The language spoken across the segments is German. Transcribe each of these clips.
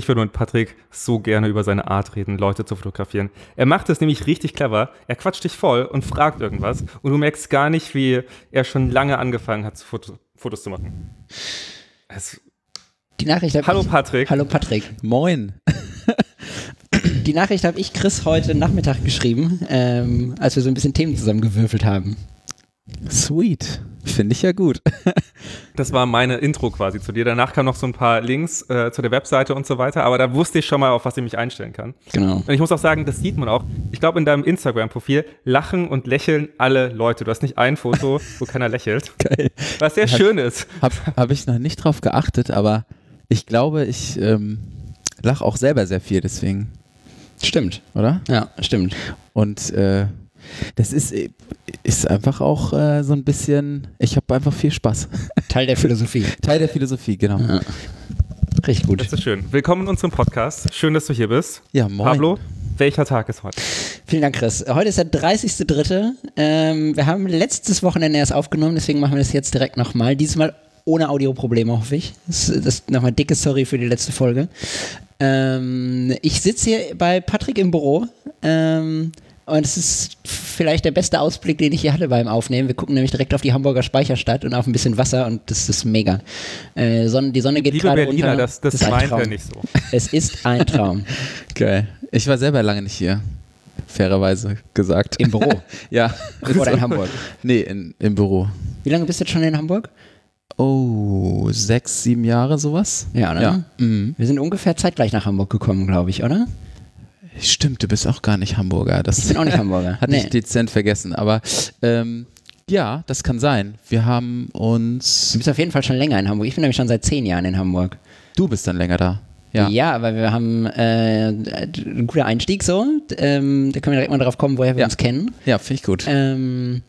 Ich würde mit Patrick so gerne über seine Art reden, Leute zu fotografieren. Er macht es nämlich richtig clever. Er quatscht dich voll und fragt irgendwas und du merkst gar nicht, wie er schon lange angefangen hat, Foto Fotos zu machen. Es Die Nachricht Hallo ich, Patrick. Hallo Patrick. Moin. Die Nachricht habe ich Chris heute Nachmittag geschrieben, ähm, als wir so ein bisschen Themen zusammengewürfelt haben. Sweet. Finde ich ja gut. Das war meine Intro quasi zu dir. Danach kamen noch so ein paar Links äh, zu der Webseite und so weiter, aber da wusste ich schon mal, auf was ich mich einstellen kann. Genau. Und ich muss auch sagen, das sieht man auch. Ich glaube, in deinem Instagram-Profil lachen und lächeln alle Leute. Du hast nicht ein Foto, wo keiner lächelt. Geil. Was sehr schön ist. Habe hab ich noch nicht drauf geachtet, aber ich glaube, ich ähm, lache auch selber sehr viel deswegen, Stimmt. oder? Ja, stimmt. Und äh, das ist, äh, ist einfach auch äh, so ein bisschen, ich habe einfach viel Spaß. Teil der Philosophie. Teil der Philosophie, genau. Ja. Richtig gut. Das ist schön. Willkommen in unserem Podcast. Schön, dass du hier bist. Ja, moin. Pablo, welcher Tag ist heute? Vielen Dank, Chris. Heute ist der 30.3. Ähm, wir haben letztes Wochenende erst aufgenommen, deswegen machen wir das jetzt direkt nochmal. Diesmal ohne Audioprobleme, hoffe ich. Das, das ist nochmal dicke Sorry für die letzte Folge. Ähm, ich sitze hier bei Patrick im Büro. Ähm, und es ist vielleicht der beste Ausblick, den ich hier hatte beim Aufnehmen. Wir gucken nämlich direkt auf die Hamburger Speicherstadt und auf ein bisschen Wasser und das ist mega. Äh, Sonne, die Sonne geht Liebe gerade Berliner, unter. das, das, ist ein meint Traum. er nicht so. Es ist ein Traum. Geil. Ich war selber lange nicht hier. Fairerweise gesagt. Im Büro ja. oder in Hamburg. Nee, in, im Büro. Wie lange bist du jetzt schon in Hamburg? Oh, sechs, sieben Jahre sowas? Ja, ne? Ja. Mhm. Wir sind ungefähr zeitgleich nach Hamburg gekommen, glaube ich, oder? Stimmt, du bist auch gar nicht Hamburger. Das Ich bin auch nicht Hamburger. hatte Nee. ich dezent vergessen. Aber ähm, ja, das kann sein. Wir haben uns. Du bist auf jeden Fall schon länger in Hamburg. Ich bin nämlich schon seit zehn Jahren in Hamburg. Du bist dann länger da. Ja. Ja, aber wir haben äh, ein guter Einstieg so. Ähm, da können wir direkt mal drauf kommen, woher wir Ja. uns kennen. Ja, finde ich gut. Ähm,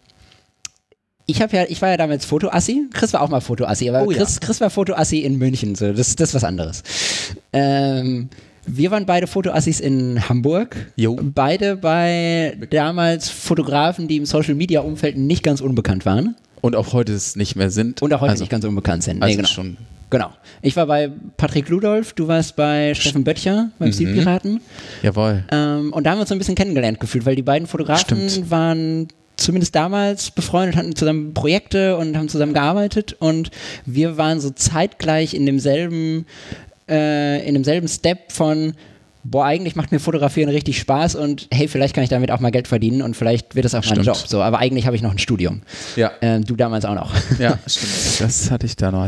ich habe ja, ich war ja damals Fotoassi. Chris war auch mal Fotoassi, aber Oh ja. Chris, Chris war Fotoassi in München. So, das, das ist was anderes. Ähm, wir waren beide Fotoassis in Hamburg. Jo. Beide bei damals Fotografen, die im Social Media Umfeld nicht ganz unbekannt waren. Und auch heute es nicht mehr sind. Und auch heute also, nicht ganz unbekannt sind. also nee, genau. schon. Genau. Ich war bei Patrick Ludolf, du warst bei Steffen Böttcher Mhm. beim Stilpiraten. Jawohl. Ähm, und da haben wir uns so ein bisschen kennengelernt gefühlt, weil die beiden Fotografen Stimmt. waren zumindest damals befreundet, hatten zusammen Projekte und haben zusammen gearbeitet und wir waren so zeitgleich in demselben, äh, in demselben Step von boah, eigentlich macht mir Fotografieren richtig Spaß und hey, vielleicht kann ich damit auch mal Geld verdienen und vielleicht wird es auch mein Stimmt. Job. So, aber eigentlich habe ich noch ein Studium. Ja. Ähm, du damals auch noch. Ja, stimmt. Das hatte ich da noch.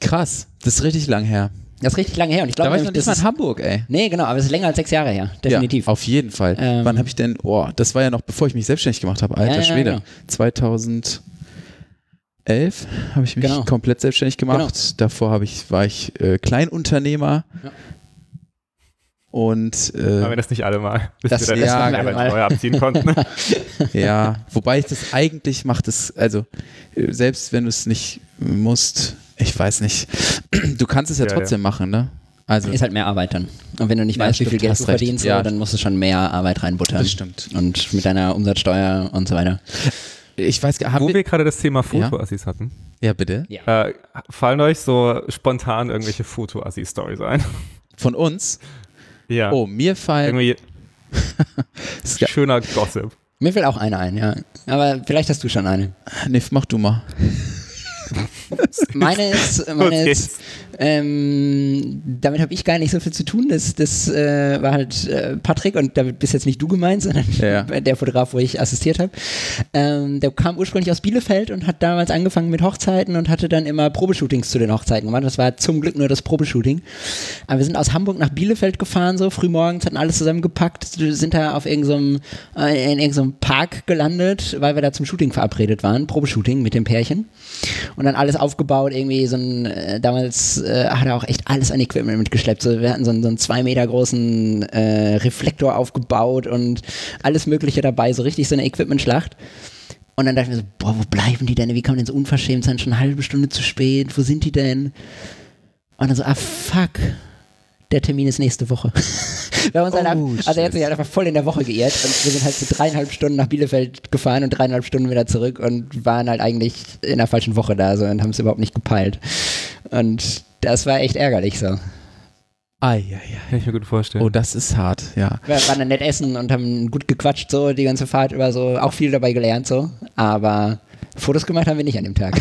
Krass. Das ist richtig lang her. Das ist richtig lange her und ich Da glaube, war ich noch nicht das mal ist, in Hamburg, ey. Nee, genau, aber es ist länger als sechs Jahre her. Definitiv. Ja, auf jeden Fall. Ähm, Wann habe ich denn, oh, das war ja noch bevor ich mich selbstständig gemacht habe, alter Ja, ja, Schwede. genau. 2011 habe ich mich Genau. komplett selbstständig gemacht. Davor habe ich, war ich äh, Kleinunternehmer. Ja. Und Aber wenn äh, das nicht alle mal, bis Das- wir dann das ja, mal mal. Steuer abziehen konnten. ja, wobei ich das eigentlich macht es, also äh, selbst wenn du es nicht musst, ich weiß nicht, du kannst es ja, Ja, ja. trotzdem machen, ne? Also Ist halt mehr Arbeit dann. Und wenn du nicht Ja, weißt, wie viel stimmt, Geld du recht. verdienst, Ja. so, dann musst du schon mehr Arbeit reinbuttern. das stimmt. Und mit deiner Umsatzsteuer und so weiter. Ich weiß gar Wo wir gerade das Thema Ja. Fotoassis hatten, Ja, bitte. Ja. äh, fallen euch so spontan irgendwelche Fotoassi-Stories ein? Von uns? Ja. Oh, mir fallen Irgendwie schöner Gossip. Mir fällt auch eine ein, ja. Aber vielleicht hast du schon eine. Nee, mach du mal. Meine ist, meine ist ähm, damit habe ich gar nicht so viel zu tun. Das, das äh, war halt äh, Patrick und damit bist jetzt nicht du gemeint, sondern Ja. der Fotograf, wo ich assistiert habe. Ähm, der kam ursprünglich aus Bielefeld und hat damals angefangen mit Hochzeiten und hatte dann immer Probeshootings zu den Hochzeiten gemacht. Das war zum Glück nur das Probeshooting. Aber wir sind aus Hamburg nach Bielefeld gefahren, so früh morgens, hatten alles zusammengepackt, sind da auf irgendeinem, äh, in irgendeinem Park gelandet, weil wir da zum Shooting verabredet waren, Probeshooting mit dem Pärchen. Und dann alles aufgebaut, irgendwie so ein, äh, damals äh, hat er auch echt alles an Equipment mitgeschleppt. So, wir hatten so einen, so einen zwei Meter großen äh, Reflektor aufgebaut und alles Mögliche dabei, so richtig so eine Equipment-Schlacht. Und dann dachte ich mir so, boah, wo bleiben die denn? Wie kann man denn so unverschämt sein? Schon eine halbe Stunde zu spät. Wo sind die denn? Und dann so, ah fuck, der Termin ist nächste Woche. wir haben uns halt, Oh, ab- also er hat sich halt einfach voll in der Woche geirrt und wir sind halt so dreieinhalb Stunden nach Bielefeld gefahren und dreieinhalb Stunden wieder zurück und waren halt eigentlich in der falschen Woche da so und haben es überhaupt nicht gepeilt. Und das war echt ärgerlich so. Ai, ai, Kann ich mir gut vorstellen. Oh, das ist hart, ja. Wir waren dann nett essen und haben gut gequatscht, so die ganze Fahrt über so, auch viel dabei gelernt, so. Aber Fotos gemacht haben wir nicht an dem Tag.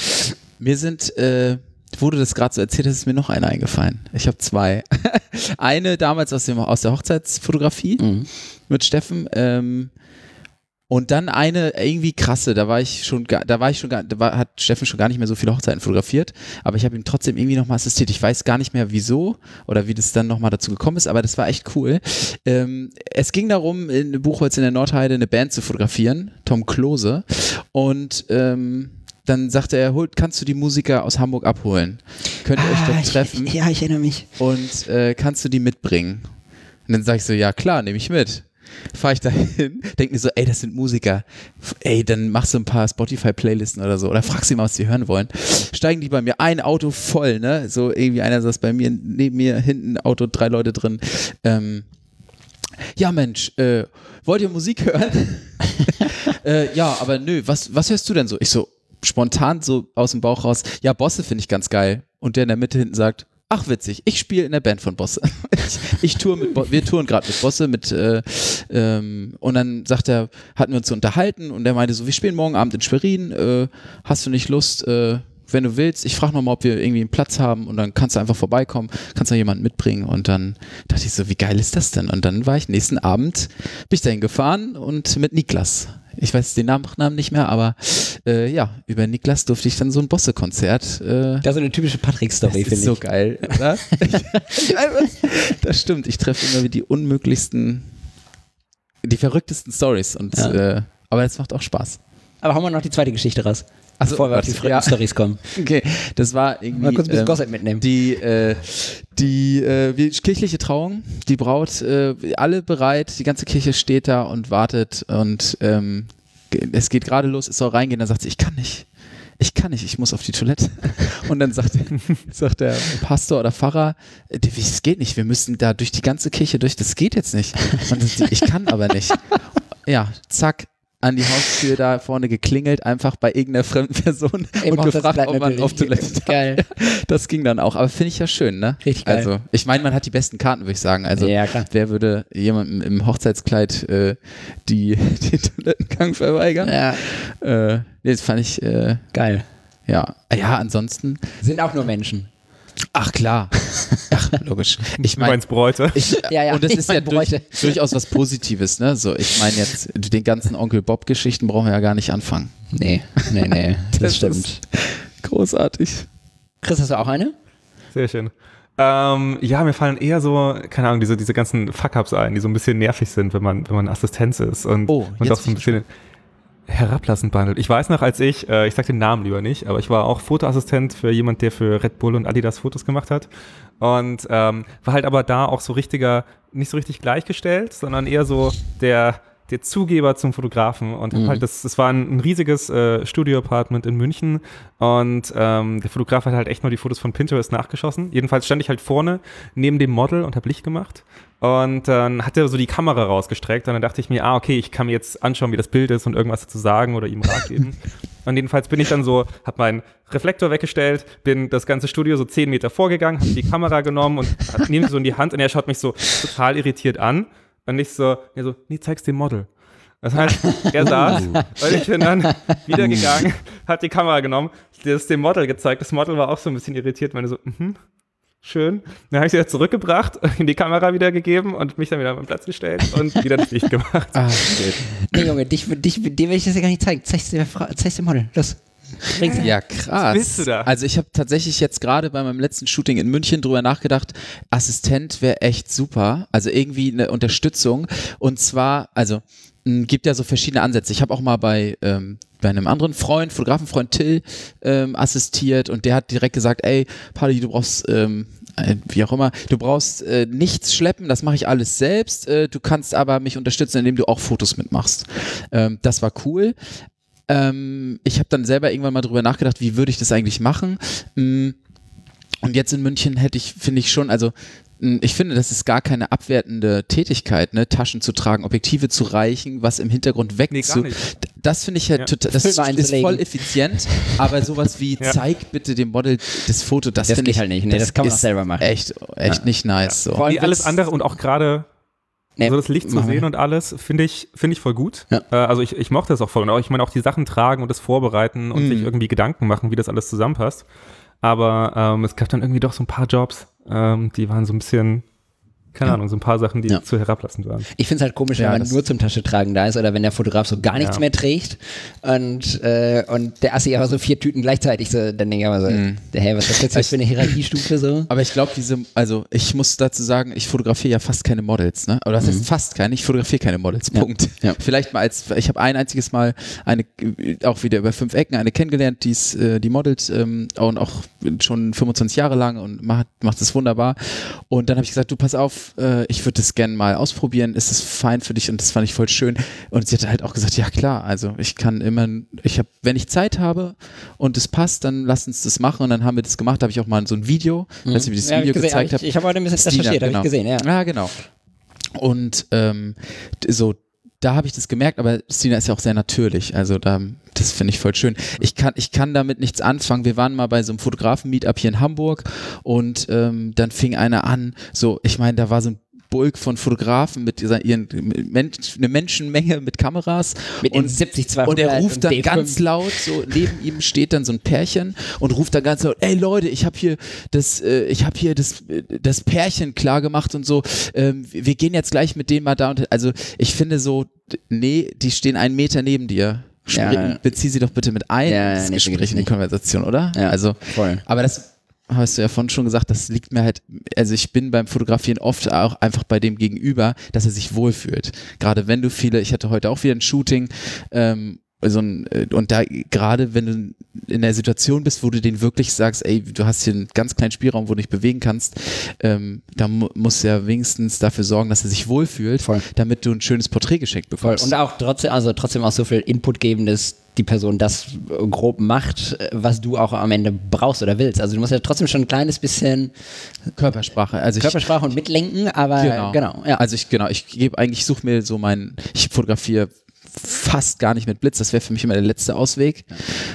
Mir sind, äh, wo du das gerade so erzählt hast, ist mir noch eine eingefallen. Ich habe zwei. eine damals aus, dem, aus der Hochzeitsfotografie Mhm. mit Steffen. Ähm, und dann eine irgendwie krasse, da war ich schon, gar- da war ich schon, da war, hat Steffen schon gar nicht mehr so viele Hochzeiten fotografiert, aber ich habe ihm trotzdem irgendwie nochmal assistiert. Ich weiß gar nicht mehr wieso oder wie das dann nochmal dazu gekommen ist, aber das war echt cool. Ähm, es ging darum, in Buchholz in der Nordheide eine Band zu fotografieren, Tom Klose. Und ähm, dann sagte er, holt, kannst du die Musiker aus Hamburg abholen? Könnt ihr euch Ah, dort ich- treffen? Ich, ja, ich erinnere mich. und äh, kannst du die mitbringen? Und dann sag ich so, ja klar, nehme ich mit. Fahre ich da hin, denk mir so, ey, das sind Musiker. Ey, dann machst du ein paar Spotify-Playlisten oder so. Oder fragst sie mal, was sie hören wollen. Steigen die bei mir ein Auto voll, ne? So irgendwie einer saß bei mir, neben mir, hinten Auto, drei Leute drin. Ähm, ja, Mensch, äh, wollt ihr Musik hören? äh, ja, aber nö, was, was hörst du denn so? Ich so, spontan so aus dem Bauch raus, ja, Bosse finde ich ganz geil. Und der in der Mitte hinten sagt, ach witzig, ich spiele in der Band von Bosse. ich, ich tour mit, Bo wir touren gerade mit Bosse, mit, äh, ähm, und dann sagt er, hatten wir uns so unterhalten und er meinte so, wir spielen morgen Abend in Schwerin, äh, hast du nicht Lust, äh, wenn du willst, ich frage nochmal, ob wir irgendwie einen Platz haben und dann kannst du einfach vorbeikommen, kannst noch jemanden mitbringen und dann dachte ich so, wie geil ist das denn? Und dann war ich nächsten Abend, bin ich dahin gefahren und mit Niklas. Ich weiß den Nachnamen nicht mehr, aber äh, ja, über Niklas durfte ich dann so ein Bosse-Konzert. Äh, Das ist so eine typische Patrick-Story, das finde ist ich. so geil, oder? das stimmt, ich treffe immer wie die unmöglichsten, die verrücktesten Stories und Ja. äh, aber es macht auch Spaß. Aber hauen wir noch die zweite Geschichte raus. Ach so, bevor wir auf die was? verrückten Ja. Stories kommen. Okay, das war irgendwie. Mal kurz ein bisschen ähm, Gossip mitnehmen. Die, äh, die äh, kirchliche Trauung, die Braut, äh, alle bereit, die ganze Kirche steht da und wartet und ähm, es geht gerade los, es soll reingehen, dann sagt sie, ich kann nicht. Ich kann nicht, ich muss auf die Toilette. Und dann sagt, sagt der Pastor oder Pfarrer, äh, es geht nicht, wir müssen da durch die ganze Kirche durch, das geht jetzt nicht. Und dann sagt sie, ich kann aber nicht. Ja, zack, an die Haustür da vorne geklingelt, einfach bei irgendeiner fremden Person Im und gefragt, ob man auf. Toilette darf. Geil. Das ging dann auch, aber finde ich ja schön, ne? Richtig geil. Also, ich meine, man hat die besten Karten, würde ich sagen. Also, Ja, klar. wer würde jemandem im Hochzeitskleid äh, die, den Toilettengang verweigern? Ja, Äh, nee, das fand ich, äh, geil. ja. Ja, ansonsten, Sind auch nur Menschen. Ach klar. Ach, logisch. Ich Du meine, meinst Bräute. ich, Ja, ja, und das ich ist ja durch, Bräute. durchaus was Positives, ne? So, ich meine jetzt, den ganzen Onkel Bob-Geschichten brauchen wir ja gar nicht anfangen. Nee, nee, nee. Das, Das stimmt. Großartig. Chris, hast du auch eine? Sehr schön. Ähm, ja, mir fallen eher so, keine Ahnung, diese, diese ganzen Fuck-Ups ein, die so ein bisschen nervig sind, wenn man, wenn man Assistenz ist und Oh, jetzt doch so ein bisschen herablassend behandelt. Ich weiß noch, als ich, äh, ich sag den Namen lieber nicht, aber ich war auch Fotoassistent für jemand, der für Red Bull und Adidas Fotos gemacht hat und ähm, war halt aber da auch so richtiger, nicht so richtig gleichgestellt, sondern eher so der der Zugeber zum Fotografen und Mhm. halt das, das war ein, ein riesiges äh, Studio-Apartment in München und ähm, der Fotograf hat halt echt nur die Fotos von Pinterest nachgeschossen. Jedenfalls stand ich halt vorne neben dem Model und habe Licht gemacht und dann hat er so die Kamera rausgestreckt und dann dachte ich mir, ah okay, ich kann mir jetzt anschauen, wie das Bild ist und irgendwas dazu sagen oder ihm Rat geben. und jedenfalls bin ich dann so, habe meinen Reflektor weggestellt, bin das ganze Studio so zehn Meter vorgegangen, habe die Kamera genommen und nehme sie so in die Hand und er schaut mich so total irritiert an und ich so, er so, nee, zeig's dem Model. Das heißt, er saß und ich bin dann wieder gegangen, hat die Kamera genommen, das dem Model gezeigt. Das Model war auch so ein bisschen irritiert, meine so, mhm, schön. Dann habe ich sie wieder zurückgebracht, in die Kamera wieder gegeben und mich dann wieder an meinen Platz gestellt und wieder das Licht gemacht. Ah, shit. Nee, Junge, dich, dich, dir will ich das ja gar nicht zeigen. Zeig's der Frau, zeig's dem Model. Los. Ja, krass. du da? Also ich habe tatsächlich jetzt gerade bei meinem letzten Shooting in München drüber nachgedacht, Assistent wäre echt super. Also irgendwie eine Unterstützung. Und zwar, also gibt ja so verschiedene Ansätze. Ich habe auch mal bei, ähm, bei einem anderen Freund, Fotografenfreund Till, ähm, assistiert und der hat direkt gesagt, ey, Paddy, du brauchst ähm, äh, wie auch immer, du brauchst äh, nichts schleppen, das mache ich alles selbst. Äh, du kannst aber mich unterstützen, indem du auch Fotos mitmachst. Ähm, das war cool. Ähm, ich habe dann selber irgendwann mal drüber nachgedacht, wie würde ich das eigentlich machen. Mm, Und jetzt in München hätte ich, finde ich schon, also mm, ich finde, das ist gar keine abwertende Tätigkeit, ne? Taschen zu tragen, Objektive zu reichen, was im Hintergrund weg Nee, das finde ich halt Ja. total, das ist einzulegen. voll effizient, aber sowas wie Ja. zeig bitte dem Model das Foto, das, Das finde ich halt nicht, ne? Das kann man ist selber machen. Echt, echt nicht nice. So. Vor allem Nee, alles andere und auch gerade Nee, so das Licht zu machen wir. sehen und alles, finde ich, finde ich voll gut. Ja. Äh, also ich, ich mochte das auch voll. Und auch, ich meine auch die Sachen tragen und das vorbereiten und Mhm. sich irgendwie Gedanken machen, wie das alles zusammenpasst. Aber ähm, es gab dann irgendwie doch so ein paar Jobs, ähm, die waren so ein bisschen, keine Ja. Ahnung, so ein paar Sachen, die Ja. zu herablassend waren. Ich finde es halt komisch, Ja, wenn man das- nur zum Tasche tragen da ist oder wenn der Fotograf so gar nichts Ja. mehr trägt und, äh, und der Assi aber so vier Tüten gleichzeitig so, dann denke ich aber so, Mhm. hey, was ist das jetzt für eine Hierarchiestufe so? Aber ich glaube, diese, also ich muss dazu sagen, ich fotografiere ja fast keine Models, ne? Oder das heißt fast keine, ich fotografiere keine Models. Mhm. Ja. Punkt. Ja. Vielleicht mal als, ich habe ein einziges Mal eine, auch wieder über fünf Ecken, eine kennengelernt, die ist, äh, die modelt ähm, und auch schon 25 Jahre lang und macht, macht es wunderbar. Und dann habe ich gesagt, du pass auf, äh, ich würde das gerne mal ausprobieren, ist es fein für dich? Und das fand ich voll schön. Und sie hat halt auch gesagt, ja klar, also ich kann immer, ich habe, wenn ich Zeit habe und es passt, dann lass uns das machen. Und dann haben wir das gemacht, da habe ich auch mal so ein Video, nicht, wie ich das Ja, hab Video ich gesehen, gezeigt hab habe. ich, ich habe heute ein bisschen Stina, recherchiert, habe genau. ich gesehen, ja. Ja, genau. Und ähm, so, da habe ich das gemerkt, aber Stina ist ja auch sehr natürlich. Also da, das finde ich voll schön. Ich kann, ich kann damit nichts anfangen. Wir waren mal bei so einem Fotografen-Meetup hier in Hamburg und ähm, dann fing einer an, so, ich meine, da war so ein Bulk von Fotografen mit dieser ihren mit Mensch, eine Menschenmenge mit Kameras Mit und den 70, 200 und er ruft dann D5. ganz laut, so neben ihm steht dann so ein Pärchen und ruft dann ganz laut, ey Leute, ich habe hier das, äh, ich habe hier das, das Pärchen klar gemacht und so. Ähm, wir gehen jetzt gleich mit denen mal da und also ich finde so, nee, die stehen einen Meter neben dir. Sprich, Ja. Bezieh sie doch bitte mit ein Ja, ins nee, Gespräch in die. Konversation, oder? Ja, also, voll. aber das hast du ja vorhin schon gesagt, das liegt mir halt, also ich bin beim Fotografieren oft auch einfach bei dem Gegenüber, dass er sich wohlfühlt. Gerade wenn du viele, ich hatte heute auch wieder ein Shooting, ähm, so ein, äh, und da gerade wenn du in der Situation bist, wo du den wirklich sagst, ey, du hast hier einen ganz kleinen Spielraum, wo du dich bewegen kannst, ähm, da mu musst du ja wenigstens dafür sorgen, dass er sich wohlfühlt, Voll. damit du ein schönes Porträt geschenkt Voll. bekommst. Und auch trotzdem, also trotzdem auch so viel Input geben, dass die Person das äh, grob macht, äh, was du auch am Ende brauchst oder willst. Also du musst ja trotzdem schon ein kleines bisschen Körpersprache, also ich, Körpersprache und mitlenken, aber Genau. genau, ja. Also ich, genau, ich gebe eigentlich, ich suche mir so mein, ich fotografiere fast gar nicht mit Blitz, das wäre für mich immer der letzte Ausweg.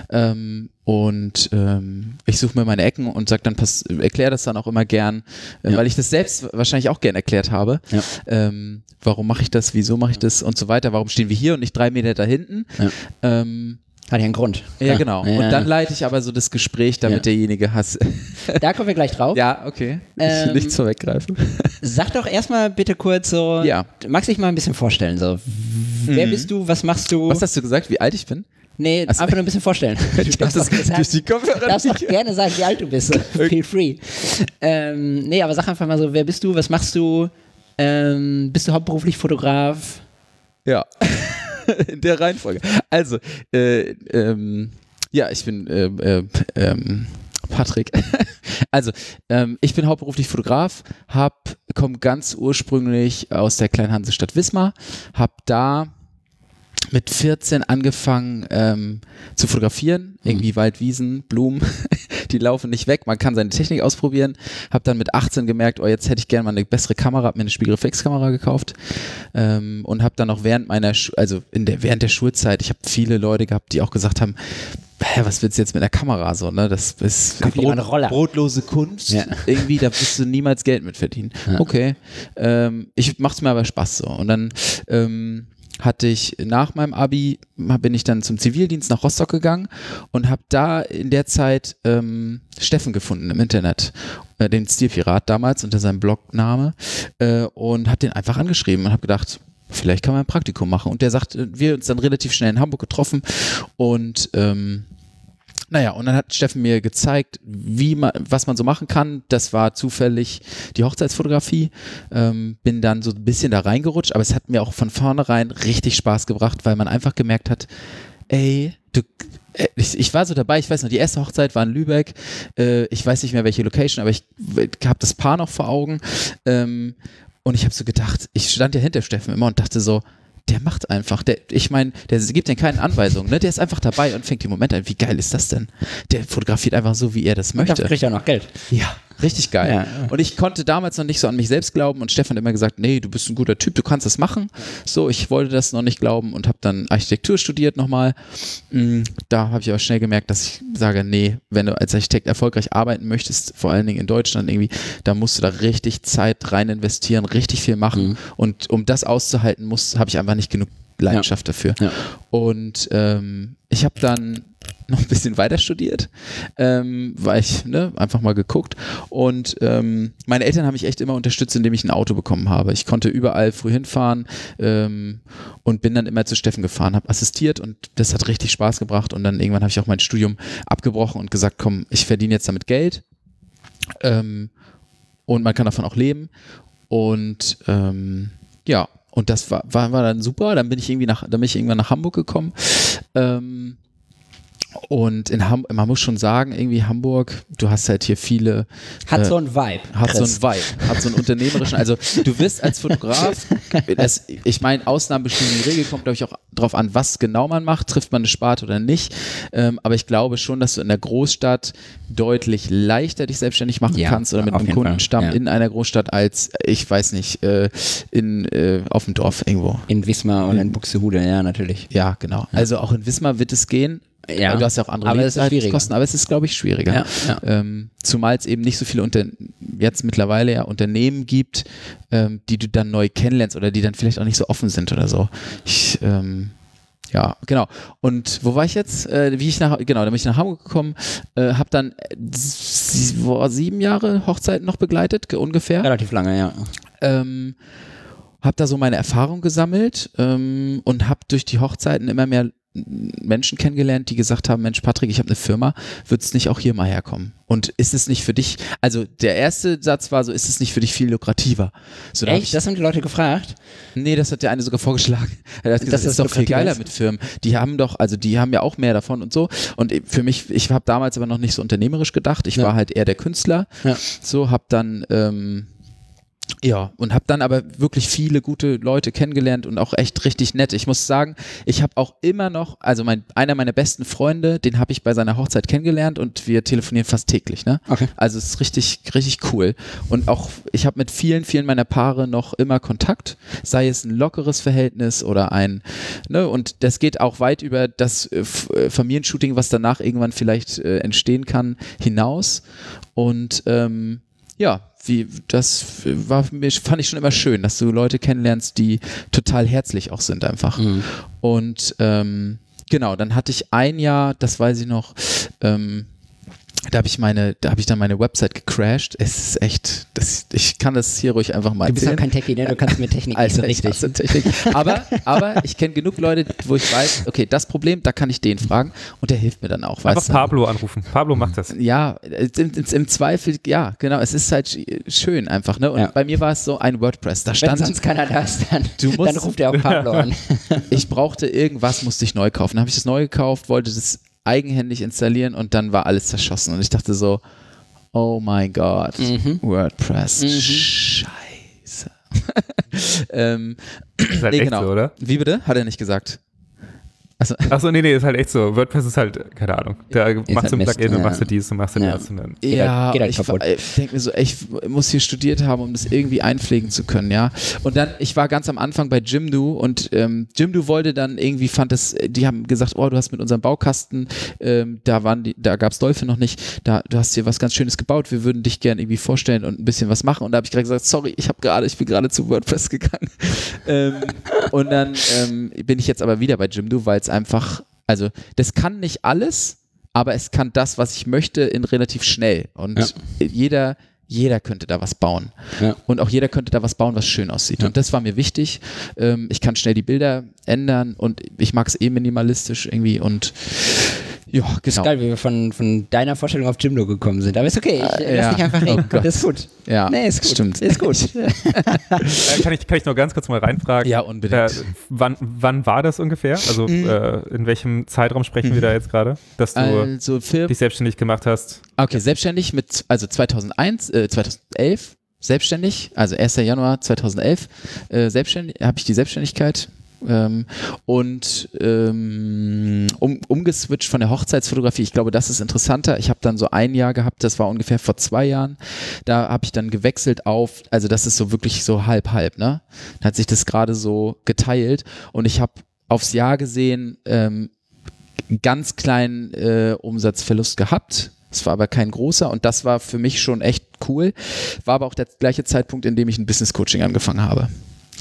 Ähm, und ähm, ich suche mir meine Ecken und sag dann, pass, erkläre das dann auch immer gern, äh, Ja. weil ich das selbst wahrscheinlich auch gern erklärt habe. Ja. Ähm, warum mache ich das, wieso mache ich das und so weiter, warum stehen wir hier und nicht drei Meter da hinten? Ja. Ähm, Hat ja einen Grund. ja, Klar. genau. Ja. Und dann leite ich aber so das Gespräch, damit Ja. derjenige has. da kommen wir gleich drauf. ja, okay. Ich Ähm, will nichts vorweggreifen. Sag doch erstmal bitte kurz so, Ja. magst du dich mal ein bisschen vorstellen, so, wer bist du, was machst du? Was hast du gesagt, wie alt ich bin? nee, Ach so. einfach nur ein bisschen vorstellen. Du darfst das gerne durch die Kopfhörer du darfst nicht. gerne sagen, wie alt du bist. Feel free. Ähm, nee, aber sag einfach mal so, wer bist du, was machst du? Ähm, bist du hauptberuflich Fotograf? Ja, in der Reihenfolge. Also, äh, ähm, ja, ich bin äh, äh, ähm, Patrick. also, ähm, ich bin hauptberuflich Fotograf, hab, komme ganz ursprünglich aus der kleinen Hansestadt Wismar, hab da mit 14 angefangen ähm, zu fotografieren, irgendwie Waldwiesen, Blumen, die laufen nicht weg, man kann seine Technik ausprobieren. Hab dann mit 18 gemerkt, oh, jetzt hätte ich gerne mal eine bessere Kamera, hab mir eine Spiegelreflexkamera gekauft ähm, und habe dann noch während meiner, Schu also in der während der Schulzeit, ich habe viele Leute gehabt, die auch gesagt haben, hä, was willst du jetzt mit der Kamera so, ne? Das ist einen Roller. brotlose Kunst. Ja. Irgendwie, da wirst du niemals Geld mit verdienen. Okay. Ähm, ich mach's mir aber Spaß so. Und dann ähm, hatte ich nach meinem Abi, bin ich dann zum Zivildienst nach Rostock gegangen und habe da in der Zeit ähm, Steffen gefunden im Internet, äh, den Stilpirat damals unter seinem Blogname äh, und habe den einfach angeschrieben und habe gedacht, vielleicht kann man ein Praktikum machen. Und der sagt, äh, wir uns dann relativ schnell in Hamburg getroffen und ähm, naja, und dann hat Steffen mir gezeigt, wie man, was man so machen kann. Das war zufällig die Hochzeitsfotografie. Ähm, bin dann so ein bisschen da reingerutscht, aber es hat mir auch von vornherein richtig Spaß gebracht, weil man einfach gemerkt hat, ey, du, äh, ich, ich war so dabei, ich weiß noch, die erste Hochzeit war in Lübeck. Äh, ich weiß nicht mehr welche Location, aber ich habe das Paar noch vor Augen. Ähm, und ich habe so gedacht, ich stand ja hinter Steffen immer und dachte so, der macht einfach, der, ich meine, der gibt den keine Anweisungen, ne? Der ist einfach dabei und fängt die Momente an. Wie geil ist das denn? Der fotografiert einfach so, wie er das möchte. Dafür kriegt er noch Geld. Ja, Richtig geil. Ja. Und ich konnte damals noch nicht so an mich selbst glauben und Stefan hat immer gesagt, nee, du bist ein guter Typ, du kannst das machen. So, ich wollte das noch nicht glauben und habe dann Architektur studiert nochmal. Mm, Da habe ich aber schnell gemerkt, dass ich sage, nee, wenn du als Architekt erfolgreich arbeiten möchtest, vor allen Dingen in Deutschland irgendwie, da musst du da richtig Zeit rein investieren, richtig viel machen. Und um das auszuhalten, muss, habe ich einfach nicht genug Leidenschaft dafür. Ja. Und ähm, ich habe dann noch ein bisschen weiter studiert, ähm, weil ich ne, einfach mal geguckt. Und ähm, meine Eltern haben mich echt immer unterstützt, indem ich ein Auto bekommen habe. Ich konnte überall früh hinfahren ähm, und bin dann immer zu Steffen gefahren, habe assistiert und das hat richtig Spaß gebracht. Und dann irgendwann habe ich auch mein Studium abgebrochen und gesagt, komm, ich verdiene jetzt damit Geld. Ähm, und man kann davon auch leben. Und ähm, ja, und das war, war, war dann super. Dann bin ich irgendwie nach, dann bin ich irgendwann nach Hamburg gekommen. Ähm, und in Ham man muss schon sagen, irgendwie Hamburg, du hast halt hier viele, Hat Äh, so ein Vibe. hat Chris. so ein Vibe, hat so einen unternehmerischen, also du wirst als Fotograf, das, ich meine, Ausnahmen bestimmen die Regel, kommt glaube ich auch drauf an, was genau man macht, trifft man eine Sparte oder nicht, ähm, aber ich glaube schon, dass du in der Großstadt deutlich leichter dich selbstständig machen Ja, kannst oder mit einem Kundenstamm ja. in einer Großstadt als, ich weiß nicht, äh, in, äh, auf dem Dorf irgendwo. In Wismar oder in Buxtehude, ja, natürlich. Ja, genau. Also auch in Wismar wird es gehen. Ja, du hast ja auch andere aber es ist Lebenshaltungskosten, aber es ist, glaube ich, schwieriger. Ja, ja. Ähm, zumal es eben nicht so viele unter jetzt mittlerweile ja Unternehmen gibt, ähm, die du dann neu kennenlernst oder die dann vielleicht auch nicht so offen sind oder so. Ich, ähm, ja, genau. Und wo war ich jetzt? Äh, wie ich nach, genau, dann bin ich nach Hamburg gekommen, äh, habe dann boah, sieben Jahre Hochzeiten noch begleitet, ge- ungefähr Relativ lange, ja. ähm, habe da so meine Erfahrung gesammelt ähm, und habe durch die Hochzeiten immer mehr Menschen kennengelernt, die gesagt haben, Mensch Patrick, ich habe eine Firma, würdest nicht auch hier mal herkommen? Und ist es nicht für dich, also der erste Satz war so, ist es nicht für dich viel lukrativer? So, da hab Echt? Das haben die Leute gefragt? Nee, das hat der eine sogar vorgeschlagen. Er hat gesagt, das das ist doch viel geiler ist? mit Firmen. Die haben doch, also die haben ja auch mehr davon und so. Und für mich, ich habe damals aber noch nicht so unternehmerisch gedacht. Ich Ja. war halt eher der Künstler. Ja. So, hab dann ähm, ja, und habe dann aber wirklich viele gute Leute kennengelernt und auch echt richtig nett. Ich muss sagen, ich habe auch immer noch, also mein, einer meiner besten Freunde, den habe ich bei seiner Hochzeit kennengelernt und wir telefonieren fast täglich. Ne? Okay. Also es ist richtig, richtig cool. Und auch, ich habe mit vielen, vielen meiner Paare noch immer Kontakt, sei es ein lockeres Verhältnis oder ein, ne, und das geht auch weit über das äh, äh, Familienshooting, was danach irgendwann vielleicht äh, entstehen kann, hinaus. Und ähm, ja, wie das war mich, fand ich schon immer schön, dass du Leute kennenlernst, die total herzlich auch sind einfach. Und ähm, genau, dann hatte ich ein Jahr, das weiß ich noch, ähm, da habe ich meine, da habe ich dann meine Website gecrashed. Es ist echt, das, ich kann das hier ruhig einfach mal Du bist doch erzählen. kein Techie, ne? Du kannst mit Technik nicht so richtig. Technik. Aber, aber ich kenne genug Leute, wo ich weiß, okay, das Problem, da kann ich den fragen und der hilft mir dann auch. Einfach Weißt du? Pablo anrufen. Pablo macht das. Ja, im, im, im Zweifel, ja, genau. Es ist halt sch- schön einfach, ne? Und Ja. bei mir war es so ein WordPress. Da Wenn stand, sonst keiner da ist, dann, Du musst- dann ruft er auch Pablo an. ich brauchte irgendwas, musste ich neu kaufen. Dann habe ich das neu gekauft, wollte das eigenhändig installieren und dann war alles zerschossen. Und ich dachte so, oh mein Gott, Mhm. WordPress, scheiße. ähm, halt nee, genau. so? Wie bitte? Hat er nicht gesagt. Also, Achso, nee, nee, ist halt echt so. WordPress ist halt, keine Ahnung. Da machst du halt ein Plugin und ja. machst du dies und machst du Ja. das und dann. Geht ja, halt- geht halt ich, kaputt. ich denke mir so, ey, ich muss hier studiert haben, um das irgendwie einpflegen zu können, ja. Und dann, ich war ganz am Anfang bei Jimdo und ähm, Jimdo wollte dann irgendwie, fand es, die haben gesagt, oh, du hast mit unserem Baukasten, ähm, da waren die, da gab's Dolphin noch nicht, da, du hast hier was ganz Schönes gebaut, wir würden dich gerne irgendwie vorstellen und ein bisschen was machen. Und da habe ich gerade gesagt, sorry, ich habe gerade, ich bin gerade zu WordPress gegangen. ähm, und dann ähm, bin ich jetzt aber wieder bei Jimdo, weil es einfach, also das kann nicht alles, aber es kann das, was ich möchte, in relativ schnell. Und Ja. jeder, jeder könnte da was bauen. Ja. Und auch jeder könnte da was bauen, was schön aussieht. Und das war mir wichtig. Ähm, ich kann schnell die Bilder ändern und ich mag es eh minimalistisch irgendwie und ja, genau. Geil, wie wir von, von deiner Vorstellung auf Jimdo gekommen sind. Aber ist okay, ich äh, ja. lass dich einfach Oh reden. Das ist gut. Ja, nee, ist gut. stimmt. Ist gut. Äh, kann, ich, kann ich noch ganz kurz mal reinfragen? Ja, unbedingt. Äh, wann, wann war das ungefähr? Also äh, in welchem Zeitraum sprechen wir da jetzt gerade? Dass du Also dich selbstständig gemacht hast? okay, selbstständig mit, also 2001, äh, 2011 selbstständig, also 1. Januar 2011 äh, selbstständig, habe ich die Selbstständigkeit Ähm, und ähm, um, umgeswitcht von der Hochzeitsfotografie, ich glaube, das ist interessanter. Ich habe dann so ein Jahr gehabt, das war ungefähr vor zwei Jahren. Da habe ich dann gewechselt auf, also das ist so wirklich so halb halb, ne? Da hat sich das gerade so geteilt und ich habe aufs Jahr gesehen ähm, ganz kleinen äh, Umsatzverlust gehabt. Es war aber kein großer und das war für mich schon echt cool. War aber auch der gleiche Zeitpunkt, in dem ich ein Business Coaching angefangen habe.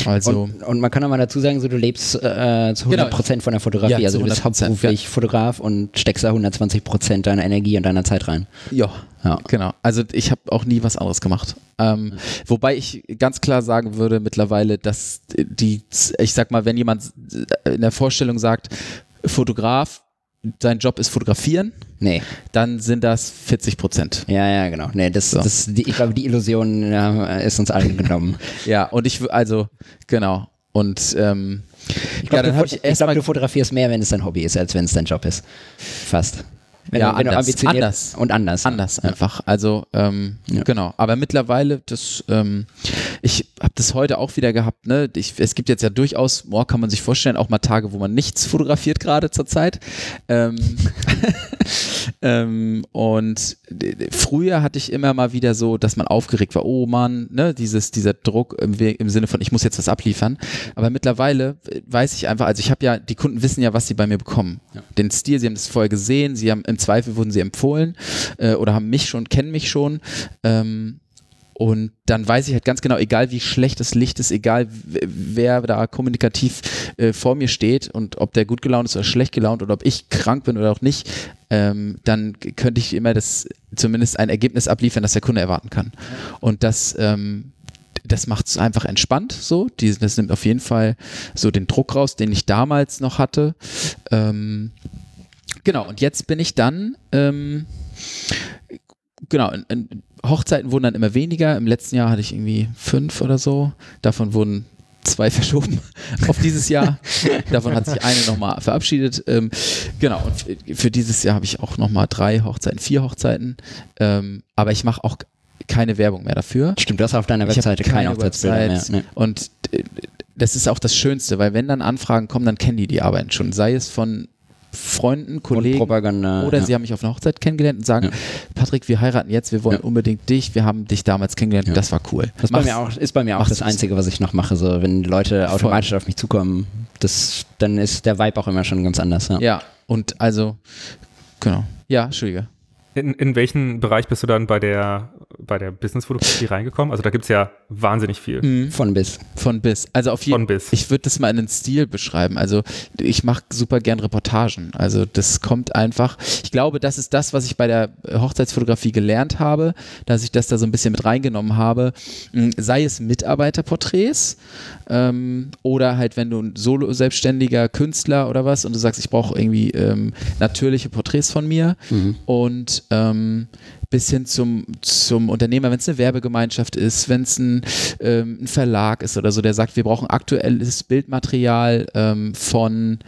Also Und, und man kann auch mal dazu sagen, so du lebst äh, zu 100 Prozent von der Fotografie. Ja, also du bist 100%, hauptberuflich Fotograf und steckst da 120 Prozent deiner Energie und deiner Zeit rein. ja, Ja. genau. Also ich habe auch nie was anderes gemacht. Ähm, Wobei ich ganz klar sagen würde mittlerweile, dass die, ich sag mal, wenn jemand in der Vorstellung sagt, Fotograf, sein Job ist fotografieren, Nee, dann sind das 40 Prozent. ja, ja, genau. Nee, das, So. das, die, ich glaube, die Illusion ja, ist uns allen genommen. Ja, und ich, also, genau. Und ähm, Ich ja, glaube, dann du, ich ich glaub, du fotografierst mehr, wenn es dein Hobby ist, als wenn es dein Job ist. Fast. Wenn Ja, du, wenn anders. Du ambitioniert Anders. Und anders. anders einfach. Also ähm, Ja. genau. Aber mittlerweile, das, ähm, ich habe das heute auch wieder gehabt. Ne, ich, es gibt jetzt ja durchaus, boah, kann man sich vorstellen, auch mal Tage, wo man nichts fotografiert gerade zur Zeit. Ähm, ähm, und früher hatte ich immer mal wieder so, dass man aufgeregt war. Oh Mann, ne, dieses dieser Druck im, im Sinne von, ich muss jetzt was abliefern. Aber mittlerweile äh, weiß ich einfach, also ich habe ja, die Kunden wissen ja, was sie bei mir bekommen. Den Stil, sie haben das vorher gesehen, sie haben im Zweifel wurden sie empfohlen äh, oder haben mich schon, kennen mich schon. Ähm, und dann weiß ich halt ganz genau, egal wie schlecht das Licht ist, egal wer da kommunikativ äh, vor mir steht und ob der gut gelaunt ist oder schlecht gelaunt oder ob ich krank bin oder auch nicht, ähm, dann könnte ich immer das zumindest ein Ergebnis abliefern, das der Kunde erwarten kann. Und das, ähm, das macht es einfach entspannt so. Die, das nimmt auf jeden Fall so den Druck raus, den ich damals noch hatte. Ähm, genau, und jetzt bin ich dann, ähm, genau, in, in Hochzeiten wurden dann immer weniger. Im letzten Jahr hatte ich irgendwie fünf oder so. Davon wurden zwei verschoben auf dieses Jahr. Davon hat sich eine nochmal verabschiedet. Ähm, genau, und für- dieses Jahr habe ich auch nochmal drei Hochzeiten, vier Hochzeiten. Ähm, aber ich mache auch keine Werbung mehr dafür. Stimmt, du hast auf deiner Webseite keine, Hochzeitsbilder mehr. Website. Nee. Und äh, das ist auch das Schönste, weil wenn dann Anfragen kommen, dann kennen die die Arbeiten schon. Sei es von Freunden, Und Kollegen Propaganda. oder ja. sie haben mich auf einer Hochzeit kennengelernt und sagen, Ja. Patrick, wir heiraten jetzt, wir wollen Ja. unbedingt dich, wir haben dich damals kennengelernt das war cool. Das ist bei, Mach's- mir auch, ist bei mir auch mach's das. Einzige, was ich noch mache. So, wenn Leute automatisch auf mich zukommen, das, dann ist der Vibe auch immer schon ganz anders. Ja. Ja, und also, genau. Ja, Entschuldige. In, in welchen Bereich bist du dann bei der, bei der Business-Fotografie reingekommen? Also da gibt es ja wahnsinnig viel. Von bis. Von bis. Also auf jeden Von bis. Ich würde das mal in einen Stil beschreiben. Also ich mache super gern Reportagen. Also das kommt einfach. Ich glaube, das ist das, was ich bei der Hochzeitsfotografie gelernt habe, dass ich das da so ein bisschen mit reingenommen habe. Mm, Sei es Mitarbeiterporträts ähm, oder halt, wenn du ein solo selbstständiger Künstler oder was und du sagst, ich brauche irgendwie ähm, natürliche Porträts von mir und ähm, bis hin zum, zum Unternehmer, wenn es eine Werbegemeinschaft ist, wenn es ein, ähm, ein Verlag ist oder so, der sagt, wir brauchen aktuelles Bildmaterial ähm, von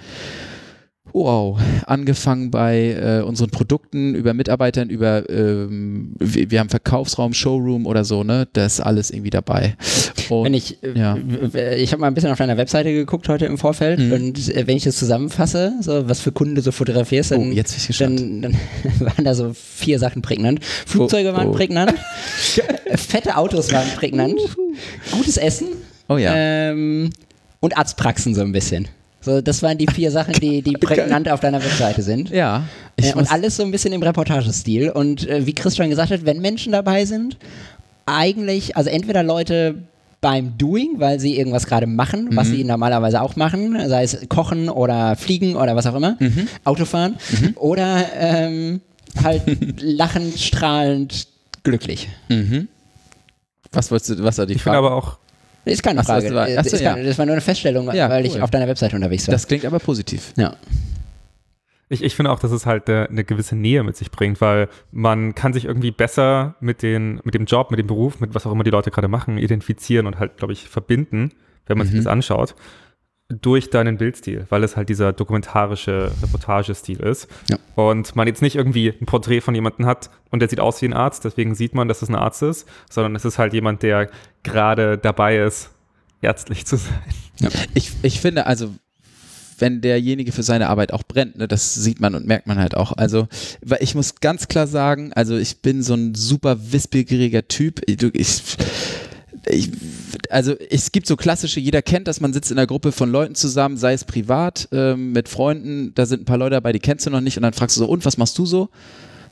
Wow, angefangen bei äh, unseren Produkten, über Mitarbeitern, über ähm, wir, wir haben Verkaufsraum, Showroom oder so, ne? Das ist alles irgendwie dabei. Und, Wenn ich, äh, ja. ich habe mal ein bisschen auf deiner Webseite geguckt heute im Vorfeld Mhm. und äh, wenn ich das zusammenfasse, so was für Kunden du so fotografierst, dann, Oh, dann, dann waren da so vier Sachen prägnant. Flugzeuge Oh, waren oh. prägnant, fette Autos waren prägnant, gutes Essen Oh ja. ähm, und Arztpraxen so ein bisschen. So, das waren die vier Sachen, die, die prägnant auf deiner Webseite sind. ja, ich Äh, und alles so ein bisschen im Reportagestil. Und äh, wie Chris schon gesagt hat, wenn Menschen dabei sind, eigentlich, also entweder Leute beim Doing, weil sie irgendwas gerade machen, was Mhm. sie normalerweise auch machen, sei es kochen oder fliegen oder was auch immer, Mhm. Autofahren, oder ähm, halt lachend, strahlend, glücklich. mhm. Was wolltest du, was war die Ich finde Frage? aber auch, Ist keine Frage. das war- Äh, ach so, ist keine, ja. das war nur eine Feststellung, Ja, weil cool. ich auf deiner Webseite unterwegs war. das klingt aber positiv. ja. ich, ich finde auch, dass es halt äh, eine gewisse Nähe mit sich bringt, weil man kann sich irgendwie besser mit, den, mit dem Job, mit dem Beruf, mit was auch immer die Leute gerade machen, identifizieren und halt, glaube ich, verbinden, wenn man sich Mhm. das anschaut, durch deinen Bildstil, weil es halt dieser dokumentarische Reportagestil ist. Ja. Und man jetzt nicht irgendwie ein Porträt von jemandem hat und der sieht aus wie ein Arzt, deswegen sieht man, dass es ein Arzt ist, sondern es ist halt jemand, der gerade dabei ist, ärztlich zu sein. Ich, ich finde, also wenn derjenige für seine Arbeit auch brennt. Ne? Das sieht man und merkt man halt auch. Also, weil ich muss ganz klar sagen, also ich bin so ein super wissbegieriger Typ. Ich, ich also es gibt so klassische, jeder kennt das, man sitzt in einer Gruppe von Leuten zusammen, sei es privat, ähm, mit Freunden, da sind ein paar Leute dabei, die kennst du noch nicht und dann fragst du so, und was machst du so?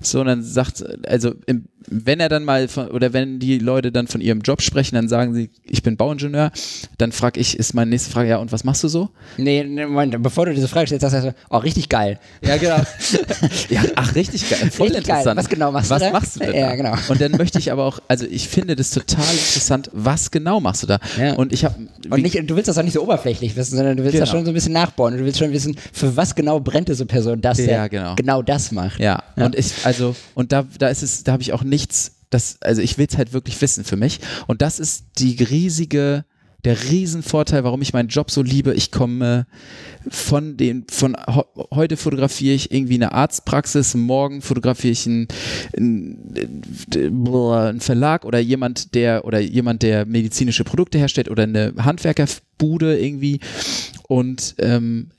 So, und dann sagt, also im, wenn er dann mal von, oder wenn die Leute dann von ihrem Job sprechen, dann sagen sie, ich bin Bauingenieur, dann frage ich, ist meine nächste Frage, ja, und was machst du so? Nee, nee Moment, bevor du diese Frage stellst, sagst du, oh, richtig geil. Ja, genau. ja, ach, richtig geil. Voll richtig interessant. Geil. Was genau machst was du da? Was machst du denn Ja, da? genau. Und dann möchte ich aber auch, also ich finde das total interessant, was genau machst du da? Ja. Und ich habe und nicht, du willst das auch nicht so oberflächlich wissen, sondern du willst Genau. das schon so ein bisschen nachbauen. Du willst schon wissen, für was genau brennt diese Person, dass Ja, der genau. genau das macht. Ja, Ja. und ich, also, und da, da ist es, da habe ich auch nichts, das, also ich will es halt wirklich wissen für mich. Und das ist die riesige, der Riesenvorteil, warum ich meinen Job so liebe. Ich komme von den, von heute fotografiere ich irgendwie eine Arztpraxis, morgen fotografiere ich einen, einen, einen Verlag oder jemand, der, oder jemand, der medizinische Produkte herstellt oder eine Handwerkerbude irgendwie. Und ähm,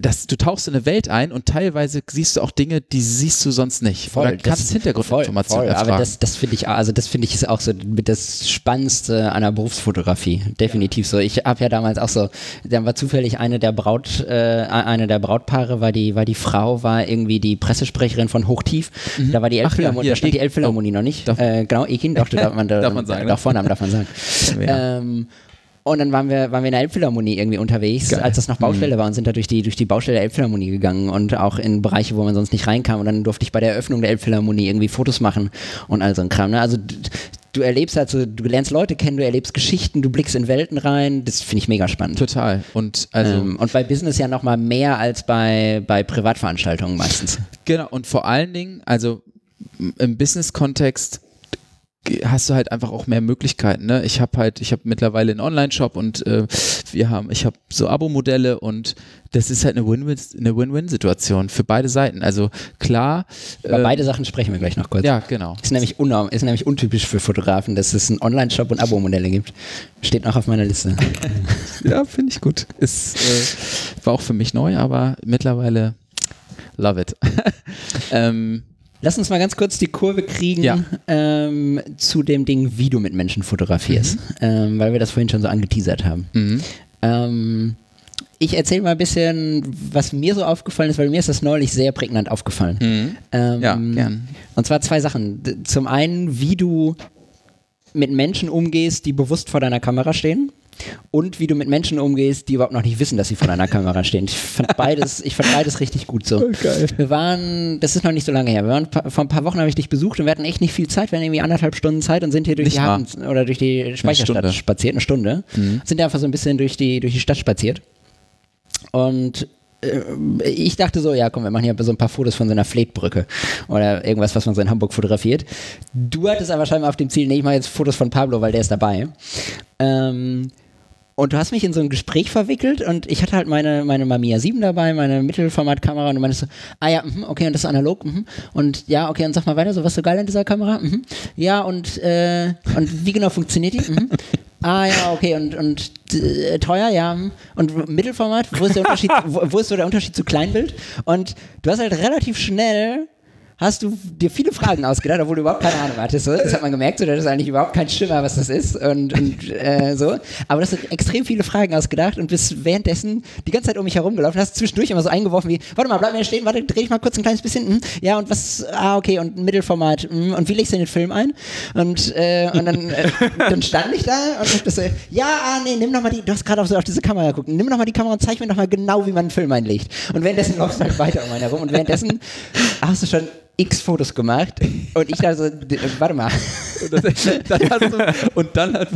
das, du tauchst in eine Welt ein und teilweise siehst du auch Dinge, die siehst du sonst nicht. Oder kannst das- Hintergrundinformationen voll, voll. Aber das, das finde ich, also das finde ich ist auch so mit das Spannendste an der Berufsfotografie. Definitiv so. Ich habe ja damals auch so, dann war zufällig eine der Braut, äh, eine der Brautpaare war die, war die Frau, war irgendwie die Pressesprecherin von Hochtief. Da war die Mhm. Ja, Elbphilharmonie, hier, da stand die. Elbphilharmonie noch nicht. Darf- äh, genau, Ekin, doch, darf man, da, Darf man sagen, ne? Doch, Vornamen darf man sagen. Ja. Ähm, und dann waren wir, waren wir in der Elbphilharmonie irgendwie unterwegs, Geil. als das noch Baustelle war und sind da durch die, durch die Baustelle der Elbphilharmonie gegangen und auch in Bereiche, wo man sonst nicht reinkam. Und dann durfte ich bei der Eröffnung der Elbphilharmonie irgendwie Fotos machen und all so ein Kram. Ne? Also du erlebst halt so, du lernst Leute kennen, du erlebst Geschichten, du blickst in Welten rein. Das finde ich mega spannend. Total. Und also Ähm, und bei Business ja noch mal mehr als bei, bei Privatveranstaltungen meistens. Genau, und vor allen Dingen, also im Business-Kontext hast du halt einfach auch mehr Möglichkeiten. Ne? Ich habe halt, ich habe mittlerweile einen Online-Shop und äh, wir haben, ich habe so Abo-Modelle und das ist halt eine Win-Win, eine Win-Win-Situation für beide Seiten. Also klar, Über äh, beide Sachen sprechen wir gleich noch kurz. ja, genau. Ist nämlich, unnorm, ist nämlich untypisch für Fotografen, dass es einen Online-Shop und Abo-Modelle gibt. Steht noch auf meiner Liste. Ja, finde ich gut. Ist, äh, war auch für mich neu, aber mittlerweile love it. ähm, Lass uns mal ganz kurz die Kurve kriegen Ja. ähm, zu dem Ding, wie du mit Menschen fotografierst, ähm, weil wir das vorhin schon so angeteasert haben. mhm. Ähm, ich erzähle mal ein bisschen, was mir so aufgefallen ist, weil mir ist das neulich sehr prägnant aufgefallen. Mhm. Ähm, Ja, gern. Und zwar zwei Sachen. Zum einen, wie du mit Menschen umgehst, die bewusst vor deiner Kamera stehen. Und wie du mit Menschen umgehst, die überhaupt noch nicht wissen, dass sie vor deiner Kamera stehen. Ich fand beides, ich fand beides richtig gut so. geil. Wir waren, das ist noch nicht so lange her, wir waren, vor ein paar Wochen habe ich dich besucht und wir hatten echt nicht viel Zeit, wir hatten irgendwie anderthalb Stunden Zeit und sind hier durch Nicht die? Hafen oder durch die Speicherstadt Stunde. spaziert, eine Stunde. Sind einfach so ein bisschen durch die, durch die Stadt spaziert. Und äh, ich dachte so, ja komm, wir machen hier so ein paar Fotos von so einer Fleetbrücke oder irgendwas, was man so in Hamburg fotografiert. Du hattest aber scheinbar auf dem Ziel, nee, ich mache jetzt Fotos von Pablo, weil der ist dabei. Ähm, und du hast mich in so ein Gespräch verwickelt und ich hatte halt meine, meine Mamiya 7 dabei, meine Mittelformatkamera und du meinst so, ah ja, mhm, okay, und das ist analog, mhm. und ja, okay, und sag mal weiter, so was so geil an dieser Kamera, mhm. ja, und, äh, und wie genau funktioniert die? Mhm. Ah ja, okay, und, und äh, teuer, ja. mhm. Und Mittelformat, wo ist der Unterschied, wo, wo ist so der Unterschied zu Kleinbild? Und du hast halt relativ schnell hast du dir viele Fragen ausgedacht, obwohl du überhaupt keine Ahnung hattest. So. Das hat man gemerkt, so, du hattest eigentlich überhaupt keinen Schimmer, was das ist und, und äh, so. Aber du hast extrem viele Fragen ausgedacht und bist währenddessen die ganze Zeit um mich herumgelaufen, hast zwischendurch immer so eingeworfen wie, warte mal, bleib mir stehen, warte, dreh ich mal kurz ein kleines bisschen, hm, ja und was, ah okay, und Mittelformat, hm, und wie legst du den Film ein? Und, äh, und dann, äh, dann stand ich da und hab das so, ja, ah nee, nimm noch mal die, du hast gerade auf, so auf diese Kamera geguckt, nimm noch mal die Kamera und zeig mir noch mal genau, wie man einen Film einlegt. Und währenddessen läufst du halt weiter um einen herum und währenddessen hast du schon x Fotos gemacht und ich da so, warte mal. Und, dann hast du, und dann hat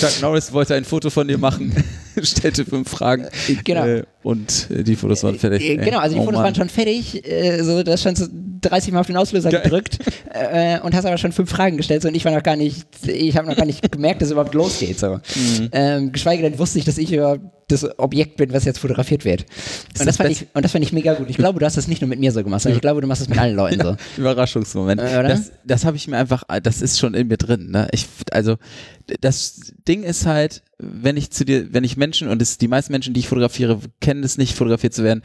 Chuck Norris wollte ein Foto von dir machen, stellte fünf Fragen. Genau. Äh, und äh, die Fotos waren fertig. Äh, Genau, also die Oh Fotos Mann. waren schon fertig, äh, so, du hast schon so 30 Mal auf den Auslöser Geil. gedrückt äh, und hast aber schon fünf Fragen gestellt so, und ich war noch gar nicht, ich habe noch gar nicht gemerkt, dass es überhaupt losgeht. So. Mhm. Ähm, geschweige denn wusste ich, dass ich überhaupt das Objekt bin, was jetzt fotografiert wird. Und das das, fand ich, und das fand ich mega gut. Ich glaube, du hast das nicht nur mit mir so gemacht, sondern ich glaube, du machst das mit allen Leuten so. Überraschungsmoment. Äh? Das, das habe ich mir einfach, das ist schon in mir drin. Ne? Ich, also das Ding ist halt, wenn ich zu dir, wenn ich Menschen und es, die meisten Menschen, die ich fotografiere, kennen es nicht, fotografiert zu werden.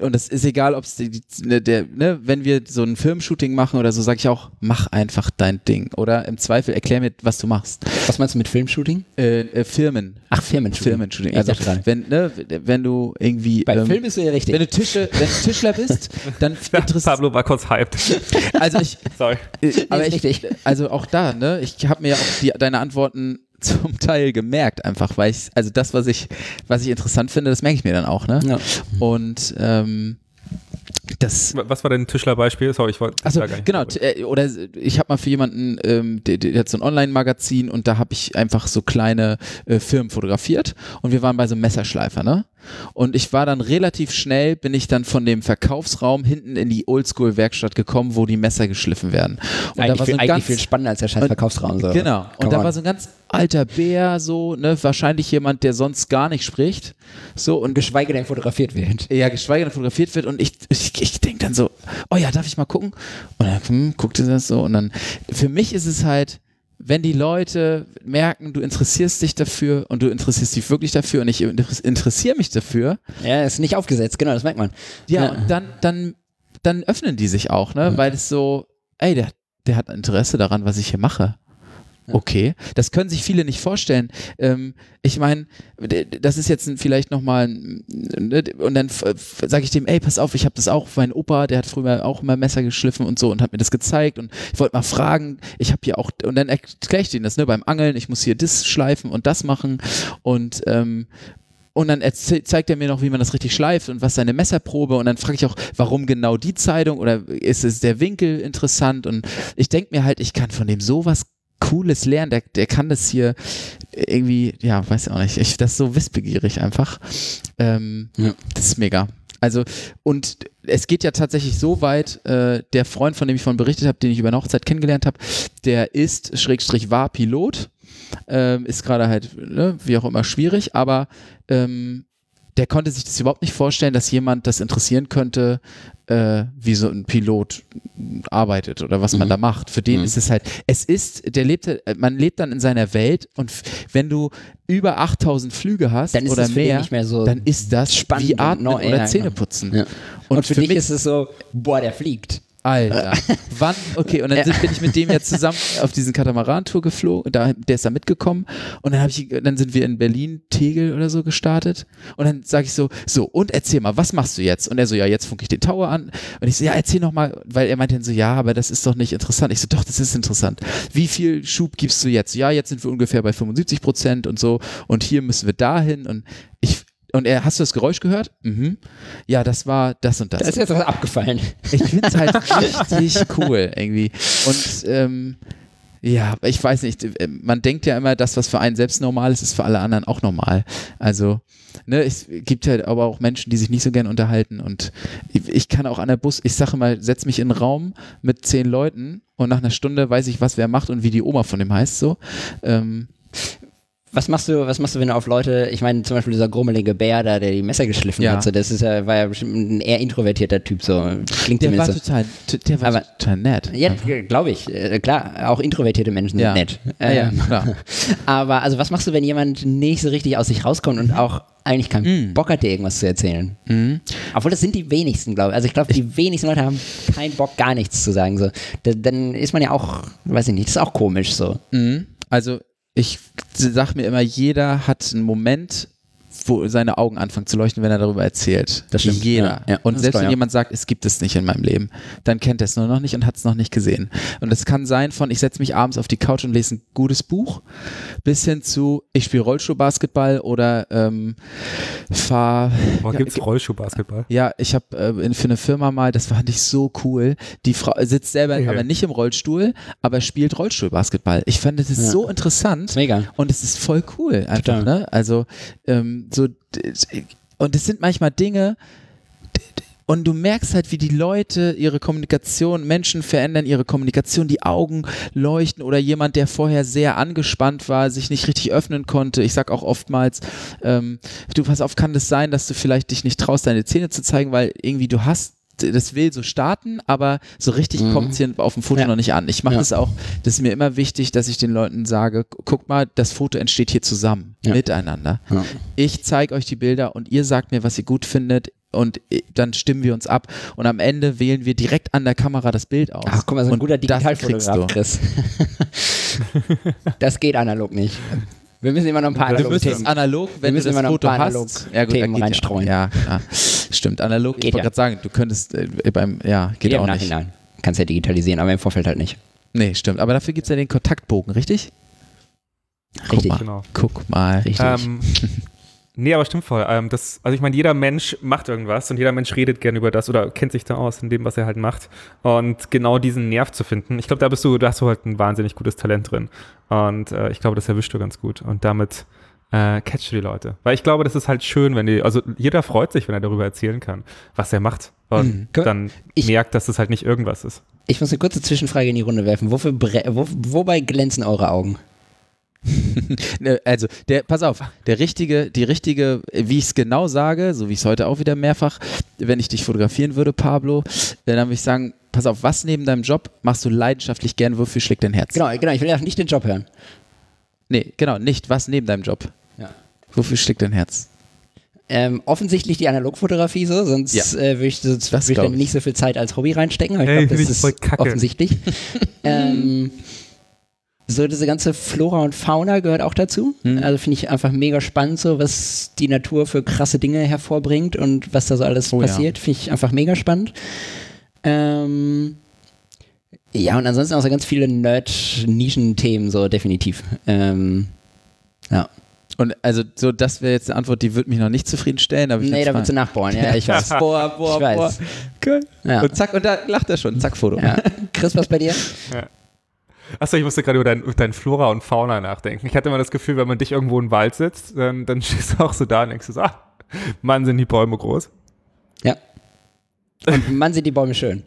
Und es ist egal, ob es die, die, ne, der, ne, wenn wir so ein Filmshooting machen oder so, sage ich auch, mach einfach dein Ding. Oder im Zweifel erklär mir, was du machst. Was meinst du mit Filmshooting? Äh, äh, Firmen. Ach, Firmenshooting. Firmenshooting. Also wenn, ne, wenn du irgendwie Bei ähm, Film bist du ja richtig. wenn du Tische, wenn du Tischler bist, dann interessiert Pablo war kurz hyped. also ich, Sorry. äh, aber ich, richtig. also auch da, ne, ich habe mir auch die, deine Antworten zum Teil gemerkt, einfach, weil ich, also das, was ich, was ich interessant finde, das merke ich mir dann auch, ne? Ja. Und ähm, das Was war dein Tischlerbeispiel? Sorry, ich wollte. also da gar nicht genau, äh, oder ich habe mal für jemanden, ähm, der, der hat so ein Online-Magazin und da habe ich einfach so kleine äh, Firmen fotografiert und wir waren bei so einem Messerschleifer, ne? Und ich war dann relativ schnell, bin ich dann von dem Verkaufsraum hinten in die Oldschool-Werkstatt gekommen, wo die Messer geschliffen werden. Und eigentlich, viel, ein eigentlich ganz- viel spannender als der scheiß Verkaufsraum. So. Genau. Und Come da on. war so ein ganz alter Bär, so, ne, wahrscheinlich jemand, der sonst gar nicht spricht. So, und Geschweige denn fotografiert wird. ja, geschweige denn fotografiert wird und ich, ich, ich denke dann so, oh ja, darf ich mal gucken? Und dann hm, guckte das so und dann, für mich ist es halt, wenn die Leute merken, du interessierst dich dafür und du interessierst dich wirklich dafür und ich inter- interessiere mich dafür, Ja, ist nicht aufgesetzt, genau, das merkt man. ja, und dann, dann, dann öffnen die sich auch, ne, weil es so, ey, der, der hat Interesse daran, was ich hier mache. Okay, das können sich viele nicht vorstellen. Ähm, ich meine, das ist jetzt vielleicht nochmal, ne, und dann sage ich dem, ey, pass auf, ich habe das auch, mein Opa, der hat früher auch immer Messer geschliffen und so und hat mir das gezeigt und ich wollte mal fragen, ich habe hier auch, und dann erkläre ich denen das, ne, beim Angeln, ich muss hier das schleifen und das machen und ähm, und dann zeigt er mir noch, wie man das richtig schleift und was seine Messerprobe. Und dann frage ich auch, warum genau die Zeitung oder ist es der Winkel interessant? Und ich denke mir halt, ich kann von dem sowas Cooles lernen. Der, der kann das hier irgendwie, ja, weiß auch nicht. Ich, das ist so wissbegierig einfach. Ähm, Ja. Das ist mega. Also, und es geht ja tatsächlich so weit, äh, der Freund, von dem ich vorhin berichtet habe, den ich über eine Hochzeit kennengelernt habe, der ist, Schrägstrich, war Pilot, ähm, ist gerade halt, ne, wie auch immer, schwierig, aber ähm, der konnte sich das überhaupt nicht vorstellen, dass jemand das interessieren könnte, äh, wie so ein Pilot arbeitet oder was man Mhm. da macht. Für den Mhm. ist es halt, es ist, der lebt, halt- man lebt dann in seiner Welt und wenn du über 8000 Flüge hast Dann ist oder mehr, nicht mehr so dann ist das spannend wie und Atmen neu, oder ja, Zähneputzen. Ja. Und, Und, für, für dich mich ist es so, boah, der fliegt. Alter, wann? Okay, und dann Ja. sind, bin ich mit dem jetzt zusammen auf diesen Katamaran-Tour geflogen, da, der ist da mitgekommen und dann habe ich, dann sind wir in Berlin Tegel oder so gestartet und dann sage ich so, so und erzähl mal, was machst du jetzt? Und er so, ja, jetzt funke ich den Tower an und ich so, ja, erzähl noch mal, weil er meinte dann so, ja, aber das ist doch nicht interessant. Ich so, doch, das ist interessant. Wie viel Schub gibst du jetzt? Ja, jetzt sind wir ungefähr bei 75 Prozent und so und hier müssen wir dahin und ich und er, hast du das Geräusch gehört? Mhm. Ja, das war das und das. Da ist jetzt was abgefallen. Ich finde es halt richtig cool irgendwie. Und ähm, ja, ich weiß nicht, äh, man denkt ja immer, das, was für einen selbst normal ist, ist für alle anderen auch normal. Also, ne, es gibt ja aber auch Menschen, die sich nicht so gern unterhalten und ich, ich kann auch an der Bus, ich sage mal, setz mich in einen Raum mit zehn Leuten und nach einer Stunde weiß ich, was wer macht und wie die Oma von dem heißt so. Ähm, Was machst du, was machst du, wenn du auf Leute, ich meine zum Beispiel dieser grummelige Bär da, der die Messer geschliffen Ja. hat, so, das ist ja, war ja bestimmt ein eher introvertierter Typ, so klingt der war so. total, der war Aber- total nett. Ja, glaube ich. Äh, klar, auch introvertierte Menschen sind Ja. nett. Ja, ja, Ähm. Aber also was machst du, wenn jemand nicht so richtig aus sich rauskommt und auch eigentlich keinen Mm. Bock hat, dir irgendwas zu erzählen? Mhm. Obwohl das sind die wenigsten, glaube ich. Also ich glaube, die wenigsten Leute haben keinen Bock, gar nichts zu sagen. So. Da, dann ist man ja auch, weiß ich nicht, das ist auch komisch so. Mhm. Also ich sag mir immer, jeder hat einen Moment, wo seine Augen anfangen zu leuchten, wenn er darüber erzählt. Das stimmt, Jeder. ja. Ja, und selbst klar, wenn ja. jemand sagt, es gibt es nicht in meinem Leben, dann kennt er es nur noch nicht und hat es noch nicht gesehen. Und es kann sein von, ich setze mich abends auf die Couch und lese ein gutes Buch, bis hin zu, ich spiele Rollschuhbasketball oder ähm, fahre Boah, gibt's Rollschuhbasketball? ja, ich habe äh, für eine Firma mal, das fand ich so cool. Die Frau sitzt selber Ja. aber nicht im Rollstuhl, aber spielt Rollstuhlbasketball. Ich fand das ist Ja. so interessant mega. und es ist voll cool einfach, Total. ne? Also ähm, so und es sind manchmal Dinge, Und du merkst halt, wie die Leute ihre Kommunikation, Menschen verändern ihre Kommunikation, die Augen leuchten oder jemand, der vorher sehr angespannt war, sich nicht richtig öffnen konnte. Ich sag auch oftmals, ähm, du pass auf, kann das sein, dass du vielleicht dich nicht traust, deine Zähne zu zeigen, weil irgendwie du hast das will so starten, aber so richtig Mhm. kommt es hier auf dem Foto Ja. noch nicht an. Ich mache Ja. das auch, das ist mir immer wichtig, dass ich den Leuten sage, guck mal, das Foto entsteht hier zusammen, Ja. miteinander. Ja. Ich zeige euch die Bilder und ihr sagt mir, was ihr gut findet und i- dann stimmen wir uns ab und am Ende wählen wir direkt an der Kamera das Bild aus. Ach, guck mal, so ein Und guter das Digitalfotograf, kriegst Chris. das geht analog nicht. Wir müssen immer noch ein paar Themen. analog, wenn du müssen das immer noch ein Foto paar hast. analog Ja, gut, Themen reinstreuen. Ja, ja, stimmt. Analog, ich Geht wollte ja. gerade sagen, du könntest äh, beim, ja, geht Im auch nicht. Nachhinein. Kannst ja digitalisieren, aber im Vorfeld halt nicht. Nee, stimmt. Aber dafür gibt es ja den Kontaktbogen, richtig? Richtig. mal. Genau. Guck mal. Richtig. Ähm, nee, aber stimmt voll. Ähm, das, also ich meine, jeder Mensch macht irgendwas und jeder Mensch redet gerne über das oder kennt sich da aus in dem, was er halt macht. Und genau diesen Nerv zu finden, ich glaube, da bist du, da hast du halt ein wahnsinnig gutes Talent drin. Und äh, ich glaube, das erwischst du ganz gut. Und damit äh, catchst du die Leute. Weil ich glaube, das ist halt schön, wenn die, also jeder freut sich, wenn er darüber erzählen kann, was er macht. Und Mhm. Dann Ich- merkt, dass es halt nicht irgendwas ist. Ich muss eine kurze Zwischenfrage in die Runde werfen. Wofür bre wo, wobei glänzen eure Augen? Ne, Also, der, pass auf, der richtige, die richtige, wie ich es genau sage, so wie ich es heute auch wieder mehrfach, wenn ich dich fotografieren würde, Pablo, äh, dann würde ich sagen, pass auf, was neben deinem Job machst du leidenschaftlich gern, wofür schlägt dein Herz? Genau, genau, ich will ja nicht den Job hören. Nee, genau, nicht, was neben deinem Job. Ja. Wofür schlägt dein Herz? Ähm, offensichtlich die Analogfotografie so, sonst Ja. äh, würde ich, so, Das würd ich ich. nicht so viel Zeit als Hobby reinstecken. Aber ich Hey, glaube, find das ich voll ist kacke. offensichtlich. ähm, so diese ganze Flora und Fauna gehört auch dazu. Mhm. Also finde ich einfach mega spannend, so was die Natur für krasse Dinge hervorbringt und was da so alles Oh ja. passiert. Finde ich einfach mega spannend. Ähm, ja, und ansonsten auch so ganz viele Nerd-Nischen-Themen, so definitiv. Ähm, ja. Und also, so, das wäre jetzt eine Antwort, die würde mich noch nicht zufriedenstellen, aber ich Nee, da willst du nachbohren, ja, ich weiß. Boah, boah, Ich weiß. boah. Geil. Ja. Und zack, und da lacht er schon. Zack, Foto. Ja. Chris, was bei dir? Achso, ich musste gerade über dein, über dein Flora und Fauna nachdenken. Ich hatte immer das Gefühl, wenn man dich irgendwo im Wald sitzt, dann, dann stehst du auch so da und denkst du so, ah, Mann, sind die Bäume groß. Ja. Und man sieht die Bäume schön.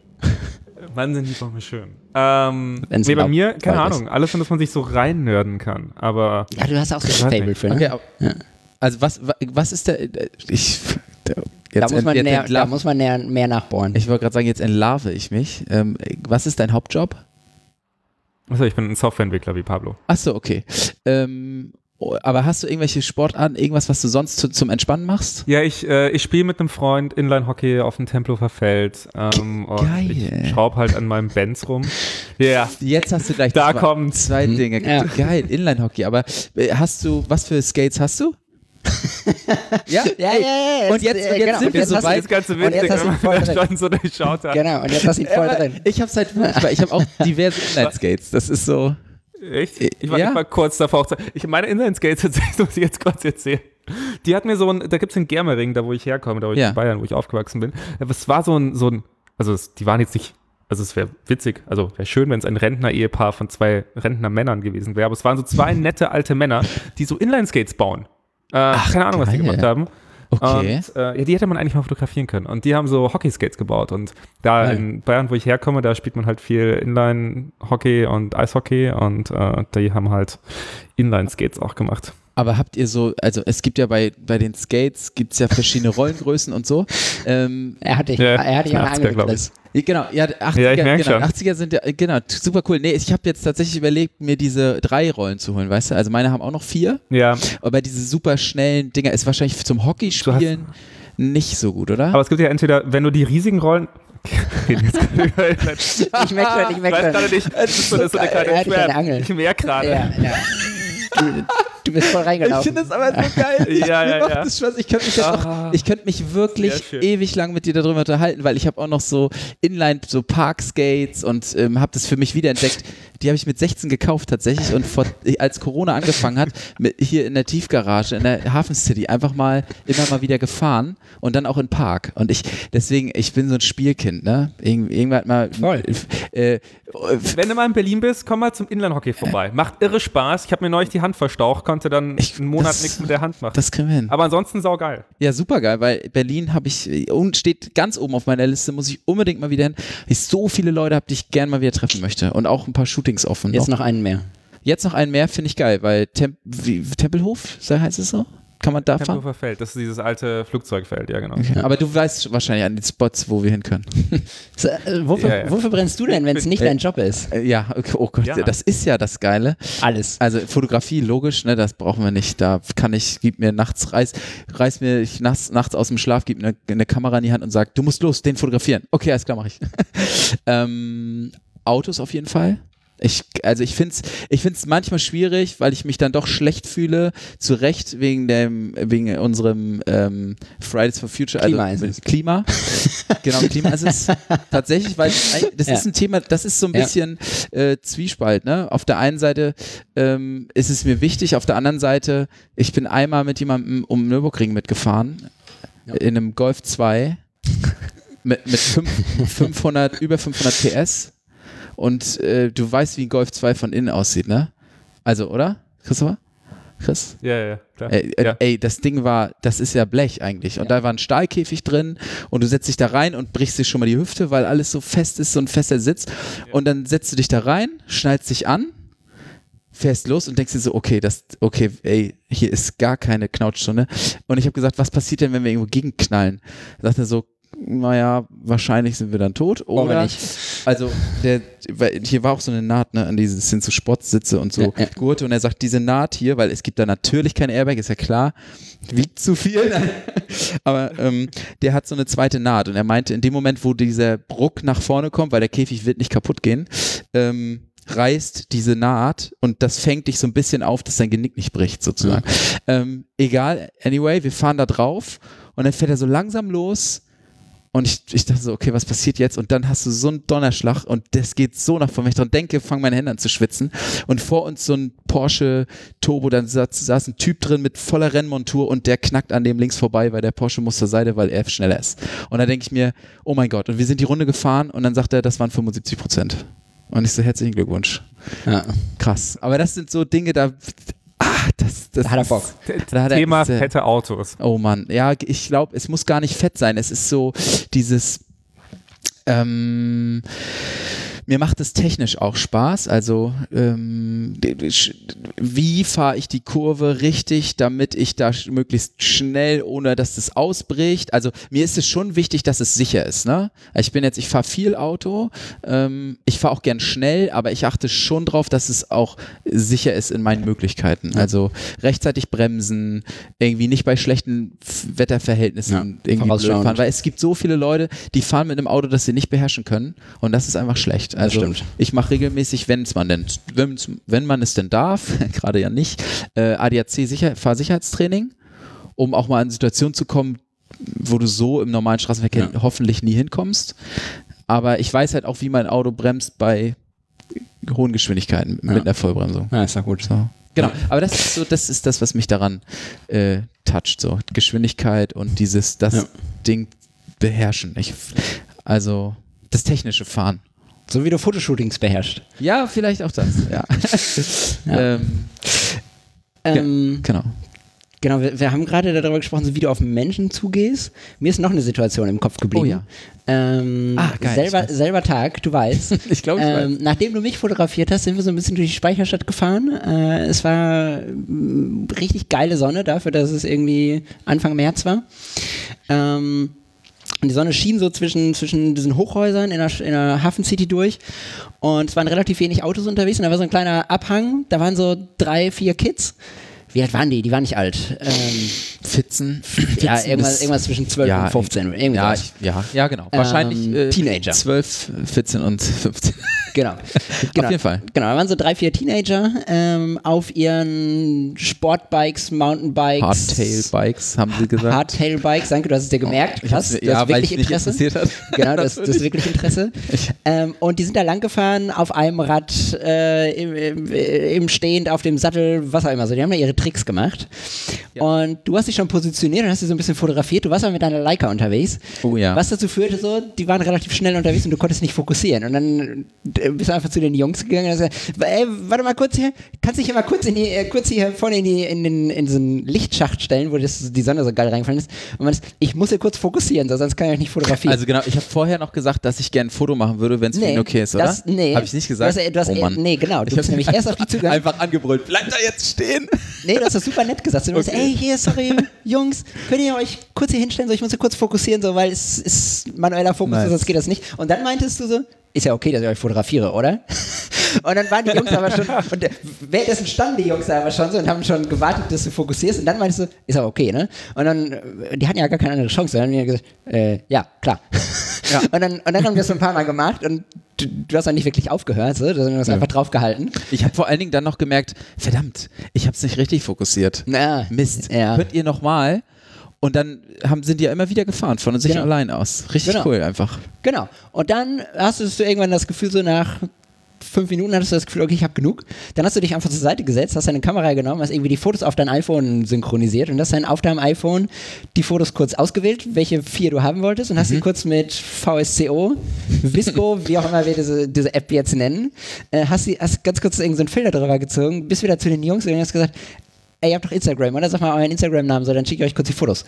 Mann, sind die Bäume schön. Ähm, Wenn's nee, bei mir, keine Wald ist. Ahnung, alles, in das man sich so reinnörden kann. Aber Ja, du hast auch so ein Fable nicht. für, ne? Okay, Ja. also was, wa- was ist der, äh, ich, der, Da jetzt, muss man, jetzt näher, da muss man näher, mehr nachbohren. ich wollte gerade sagen, jetzt entlarve ich mich. Ähm, was ist dein Hauptjob? achso, ich bin ein Softwareentwickler wie Pablo. Achso, okay. Ähm, aber hast du irgendwelche Sportarten, irgendwas, was du sonst zu, zum Entspannen machst? Ja, ich, äh, ich spiele mit einem Freund Inline-Hockey auf dem Tempelhofer Feld. Ähm, und Geil. Ich schraube halt an meinem Benz rum. Ja, Jetzt hast du gleich da zwei, zwei Dinge. Ja. Geil, Inline-Hockey. Aber äh, hast du, was für Skates hast du? ja, ja, ja, ja. Und jetzt- und jetzt sind wir jetzt so hast du- weit. Das ganze und jetzt witzig, hast du ihn wenn voll drin. schon so durchschaut hat. Genau, und jetzt hast du ihn voll drin. Ich hab's halt wirklich, weil ich habe auch diverse Inline-Skates. Das ist so. Echt? Ich war, Ja. ich war kurz davor. Auch zu, ich meine Inline-Skates, tatsächlich, muss ich jetzt kurz erzählen. Die hat mir so ein, da gibt es in Germering, da wo ich herkomme, da wo ich Ja. in Bayern, wo ich aufgewachsen bin. Es war so ein, so ein also es, die waren jetzt nicht, also es wäre witzig, also wäre schön, wenn es ein Rentner-Ehepaar von zwei Rentner-Männern gewesen wäre, aber es waren so zwei nette alte Männer, die so Inline-Skates bauen. Äh, keine Ahnung, was die gemacht haben. Okay. Und, äh, ja, die hätte man eigentlich mal fotografieren können. Und die haben so Hockey-Skates gebaut. Und da Geil. in Bayern, wo ich herkomme, da spielt man halt viel Inline-Hockey und Eishockey. Und äh, die haben halt Inline-Skates auch gemacht. Aber habt ihr so, also es gibt ja bei, bei den Skates, gibt es ja verschiedene Rollengrößen und so. Ähm, Er hat dich, Ja, er hat dich an der 80er, Angel glaub ich. genau, ja, 80er, Ja, ich merk genau, schon. 80er sind ja, genau, super cool. Nee, ich habe jetzt tatsächlich überlegt, mir diese drei Rollen zu holen, weißt du? Also meine haben auch noch vier, Ja, aber diese super schnellen Dinger ist wahrscheinlich zum Hockeyspielen nicht so gut, oder? aber es gibt ja entweder, wenn du die riesigen Rollen. Gerade über Inline- Ich merke schon, ich Ich merke weiß schon. gerade nicht, das ist so, das ist so eine kleine. Ich merke gerade. Ja, ja. Du, bist voll reingelaufen. das aber so geil. Ich, Ja, ja, ja. das Spaß. Ich könnte mich, jetzt Ah. auch, ich könnte mich wirklich ewig lang mit dir darüber unterhalten, weil ich habe auch noch so Inline, so Parkskates und ähm, habe das für mich wiederentdeckt. Die habe ich mit 16 gekauft tatsächlich und vor, als Corona angefangen hat, mit, hier in der Tiefgarage in der Hafen City einfach mal immer mal wieder gefahren und dann auch in Park. Und ich, deswegen, ich bin so ein Spielkind, ne? Irgend, irgendwann mal Voll. äh, Wenn du mal in Berlin bist, komm mal zum Inline-Hockey vorbei. Macht irre Spaß. Ich habe mir neulich die Hand verstaucht, konnte konnte dann Ich- einen Monat das- nichts mit der Hand machen. Das kriegen wir hin. Aber ansonsten saugeil. Ja, super geil, weil Berlin habe ich und steht ganz oben auf meiner Liste, muss ich unbedingt mal wieder hin. Ich so viele Leute habe, die ich gern mal wieder treffen möchte und auch ein paar Shootings offen. Jetzt noch. noch einen mehr. Jetzt noch einen mehr finde ich geil, weil Tem wie, Tempelhof, so heißt es so? Kann man da fahren? Tempelhofer Feld, das ist dieses alte Flugzeugfeld, ja genau. Okay. Aber du weißt wahrscheinlich an den Spots, wo wir hin können. So, äh, wofür, Ja, ja. wofür brennst du denn, wenn es nicht Äh, dein Job ist? Äh, ja, okay, oh Gott, Ja. das ist ja das Geile. Alles. Also Fotografie, logisch, ne, das brauchen wir nicht. Da kann ich, gib mir nachts, reiß, reiß mir ich nachts, nachts aus dem Schlaf, gib mir eine, eine Kamera in die Hand und sag, du musst los, den fotografieren. Okay, alles klar, mach ich. ähm, Autos auf jeden Fall. Ich, also ich finde es ich find's manchmal schwierig, weil ich mich dann doch schlecht fühle, zu Recht wegen dem, wegen unserem ähm, Fridays for Future, Klima also ist es. Klima. genau, Klima ist es. Tatsächlich, weil das Ja. ist ein Thema, das ist so ein Ja. bisschen äh, Zwiespalt. Ne? Auf der einen Seite ähm, ist es mir wichtig, auf der anderen Seite, ich bin einmal mit jemandem um Nürburgring mitgefahren, in einem Golf 2 mit, mit fünf, 500, über 500 PS und äh, du weißt, wie ein Golf 2 von innen aussieht, ne? Also, oder? Christopher? Chris? Ja, ja, klar. Ey, äh, ja. ey, das Ding war, das ist ja Blech eigentlich. Und da war ein Stahlkäfig drin und du setzt dich da rein und brichst dir schon mal die Hüfte, weil alles so fest ist, so ein fester Sitz. Und dann setzt du dich da rein, schnallst dich an, fährst los und denkst dir so, okay, das, okay, ey, hier ist gar keine Knautschstunde. Und ich habe gesagt, was passiert denn, wenn wir irgendwo gegenknallen? Da sagt er so, naja, wahrscheinlich sind wir dann tot. Oder, nicht. also, der, hier war auch so eine Naht, ne, an diese, das sind so Sportsitze und so Ja, ja. Gurte. Und er sagt, diese Naht hier, weil es gibt da natürlich kein Airbag, ist ja klar, wiegt zu viel. Aber ähm, der hat so eine zweite Naht. Und er meinte, in dem Moment, wo dieser Bruck nach vorne kommt, weil der Käfig wird nicht kaputt gehen, ähm, reißt diese Naht und das fängt dich so ein bisschen auf, dass dein Genick nicht bricht, sozusagen. Ähm, egal, anyway, wir fahren da drauf und dann fährt er so langsam los und ich, ich dachte so, okay, was passiert jetzt? Und dann hast du so einen Donnerschlag und das geht so nach vorne. Wenn ich dran denke, fangen meine Hände an zu schwitzen. Und vor uns so ein Porsche Turbo, dann saß, saß ein Typ drin mit voller Rennmontur und der knackt an dem links vorbei, weil der Porsche muss zur Seite, weil er schneller ist. Und da denke ich mir, oh mein Gott. Und wir sind die Runde gefahren und dann sagt er, das waren 75 Prozent. Und ich so, herzlichen Glückwunsch. Ja. Krass. Aber das sind so Dinge, da, ah, das, das Da hat er Bock. Da hat er- Thema er- fette Autos. Oh Mann, ja, ich glaube, es muss gar nicht fett sein. Es ist so dieses. Ähm, mir macht es technisch auch Spaß. Also, ähm, wie fahre ich die Kurve richtig, damit ich da möglichst schnell, ohne dass das ausbricht. Also, mir ist es schon wichtig, dass es sicher ist. Ne? Ich bin jetzt, ich fahre viel Auto. Ähm, ich fahre auch gern schnell, aber ich achte schon drauf, dass es auch sicher ist in meinen Möglichkeiten. Also, rechtzeitig bremsen, irgendwie nicht bei schlechten Wetterverhältnissen Ja, irgendwie fahren, weil es gibt so viele Leute, die fahren mit einem Auto, das sie nicht beherrschen können und das ist einfach schlecht. Also stimmt. ich mache regelmäßig, wenn es man denn, wenn's, wenn man es denn darf, gerade ja nicht, äh, ADAC Sicher Fahrsicherheitstraining, um auch mal in Situationen zu kommen, wo du so im normalen Straßenverkehr Ja. hoffentlich nie hinkommst. Aber ich weiß halt auch, wie mein Auto bremst bei hohen Geschwindigkeiten Ja. mit einer Vollbremsung. Ja, ist doch gut. So. Genau, aber das ist so, das ist das, was mich daran äh, toucht, so Geschwindigkeit und dieses, das Ja. Ding beherrschen. Ich, also das technische Fahren. So wie du Fotoshootings beherrschst. Ja, vielleicht auch das. Ja. ähm, Ähm, genau. Genau, wir, wir haben gerade darüber gesprochen, so wie du auf Menschen zugehst. Mir ist noch eine Situation im Kopf geblieben. Oh ja. Ähm, Ah, geil, selber, weiß. selber Tag, du weißt. Ich glaube, ich ähm, nachdem du mich fotografiert hast, sind wir so ein bisschen durch die Speicherstadt gefahren. Äh, es war mm, richtig geile Sonne dafür, dass es irgendwie Anfang März war. Ähm, und die Sonne schien so zwischen, zwischen diesen Hochhäusern in der, in der Hafen City durch. Und es waren relativ wenig Autos unterwegs. Und da war so ein kleiner Abhang. Da waren so drei, vier Kids. Wie alt waren die? Die waren nicht alt. Ähm, Fitzen. ja, Fitzen irgendwas, irgendwas zwischen 12 Ja, und 15. Irgendwie Ja, ja, ja, genau. Wahrscheinlich Ähm, äh, Teenager. 12, 14 und 15. Genau. genau. Auf jeden Fall. Genau, da waren so drei, vier Teenager ähm, auf ihren Sportbikes, Mountainbikes. Hardtail-Bikes, haben sie gesagt. Hardtail-Bikes, danke, du hast es dir gemerkt. Hab's- du ja, hast weil wirklich Interesse. interessiert hat. Genau, das, das ist wirklich Interesse. Ähm, und die sind da lang gefahren, auf einem Rad, äh, im, im, im Stehend, auf dem Sattel, was auch immer so. Die haben da ihre Tricks gemacht. Und du hast dich schon positioniert und hast dich so ein bisschen fotografiert. Du warst aber mit deiner Leica unterwegs. Oh ja. Was dazu führte so, die waren relativ schnell unterwegs und du konntest nicht fokussieren. Und dann äh, bist einfach zu den Jungs gegangen und hast gesagt, ey, warte mal kurz hier, kannst du dich mal kurz, in die, äh, kurz hier vorne in, die, in, den, in so einen Lichtschacht stellen, wo das, die Sonne so geil reingefallen ist. Und man ist, ich muss hier kurz fokussieren, so, sonst kann ich euch nicht fotografieren. Also genau, ich habe vorher noch gesagt, dass ich gerne ein Foto machen würde, wenn es für ihn okay ist, oder? Das, nee. Habe ich nicht gesagt? Du hast, du hast, oh Mann. Nee, genau. Du bist nämlich erst auf die zugegangen. Einfach angebrüllt. Bleib da jetzt stehen. Nee, du hast das super nett gesagt. Du okay. ey, hier, sorry, Jungs, könnt ihr euch kurz hier hinstellen, so, ich muss hier kurz fokussieren, so, weil es ist manueller Fokus, nice. sonst geht das nicht. Und dann meintest du so, ist ja okay, dass ich euch fotografiere, oder? Und dann waren die Jungs aber schon, und währenddessen standen die Jungs aber schon so und haben schon gewartet, dass du fokussierst. Und dann meinst du, ist aber okay, ne? Und dann, die hatten ja gar keine andere Chance. Dann haben die gesagt, äh, ja, klar. Ja. Und, dann, und dann haben wir das so ein paar Mal gemacht und du, du hast dann nicht wirklich aufgehört, so, du hast ja. einfach draufgehalten. Ich habe vor allen Dingen dann noch gemerkt, verdammt, ich habe es nicht richtig fokussiert. Na, Mist. Ja. Könnt ihr nochmal? Und dann haben, sind die ja immer wieder gefahren, von sich genau. allein aus. Richtig genau. cool einfach. Genau. Und dann hast du irgendwann das Gefühl, so nach fünf Minuten hattest du das Gefühl, okay, ich habe genug. Dann hast du dich einfach zur Seite gesetzt, hast deine Kamera genommen, hast irgendwie die Fotos auf dein iPhone synchronisiert und hast dann auf deinem iPhone die Fotos kurz ausgewählt, welche vier du haben wolltest und hast mhm. sie kurz mit VSCO, Visco, wie auch immer wir diese, diese App jetzt nennen, äh, hast, sie, hast ganz kurz irgendeinen so Filter drüber gezogen, bist wieder zu den Jungs und hast gesagt, ey, ihr habt doch Instagram, oder? Sag mal euren Instagram-Namen, so, dann schicke ich euch kurz die Fotos.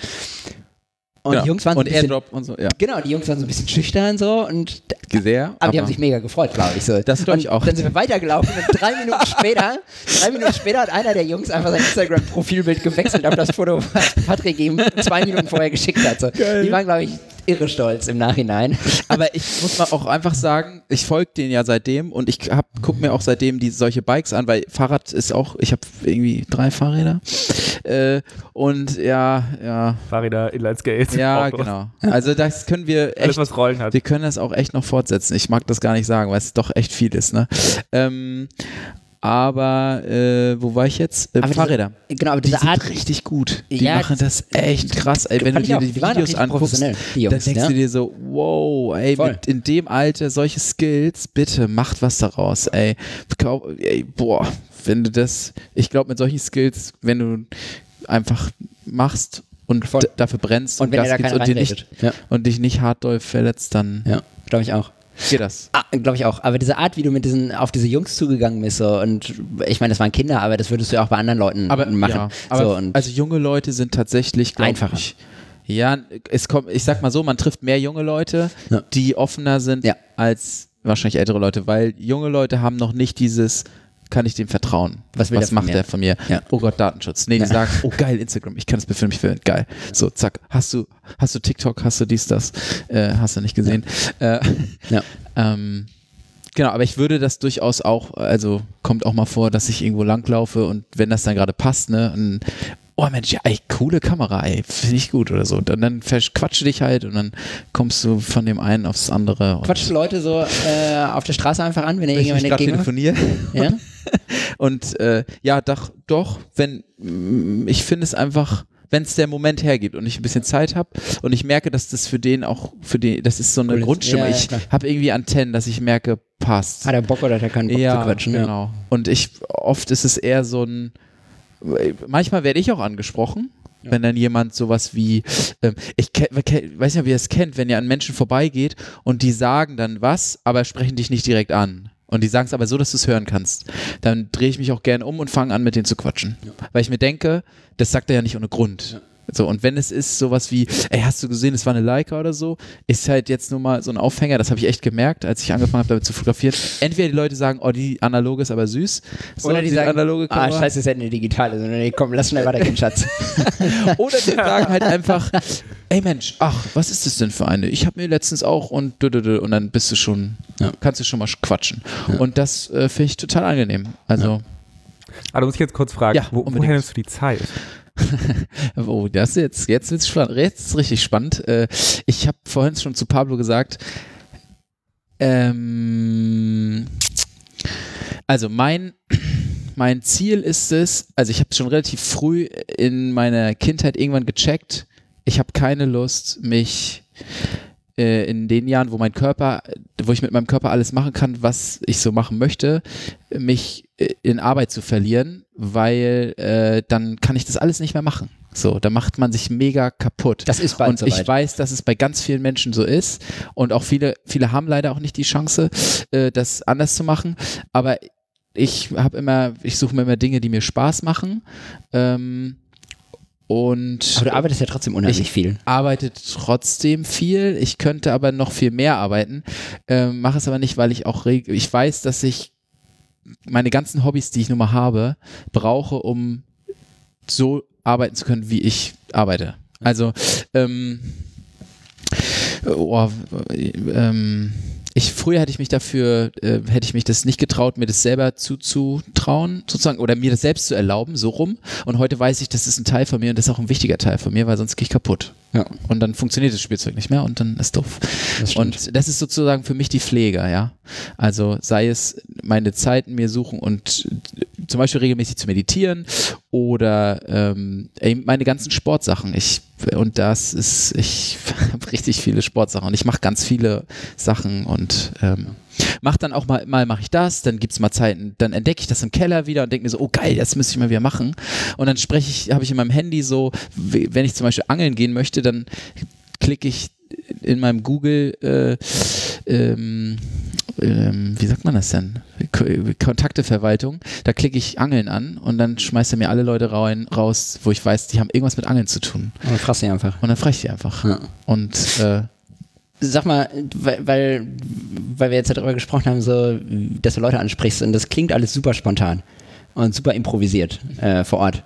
Und genau. die Jungs waren und so ein bisschen, Airdrop und so, ja. Genau, die Jungs waren so ein bisschen schüchtern so und sehr. Aber, aber die haben sich mega gefreut, glaube ich. So. Das glaube ich auch. Dann sind wir weitergelaufen und drei Minuten später, drei Minuten später hat einer der Jungs einfach sein Instagram-Profilbild gewechselt auf das Foto, was Patrick ihm zwei Minuten vorher geschickt hat. So. Die waren, glaube ich, irre stolz im Nachhinein. Aber ich muss mal auch einfach sagen, ich folge denen ja seitdem und ich gucke mir auch seitdem die solche Bikes an, weil Fahrrad ist auch, ich habe irgendwie drei Fahrräder äh, und ja, ja. Fahrräder, Inlineskates. Ja, genau. Also das können wir echt, Alles, was Rollen hat. wir können das auch echt noch fortsetzen. Ich mag das gar nicht sagen, weil es doch echt viel ist. Ne? Ähm, aber äh, wo war ich jetzt? Äh, Fahrräder. Diese, genau, aber die Art sind richtig gut. Die Ja, machen das echt krass. Ey, wenn du dir auch, die Videos anguckst, dann denkst ja. du dir so, wow, ey, mit in dem Alter solche Skills, bitte macht was daraus, ey. Ey boah, wenn du das, ich glaube mit solchen Skills, wenn du einfach machst und dafür brennst und, Und Gas gibst und, dir nicht. Ja. und dich nicht hart doll verletzt, dann Ja, glaube ich auch. Geht das. Ah, glaube ich auch. Aber diese Art, wie du mit diesen, auf diese Jungs zugegangen bist, so, und ich meine, das waren Kinder, aber das würdest du ja auch bei anderen Leuten aber, machen. Ja, aber so, also junge Leute sind tatsächlich Einfacher. Ich, ja, es kommt, ich sag mal so, man trifft mehr junge Leute, Ja. die offener sind Ja. als wahrscheinlich ältere Leute, weil junge Leute haben noch nicht dieses kann ich dem vertrauen? Was von macht der von mir? Ja. Oh Gott, Datenschutz. Nee, die Ja. sagen, oh geil, Instagram, ich kann das befilmen, ich will, geil. So, zack. Hast du, hast du TikTok, hast du dies, das, äh, hast du nicht gesehen. Äh, Ja. ähm, Genau, aber ich würde das durchaus auch, also kommt auch mal vor, dass ich irgendwo langlaufe und wenn das dann gerade passt, ne, ein, oh Mensch, ja, ey, coole Kamera, ey, finde ich gut oder so. Und dann quatsch dich halt und dann kommst du von dem einen aufs andere. Quatschst Leute so äh, auf der Straße einfach an, wenn ihr irgendjemand entgegenkommt? telefoniere. Ja? Und äh, ja, doch, doch, wenn mm, ich finde es einfach, wenn es der Moment hergibt und ich ein bisschen Zeit habe und ich merke, dass das für den auch, für den, das ist so eine Cool. Grundstimme. Ja, ja, ich habe irgendwie Antennen, dass ich merke, passt. Hat er Bock oder hat er keinen Bock ja, zu quatschen? genau. Und ich, oft ist es eher so ein, manchmal werde ich auch angesprochen. Wenn dann jemand sowas wie, ähm, ich weiß nicht, ob ihr es kennt, wenn ihr an Menschen vorbeigeht und die sagen dann was, aber sprechen dich nicht direkt an. Und die sagen es aber so, dass du es hören kannst. Dann drehe ich mich auch gerne um und fange an, mit denen zu quatschen. Weil ich mir denke, das sagt er ja nicht ohne Grund. So, und wenn es ist sowas wie, ey, hast du gesehen, es war eine Leica oder so, ist halt jetzt nur mal so ein Aufhänger, das habe ich echt gemerkt, als ich angefangen habe, damit zu fotografieren. Entweder die Leute sagen, oh, die analoge ist aber süß. So, Oder die sagen, analoge ah, scheiße, ist ja eine digitale. So, nee, komm, lass schnell weitergehen, Schatz. Oder die sagen halt einfach, ey Mensch, ach, was ist das denn für eine? Ich habe mir letztens auch und und dann bist du schon, kannst du schon mal quatschen. Und das äh, finde ich total angenehm. Also, Aber da muss ich jetzt kurz fragen, Ja, wo, woher nimmst du die Zeit? oh, das jetzt, jetzt. Jetzt ist richtig spannend. Äh, ich habe vorhin schon zu Pablo gesagt, ähm, also mein, mein Ziel ist es, also ich habe schon relativ früh in meiner Kindheit irgendwann gecheckt, ich habe keine Lust, mich äh, in den Jahren, wo mein Körper, wo ich mit meinem Körper alles machen kann, was ich so machen möchte, mich äh, in Arbeit zu verlieren, weil äh, dann kann ich das alles nicht mehr machen. So, da macht man sich mega kaputt. Das ist bald Und soweit. ich weiß, dass es bei ganz vielen Menschen so ist. Und auch viele, viele haben leider auch nicht die Chance, äh, das anders zu machen. Aber ich habe immer, ich suche mir immer Dinge, die mir Spaß machen. Ähm, und Aber du arbeitest ja trotzdem unheimlich Ich- viel. arbeite trotzdem viel. Ich könnte aber noch viel mehr arbeiten. Ähm, Mache es aber nicht, weil ich auch reg ich weiß, dass ich meine ganzen Hobbys, die ich nun mal habe, brauche, um so arbeiten zu können, wie ich arbeite. Also ähm, oh, ähm, ich früher hätte ich mich dafür äh, hätte ich mich das nicht getraut, mir das selber zuzutrauen, sozusagen oder mir das selbst zu erlauben, so rum. Und heute weiß ich, das ist ein Teil von mir und das ist auch ein wichtiger Teil von mir, weil sonst gehe ich kaputt. Ja. Und dann funktioniert das Spielzeug nicht mehr und dann ist doof. Das stimmt. und das ist sozusagen für mich die Pflege, ja. Also sei es meine Zeiten mir suchen und zum Beispiel regelmäßig zu meditieren oder ähm, meine ganzen Sportsachen. Ich und das ist, ich habe richtig viele Sportsachen und ich mache ganz viele Sachen und ähm, mach dann auch mal, mal mache ich das, dann gibt's mal Zeiten, dann entdecke ich das im Keller wieder und denke mir so, oh geil, das müsste ich mal wieder machen. Und dann spreche ich, habe ich in meinem Handy so, wenn ich zum Beispiel angeln gehen möchte, dann klicke ich in meinem Google, äh, ähm, ähm, wie sagt man das denn? Ko Kontakteverwaltung, da klicke ich Angeln an und dann schmeißt er mir alle Leute rein, raus, wo ich weiß, die haben irgendwas mit Angeln zu tun. Und dann fragst du ihn einfach. Und dann frage ich die einfach. Ja. Und äh, Sag mal, weil, weil, weil wir jetzt darüber gesprochen haben, so, dass du Leute ansprichst und das klingt alles super spontan und super improvisiert äh, vor Ort.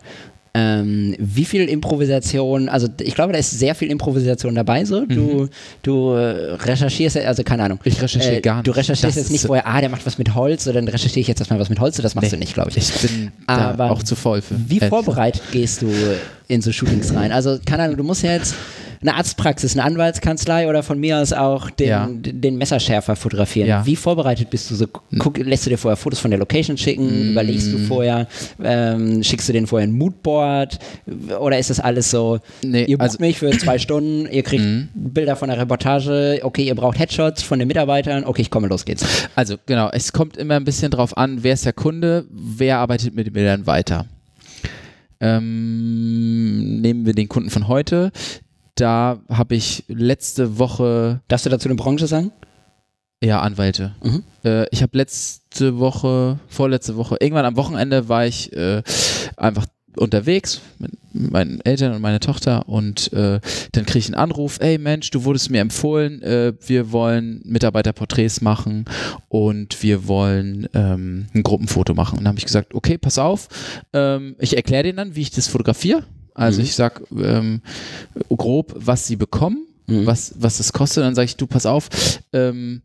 Ähm, wie viel Improvisation, also ich glaube, da ist sehr viel Improvisation dabei, so. Du, du äh, recherchierst, also keine Ahnung. Ich recherchiere gar Du nicht. recherchierst Das jetzt nicht vorher, ah, der macht was mit Holz, oder dann recherchiere ich jetzt erstmal was mit Holz, das machst Nee. du nicht, glaube ich. ich bin Aber auch zu voll für. Wie vorbereitet gehst du in so Shootings rein? Also, keine Ahnung, du musst ja jetzt eine Arztpraxis, eine Anwaltskanzlei oder von mir aus auch den, Ja. den Messerschärfer fotografieren. Ja. Wie vorbereitet bist du so? Guck, lässt du dir vorher Fotos von der Location schicken? Überlegst Mm. du vorher? Ähm, schickst du denen vorher ein Moodboard? Oder ist das alles so, Nee, ihr bucht also- mich für zwei Stunden, ihr kriegt Bilder von der Reportage, okay, ihr braucht Headshots von den Mitarbeitern, okay, ich komme, los geht's. Also genau, es kommt immer ein bisschen drauf an, wer ist der Kunde, wer arbeitet mit den Bildern weiter. Ähm, nehmen wir den Kunden von heute. Da habe ich letzte Woche, Darfst du dazu eine Branche sagen? ja, Anwälte. Mhm. Äh, ich habe letzte Woche, vorletzte Woche, irgendwann am Wochenende war ich äh, einfach unterwegs mit meinen Eltern und meiner Tochter und äh, dann kriege ich einen Anruf, ey Mensch, du wurdest mir empfohlen, äh, wir wollen Mitarbeiterporträts machen und wir wollen ähm, ein Gruppenfoto machen. Und dann habe ich gesagt, okay, pass auf, ähm, ich erkläre denen dann, wie ich das fotografiere. Also Mhm. ich sag ähm, grob, was sie bekommen, Mhm. was, was es kostet. Dann sage ich, du, pass auf, ähm,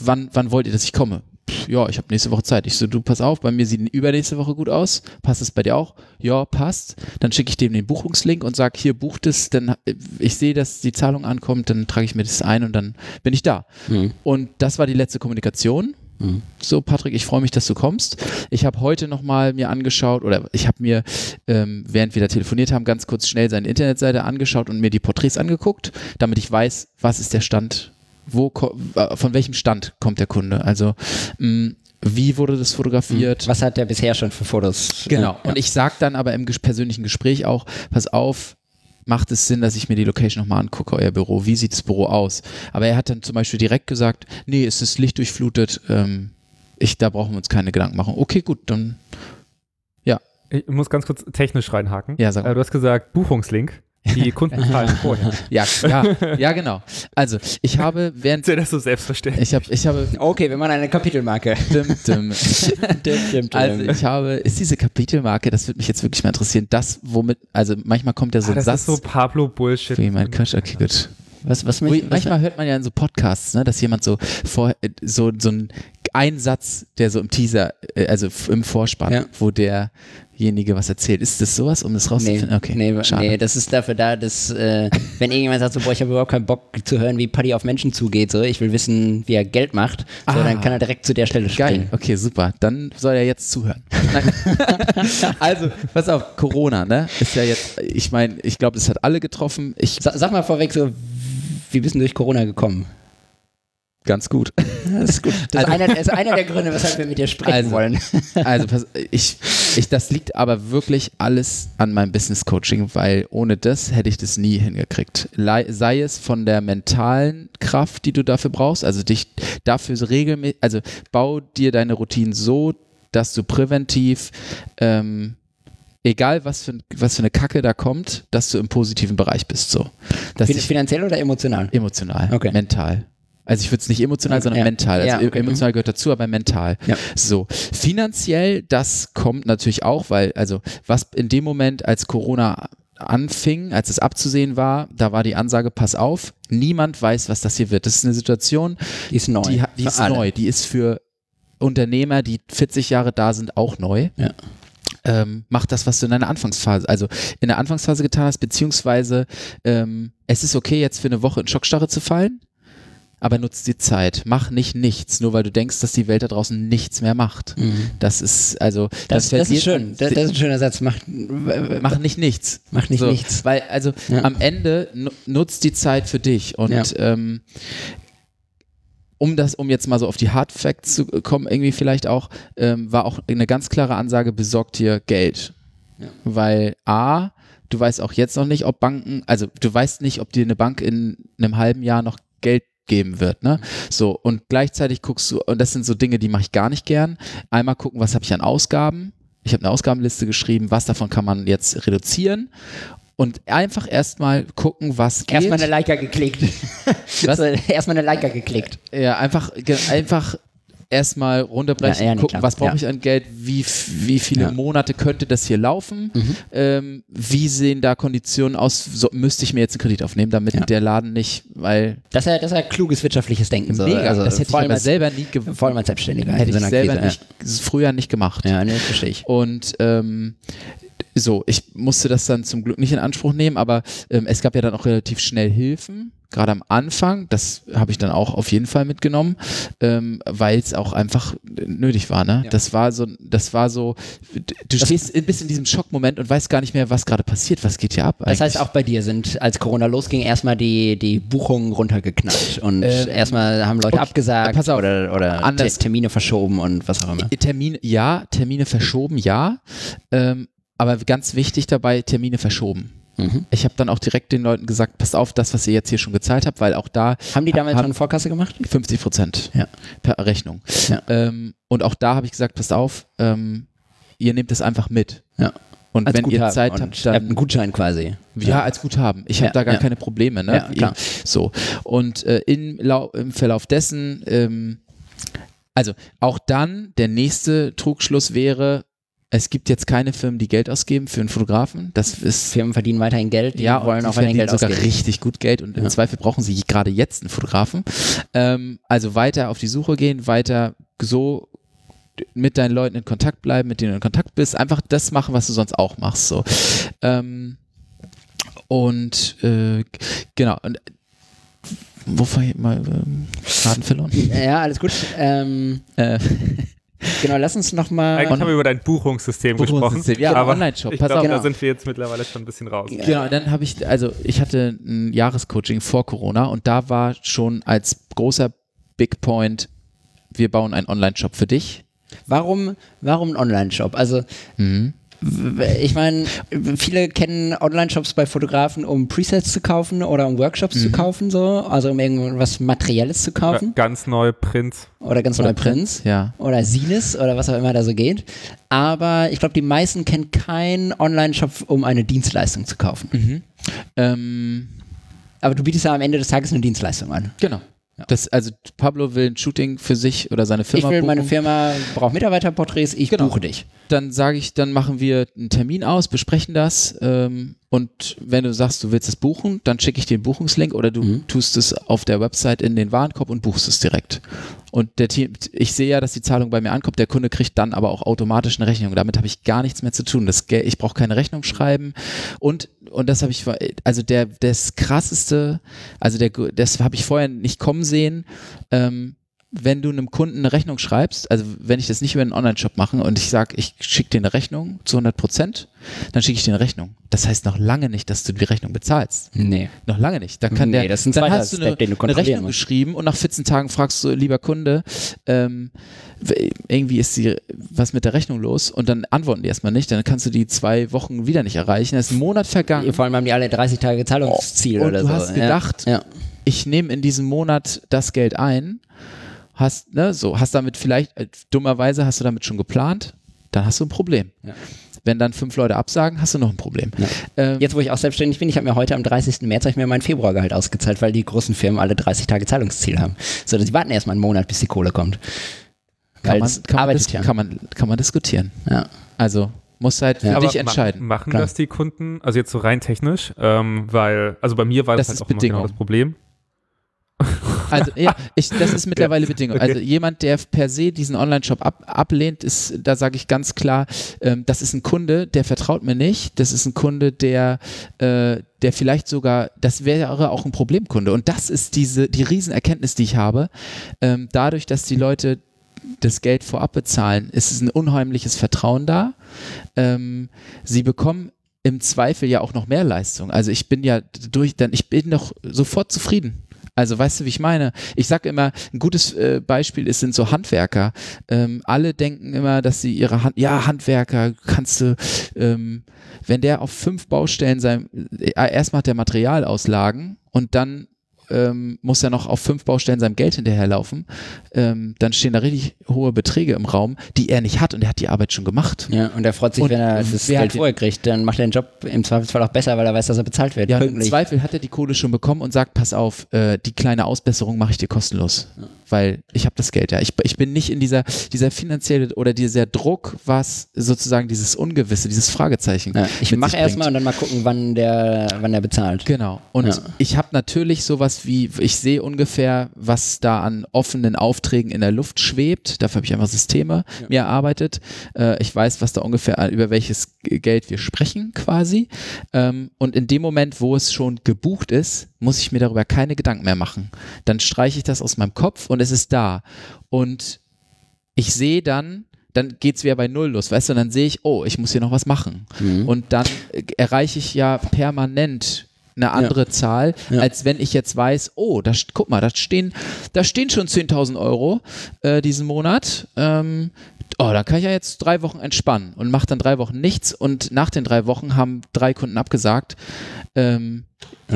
wann, wann wollt ihr, dass ich komme? Pff, Ja, ich habe nächste Woche Zeit. Ich so, du, pass auf, bei mir sieht übernächste Woche gut aus. Passt es bei dir auch? Ja, passt. Dann schicke ich dem den Buchungslink und sage, hier, bucht es. Dann, äh, ich sehe, dass die Zahlung ankommt, dann trage ich mir das ein und dann bin ich da. Mhm. Und das war die letzte Kommunikation. Mhm. So, Patrick, ich freue mich, dass du kommst. Ich habe heute nochmal mir angeschaut oder ich habe mir, ähm, während wir da telefoniert haben, ganz kurz schnell seine Internetseite angeschaut und mir die Porträts angeguckt, damit ich weiß, was ist der Stand, wo, äh, von welchem Stand kommt der Kunde. Also, mh, wie wurde das fotografiert? Was hat der bisher schon für Fotos? Genau. Und ich sage dann aber im persönlichen Gespräch auch, pass auf, macht es Sinn, dass ich mir die Location nochmal angucke, euer Büro? Wie sieht das Büro aus? Aber er hat dann zum Beispiel direkt gesagt, nee, es ist lichtdurchflutet, ähm, ich, da brauchen wir uns keine Gedanken machen. Okay, gut, dann, Ich muss ganz kurz technisch reinhaken. Ja, sag mal. Äh, Du hast gesagt, Buchungslink. Die Kunden zahlen vorher. ja, ja, ja, genau. Also, ich habe während, Ist das so selbstverständlich? ich habe, ich habe, Okay, wir machen eine Kapitelmarke. dim, dim. Dim, dim, dim. Also ich habe, ist diese Kapitelmarke, das würde mich jetzt wirklich mal interessieren, das, womit, also manchmal kommt ja so ah, ein das Satz, ist so Pablo-Bullshit. wie mein Quatsch, okay, gut. Was, was mich, was, manchmal hört man ja in so Podcasts, ne, dass jemand so vor, so, so ein Einsatz, der so im Teaser, äh, also im Vorspann, Ja. wo derjenige was erzählt. Ist das sowas, um das nee, rauszufinden? Okay, nee, schade. nee, das ist dafür da, dass, äh, wenn irgendjemand sagt, so, boah, ich habe überhaupt keinen Bock zu hören, wie Paddy auf Menschen zugeht, so, ich will wissen, wie er Geld macht, so, Ah. dann kann er direkt zu der Stelle Geil, springen. okay, super. Dann soll er jetzt zuhören. Also, pass auf, Corona, ne? Ist ja jetzt, ich meine, ich glaube, es hat alle getroffen. Ich, Sa sag mal vorweg so, wie bist du durch Corona gekommen? Ganz gut. Das ist gut. Das ist, einer, das ist einer der Gründe, weshalb wir mit dir sprechen Also, wollen. Also pass, ich, ich, das liegt aber wirklich alles an meinem Business Coaching, weil ohne das hätte ich das nie hingekriegt. Sei es von der mentalen Kraft, die du dafür brauchst, also dich dafür regelmäßig, also bau dir deine Routinen so, dass du präventiv, ähm, egal was für, was für eine Kacke da kommt, dass du im positiven Bereich bist, so. Dass Fin- ich, Finanziell oder emotional? emotional, Okay. mental. Also ich würde es nicht emotional, sondern Ja. mental. Also Ja, okay. emotional gehört dazu, aber mental. Ja. So, finanziell, das kommt natürlich auch, weil, also was in dem Moment, als Corona anfing, als es abzusehen war, da war die Ansage, pass auf, niemand weiß, was das hier wird. Das ist eine Situation, Die ist neu. die, die ist alle. neu, die ist für Unternehmer, die 40 Jahre da sind, auch neu. Ja. Ähm, mach das, was du in deiner Anfangsphase, also in der Anfangsphase getan hast, beziehungsweise ähm, es ist okay, jetzt für eine Woche in Schockstarre zu fallen, aber nutz die Zeit. Mach nicht nichts, nur weil du denkst, dass die Welt da draußen nichts mehr macht. Das ist, also, Mhm. Das, fällt das ist schön. Das, das ist ein schöner Satz. Macht, Mach nicht nichts. Mach nicht so, nichts. Weil, also Ja. am Ende nu- nutzt die Zeit für dich. Und Ja. ähm, um das, um jetzt mal so auf die Hard Facts zu kommen, irgendwie vielleicht auch, ähm, war auch eine ganz klare Ansage, besorgt dir Geld. Ja. Weil A, du weißt auch jetzt noch nicht, ob Banken, also du weißt nicht, ob dir eine Bank in einem halben Jahr noch Geld geben wird, ne? So, und gleichzeitig guckst du, und das sind so Dinge, die mache ich gar nicht gern. Einmal gucken, was habe ich an Ausgaben. Ich habe eine Ausgabenliste geschrieben, was davon kann man jetzt reduzieren. Und einfach erstmal gucken, was geht. Erstmal eine Leica geklickt. Was? Erstmal eine Leica geklickt. Ja, einfach, einfach erstmal runterbrechen, Ja, gucken, was brauche Ja. ich an Geld, wie, wie viele Ja. Monate könnte das hier laufen, Mhm. ähm, wie sehen da Konditionen aus, so, müsste ich mir jetzt einen Kredit aufnehmen, damit der Laden nicht, weil Das ist ja, das ist ja kluges wirtschaftliches Denken. So. mega, also, das hätte ich aber als, selber nie gemacht. vor allem als Selbstständiger. Hätte so ich selber Krise, nicht, früher nicht gemacht. Ja, nee, das verstehe ich. Und ähm, so, ich musste das dann zum Glück nicht in Anspruch nehmen, aber ähm, es gab ja dann auch relativ schnell Hilfen, gerade am Anfang. Das habe ich dann auch auf jeden Fall mitgenommen, ähm, weil es auch einfach nötig war. Ne? Ja. Das war so, das war so. Du stehst ein bisschen in diesem Schockmoment und weißt gar nicht mehr, was gerade passiert, was geht hier ab. Das heißt, eigentlich. auch bei dir sind, als Corona losging, erstmal die, die Buchungen runtergeknallt und Ähm, erstmal haben Leute okay, abgesagt pass auf, oder, oder anders. Te- Termine verschoben und was auch immer. Termine, ja, Termine verschoben, ja. Ähm, aber ganz wichtig dabei, Termine verschoben. Mhm. Ich habe dann auch direkt den Leuten gesagt, passt auf, das, was ihr jetzt hier schon gezahlt habt, weil auch da Haben die damals schon Vorkasse gemacht? 50 Prozent Ja. per Rechnung. Ja. Ähm, und auch da habe ich gesagt, passt auf, ähm, ihr nehmt es einfach mit. Ja. Und Als wenn ihr Guthaben. Zeit Und habt, ihr habt einen dann Gutschein quasi. ja, als Guthaben. Ich habe Ja, da gar ja. keine Probleme. Ne? Ja, klar. So. Und äh, im, im Verlauf dessen, ähm, also auch dann, der nächste Trugschluss wäre, es gibt jetzt keine Firmen, die Geld ausgeben für einen Fotografen. Das ist Firmen verdienen weiterhin Geld, die ja, wollen auch weiterhin verdienen Geld sogar ausgeben. richtig gut Geld und im Ja. Zweifel brauchen sie gerade jetzt einen Fotografen. Ähm, also weiter auf die Suche gehen, weiter so mit deinen Leuten in Kontakt bleiben, mit denen du in Kontakt bist, einfach das machen, was du sonst auch machst. So. Ähm, und äh, genau. Und, wo war ich mal ähm, Faden verloren? Ja, alles gut. Ähm, Äh, genau, lass uns nochmal. Eigentlich haben wir über dein Buchungssystem, Buchungssystem, gesprochen. ja, aber Online-Shop, Ich glaube, auf. da Genau. sind wir jetzt mittlerweile schon ein bisschen raus. Genau, dann habe ich, also ich hatte ein Jahrescoaching vor Corona und da war schon als großer Big Point, wir bauen einen Online-Shop für dich. Warum, warum ein Online-Shop? Also, w- ich meine, viele kennen Online-Shops bei Fotografen, um Presets zu kaufen oder um Workshops Mhm. zu kaufen, so, also um irgendwas Materielles zu kaufen Ganz neue Prints. oder ganz neue Prints. Ja. oder Sines oder was auch immer da so geht. Aber ich glaube, die meisten kennen keinen Online-Shop, um eine Dienstleistung zu kaufen. Ähm, Aber du bietest ja am Ende des Tages eine Dienstleistung an. genau. Das, also Pablo will ein Shooting für sich oder seine Firma ich will, buchen. meine Firma braucht Mitarbeiterporträts, ich Genau. buche dich. dann sage ich, dann machen wir einen Termin aus, besprechen das ähm, und wenn du sagst, du willst es buchen, dann schicke ich den Buchungslink oder du Mhm. tust es auf der Website in den Warenkorb und buchst es direkt. Und der Team, ich sehe ja, dass die Zahlung bei mir ankommt, der Kunde kriegt dann aber auch automatisch eine Rechnung. Damit habe ich gar nichts mehr zu tun. Das, ich brauche keine Rechnung schreiben und und das habe ich, also der das krasseste, also der, das habe ich vorher nicht kommen sehen. Ähm, wenn du einem Kunden eine Rechnung schreibst, also wenn ich das nicht über einen Online-Shop mache und ich sage, ich schicke dir eine Rechnung zu 100 Prozent, dann schicke ich dir eine Rechnung. Das heißt noch lange nicht, dass du die Rechnung bezahlst. Nee. Noch lange nicht. Dann kann Nee, der, das ist dann hast du eine, Step, du eine Rechnung musst. geschrieben und nach 14 Tagen fragst du, lieber Kunde, ähm, irgendwie ist die, was mit der Rechnung los und dann antworten die erstmal nicht, dann kannst du die zwei Wochen wieder nicht erreichen. Dann ist ein Monat vergangen. Vor allem haben die alle 30 Tage Zahlungsziel Und oder du so. hast gedacht, ja. Ja. ich nehme in diesem Monat das Geld ein, hast, ne, so, hast damit vielleicht, äh, dummerweise hast du damit schon geplant, dann hast du ein Problem. Ja. Wenn dann fünf Leute absagen, hast du noch ein Problem. Ähm, Jetzt, wo ich auch selbstständig bin, ich habe mir heute am 30. März ich mir mein Februargehalt ausgezahlt, weil die großen Firmen alle 30 Tage Zahlungsziel haben. So, die warten erstmal einen Monat, bis die Kohle kommt. kann, man, kann, man ja. kann, man, kann man diskutieren. Ja. Also musst halt für Ja. dich ma- entscheiden. Machen Klar. das die Kunden, also jetzt so rein technisch, ähm, weil, also bei mir war das, Das halt ist auch immer genau das Problem. Also ja, ich, das ist mittlerweile Bedingung. okay. Also jemand, der per se diesen Online-Shop ab, ablehnt, ist, da sage ich ganz klar, ähm, das ist ein Kunde, der vertraut mir nicht. Das ist ein Kunde, der, äh, der vielleicht sogar, das wäre auch ein Problemkunde. Und das ist diese die Riesenerkenntnis, die ich habe. Ähm, dadurch, dass die Leute das Geld vorab bezahlen, ist es ein unheimliches Vertrauen da. Ähm, sie bekommen im Zweifel ja auch noch mehr Leistung. Also ich bin ja durch, dann ich bin doch sofort zufrieden. Also weißt du, wie ich meine? Ich sage immer, ein gutes äh, Beispiel ist, sind so Handwerker. Ähm, alle denken immer, dass sie ihre Hand, ja, Handwerker kannst du, ähm, wenn der auf fünf Baustellen sein, äh, erstmal hat der Materialauslagen und dann ähm, muss er noch auf fünf Baustellen seinem Geld hinterherlaufen, ähm, dann stehen da richtig hohe Beträge im Raum, die er nicht hat und er hat die Arbeit schon gemacht. Ja, und er freut sich, Und wenn er das Geld vorher kriegt. Dann macht er den Job im Zweifelsfall auch besser, weil er weiß, dass er bezahlt wird. Ja, im. Zweifel hat er die Kohle schon bekommen und sagt, pass auf, äh, die kleine Ausbesserung mache ich dir kostenlos, weil ich habe das Geld ja. Ich, ich bin nicht in dieser, dieser finanzielle oder dieser Druck, was sozusagen dieses Ungewisse, dieses Fragezeichen. Ja, ich mache erstmal und dann mal gucken, wann der, wann der bezahlt. Genau. Und Ja. ich habe natürlich sowas wie, ich sehe ungefähr, was da an offenen Aufträgen in der Luft schwebt. Dafür habe ich einfach Systeme mir erarbeitet. Äh, ich weiß, was da ungefähr, äh, über welches Geld wir sprechen quasi. Ähm, und in dem Moment, wo es schon gebucht ist, muss ich mir darüber keine Gedanken mehr machen. Dann streiche ich das aus meinem Kopf und es ist da. Und ich sehe dann, dann geht es wieder bei Null los, weißt du, und dann sehe ich, oh, ich muss hier noch was machen. Mhm. Und dann äh, erreiche ich ja permanent eine andere Zahl, Ja. als wenn ich jetzt weiß, oh, da, st- guck mal, da stehen, da stehen schon 10.000 Euro äh, diesen Monat. Ähm, oh, da kann ich ja jetzt drei Wochen entspannen und mache dann drei Wochen nichts und nach den drei Wochen haben drei Kunden abgesagt. Ähm,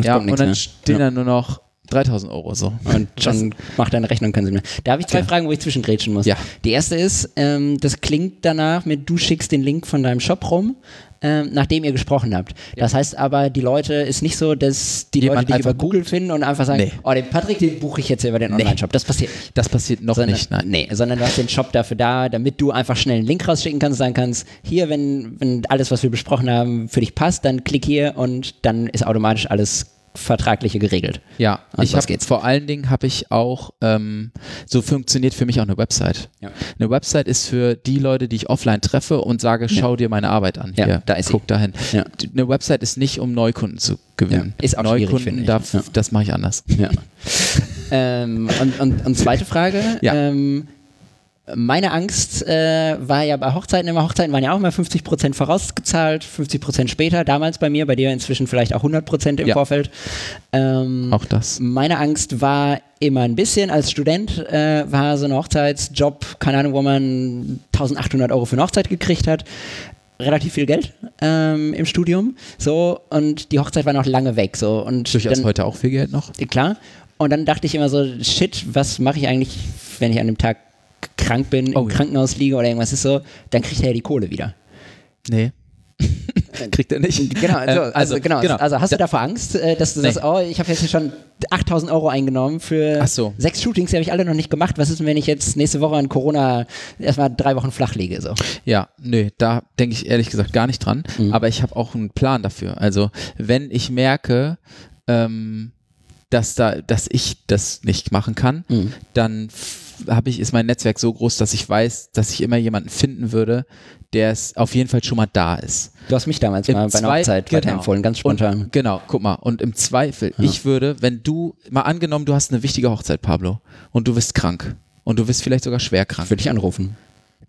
ja, und dann mehr. stehen Ja. dann nur noch 3.000 Euro so. Und schon macht deine Rechnung keinen Sinn mehr. Da habe ich zwei Ja. Fragen, wo ich zwischengrätschen muss. Ja. Die erste ist, ähm, das klingt danach mit, du schickst den Link von deinem Shop rum, ähm, nachdem ihr gesprochen habt. Das heißt aber, die Leute, ist nicht so, dass die Jemand Leute dich über Google finden und einfach sagen, Nee. oh, den Patrick, den buche ich jetzt über den. Online-Shop. Das passiert nicht. Das passiert noch sondern, nicht, nein. Nee, sondern du hast den Shop dafür da, damit du einfach schnell einen Link rausschicken kannst und sagen kannst, hier, wenn, wenn alles, was wir besprochen haben, für dich passt, dann klick hier und dann ist automatisch alles Vertragliche geregelt. Ja, Und ich was habe geht's? vor allen Dingen habe ich auch ähm, so funktioniert für mich auch eine Website. Ja. Eine Website ist für die Leute, die ich offline treffe und sage, schau dir meine Arbeit an. Ja, Hier, da ist sie. guck dahin. Ja. Eine Website ist nicht, um Neukunden zu gewinnen. Ja, ist auch Neukunden darf, Ja. das mache ich anders. Ja. ähm, und, und, und zweite Frage. Ja. Ähm, meine Angst äh, war ja bei Hochzeiten immer, Hochzeiten waren ja auch immer 50% vorausgezahlt, 50% später, damals bei mir, bei dir inzwischen vielleicht auch 100% im Ja. Vorfeld. Ähm, Auch das. meine Angst war immer ein bisschen, als Student äh, war so ein Hochzeitsjob, keine Ahnung, wo man 1800 Euro für eine Hochzeit gekriegt hat. Relativ viel Geld ähm, im Studium. So, und die Hochzeit war noch lange weg. So, und Durchaus dann, heute auch viel Geld noch. Klar. Und dann dachte ich immer so, shit, was mache ich eigentlich, wenn ich an dem Tag krank bin, Oh im ja. Krankenhaus liege oder irgendwas ist so, dann kriegt er ja die Kohle wieder. Nee. Kriegt er nicht. Genau, also, Ähm, also, genau, also hast du Da- davor Angst, äh, dass du Nee. sagst, oh, ich habe jetzt schon 8000 Euro eingenommen für so. sechs Shootings, die habe ich alle noch nicht gemacht. Was ist denn, wenn ich jetzt nächste Woche an Corona erstmal drei Wochen flach liege? So? Ja, nö, da denke ich ehrlich gesagt gar nicht dran. Mhm. Aber ich habe auch einen Plan dafür. Also wenn ich merke, ähm, dass da, dass ich das nicht machen kann, Mhm. dann habe ich, ist mein Netzwerk so groß, dass ich weiß, dass ich immer jemanden finden würde, der es auf jeden Fall schon mal da ist. Du hast mich damals Im mal bei einer Hochzeit genau. weiterempfohlen, ganz spontan. Und, genau, guck mal. Und im Zweifel, ich würde, wenn du, mal angenommen, du hast eine wichtige Hochzeit, Pablo, und du bist krank und du bist vielleicht sogar schwer krank, Würde ich anrufen.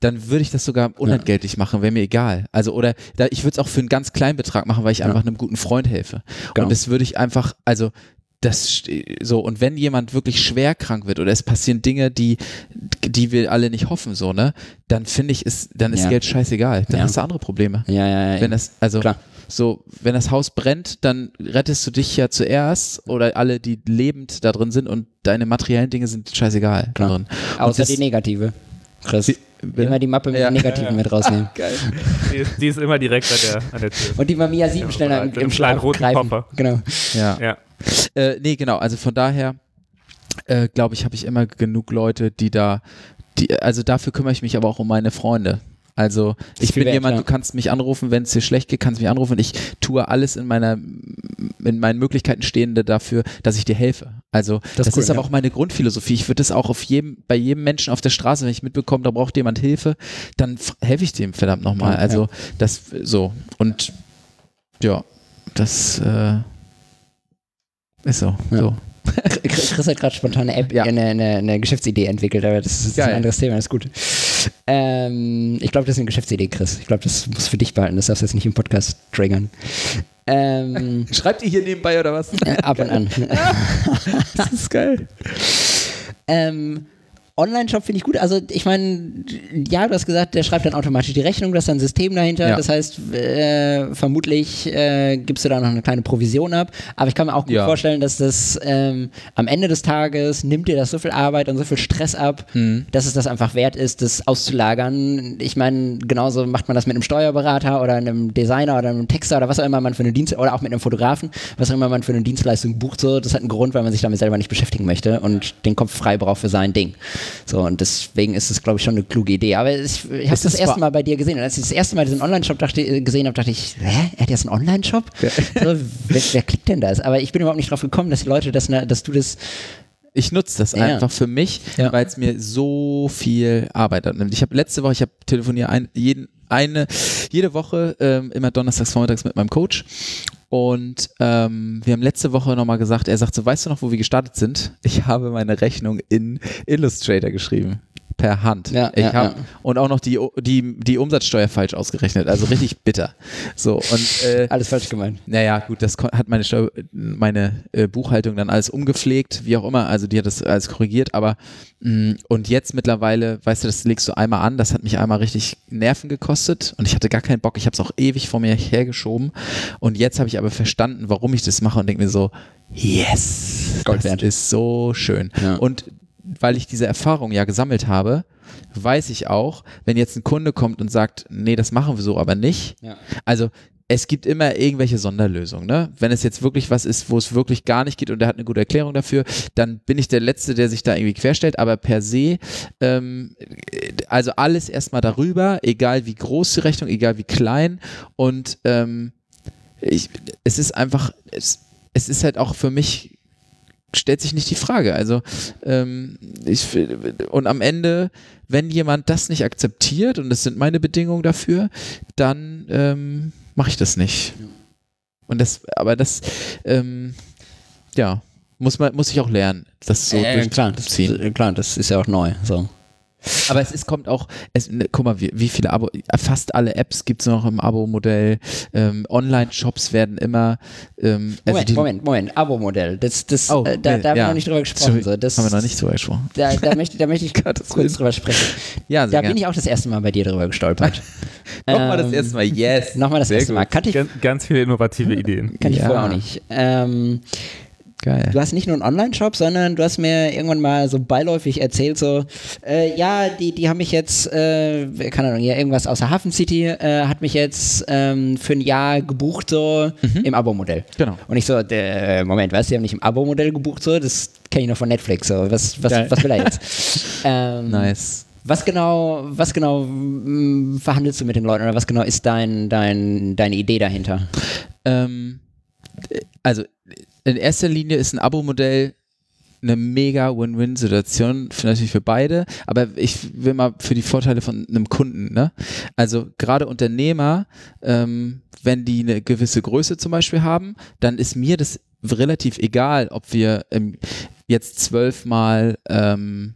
dann würde ich das sogar unentgeltlich machen, wäre mir egal. Also oder da, ich würde es auch für einen ganz kleinen Betrag machen, weil ich einfach einem guten Freund helfe. Genau. Und das würde ich einfach, also das st- so und wenn jemand wirklich schwer krank wird oder es passieren Dinge, die die wir alle nicht hoffen so, ne, dann finde ich ist dann ist Ja. Geld scheißegal. Dann Ja. hast du andere Probleme. Ja, ja, ja. Wenn das also Klar. so, wenn das Haus brennt, dann rettest du dich ja zuerst oder alle, die lebend da drin sind und deine materiellen Dinge sind scheißegal Klar. drin. Außer das- die Negative. Chris. Die- Immer die Mappe mit Ja. den Negativen mit rausnehmen. Geil. Die ist, die ist immer direkt an der, an der Tür. Und die Mamiya 7 Ja, schnell im, mit im Schlaf kleinen roten greifen. Koffer. Genau. Ja. Ja. Äh, nee, genau. Also von daher äh, glaube ich, habe ich immer genug Leute, die da, die, also dafür kümmere ich mich aber auch um meine Freunde. Also ich bin wert, jemand, ja. du kannst mich anrufen, wenn es dir schlecht geht, kannst mich anrufen. Ich tue alles in meiner, in meinen Möglichkeiten Stehende dafür, dass ich dir helfe. Also Das das, ist cool, ist aber ja. auch meine Grundphilosophie. Ich würde das auch auf jedem, bei jedem Menschen auf der Straße, wenn ich mitbekomme, da braucht jemand Hilfe, dann helfe ich dem verdammt nochmal. Ja, Also das so und ja, das äh, ist so. Ja. so. Chris hat gerade spontan eine App, Ja. eine, eine, eine Geschäftsidee entwickelt, aber das ist Geil. ein anderes Thema, das ist gut. Ähm, ich glaube, das ist eine Geschäftsidee, Chris. Ich glaube, das muss für dich behalten, das darfst du jetzt nicht im Podcast triggern. Ähm, Schreibt ihr hier nebenbei oder was? äh, ab und an. Das ist geil. Ähm, Online-Shop finde ich gut. Also ich meine, ja, du hast gesagt, der schreibt dann automatisch die Rechnung, da ist ein System dahinter. Ja. Das heißt, äh, vermutlich äh, gibst du da noch eine kleine Provision ab. Aber ich kann mir auch gut Ja. vorstellen, dass das ähm, am Ende des Tages nimmt dir das so viel Arbeit und so viel Stress ab, Mhm. dass es das einfach wert ist, das auszulagern. Ich meine, genauso macht man das mit einem Steuerberater oder einem Designer oder einem Texter oder was auch immer man für eine Dienst oder auch mit einem Fotografen, was auch immer man für eine Dienstleistung bucht. So, das hat einen Grund, weil man sich damit selber nicht beschäftigen möchte und den Kopf frei braucht für sein Ding. So, und deswegen ist es, glaube ich, schon eine kluge Idee. Aber ich, ich habe das das erste Mal bei dir gesehen. Und als ich das erste Mal diesen Online-Shop äh, gesehen habe, dachte ich, hä? Er hat jetzt einen Online-Shop? So, wer, wer klickt denn das? Aber ich bin überhaupt nicht drauf gekommen, dass die Leute das, dass du das. Ich nutze das Ja. einfach für mich, Ja. weil es mir so viel Arbeit abnimmt. Ich habe letzte Woche, ich habe telefoniert ein, jeden, eine, jede Woche ähm, immer donnerstags vormittags mit meinem Coach. Und ähm, wir haben letzte Woche nochmal gesagt, er sagt so, weißt du noch, wo wir gestartet sind? Ich habe meine Rechnung in Illustrator geschrieben. Per Hand. Ja, ich ja, hab, ja. Und auch noch die, die, die Umsatzsteuer falsch ausgerechnet. Also richtig bitter. So, und äh, Alles falsch gemeint. naja, gut, das hat meine, Steu meine äh, Buchhaltung dann alles umgepflegt, wie auch immer, also die hat das alles korrigiert, aber mh, und jetzt mittlerweile, weißt du, das legst du einmal an, das hat mich einmal richtig Nerven gekostet und ich hatte gar keinen Bock, ich habe es auch ewig vor mir hergeschoben und jetzt habe ich aber verstanden, warum ich das mache und denke mir so, yes, Gold das wert. ist so schön. Ja. Und weil ich diese Erfahrung ja gesammelt habe, weiß ich auch, wenn jetzt ein Kunde kommt und sagt, nee, das machen wir so aber nicht, Ja. also es gibt immer irgendwelche Sonderlösungen. Ne? Wenn es jetzt wirklich was ist, wo es wirklich gar nicht geht und der hat eine gute Erklärung dafür, dann bin ich der Letzte, der sich da irgendwie querstellt. Aber per se, ähm, also alles erstmal darüber, egal wie groß die Rechnung, egal wie klein. Und ähm, ich, es ist einfach, es, es ist halt auch für mich stellt sich nicht die Frage. Also ähm, ich, und am Ende, wenn jemand das nicht akzeptiert und das sind meine Bedingungen dafür, dann ähm, mache ich das nicht. Und das, aber das, ähm, ja, muss man, muss ich auch lernen, das so äh, klar, das, klar, das ist ja auch neu. So. Aber es ist, kommt auch, es, ne, guck mal, wie, wie viele Abo, fast alle Apps gibt es noch im Abo-Modell. Ähm, Online-Shops werden immer. Ähm, also Moment, die, Moment, Moment, Abo-Modell. Das, das, Oh, äh, da, da haben wir noch nicht drüber gesprochen. So. Das, haben wir noch nicht drüber gesprochen. Da, da, möchte, da möchte ich kurz Willen. drüber sprechen. Ja, sehr Da gern. bin ich auch das erste Mal bei dir drüber gestolpert. Nochmal das erste Mal, yes. Nochmal das Sehr erste Mal. Kannte ich, Ganz, ganz viele innovative Ideen. kann ich Ja. vorher auch nicht. Ähm, Geil. du hast nicht nur einen Online-Shop, sondern du hast mir irgendwann mal so beiläufig erzählt, so, äh, ja, die, die haben mich jetzt, äh, keine Ahnung, ja, irgendwas aus der Hafen City äh, hat mich jetzt ähm, für ein Jahr gebucht, so im Abo-Modell. Genau. Und ich so, der, Moment, was, die haben nicht im Abo-Modell gebucht, so, das kenne ich noch von Netflix, so, was, was, Geil. was will er jetzt? ähm, Nice. Was genau, was genau mm, verhandelst du mit den Leuten oder was genau ist dein, dein, deine Idee dahinter? Ähm, also in erster Linie ist ein Abo-Modell eine mega Win-Win-Situation, natürlich für beide, aber ich will mal für die Vorteile von einem Kunden, ne? Also gerade Unternehmer, ähm, wenn die eine gewisse Größe zum Beispiel haben, dann ist mir das relativ egal, ob wir ähm, jetzt zwölfmal ähm,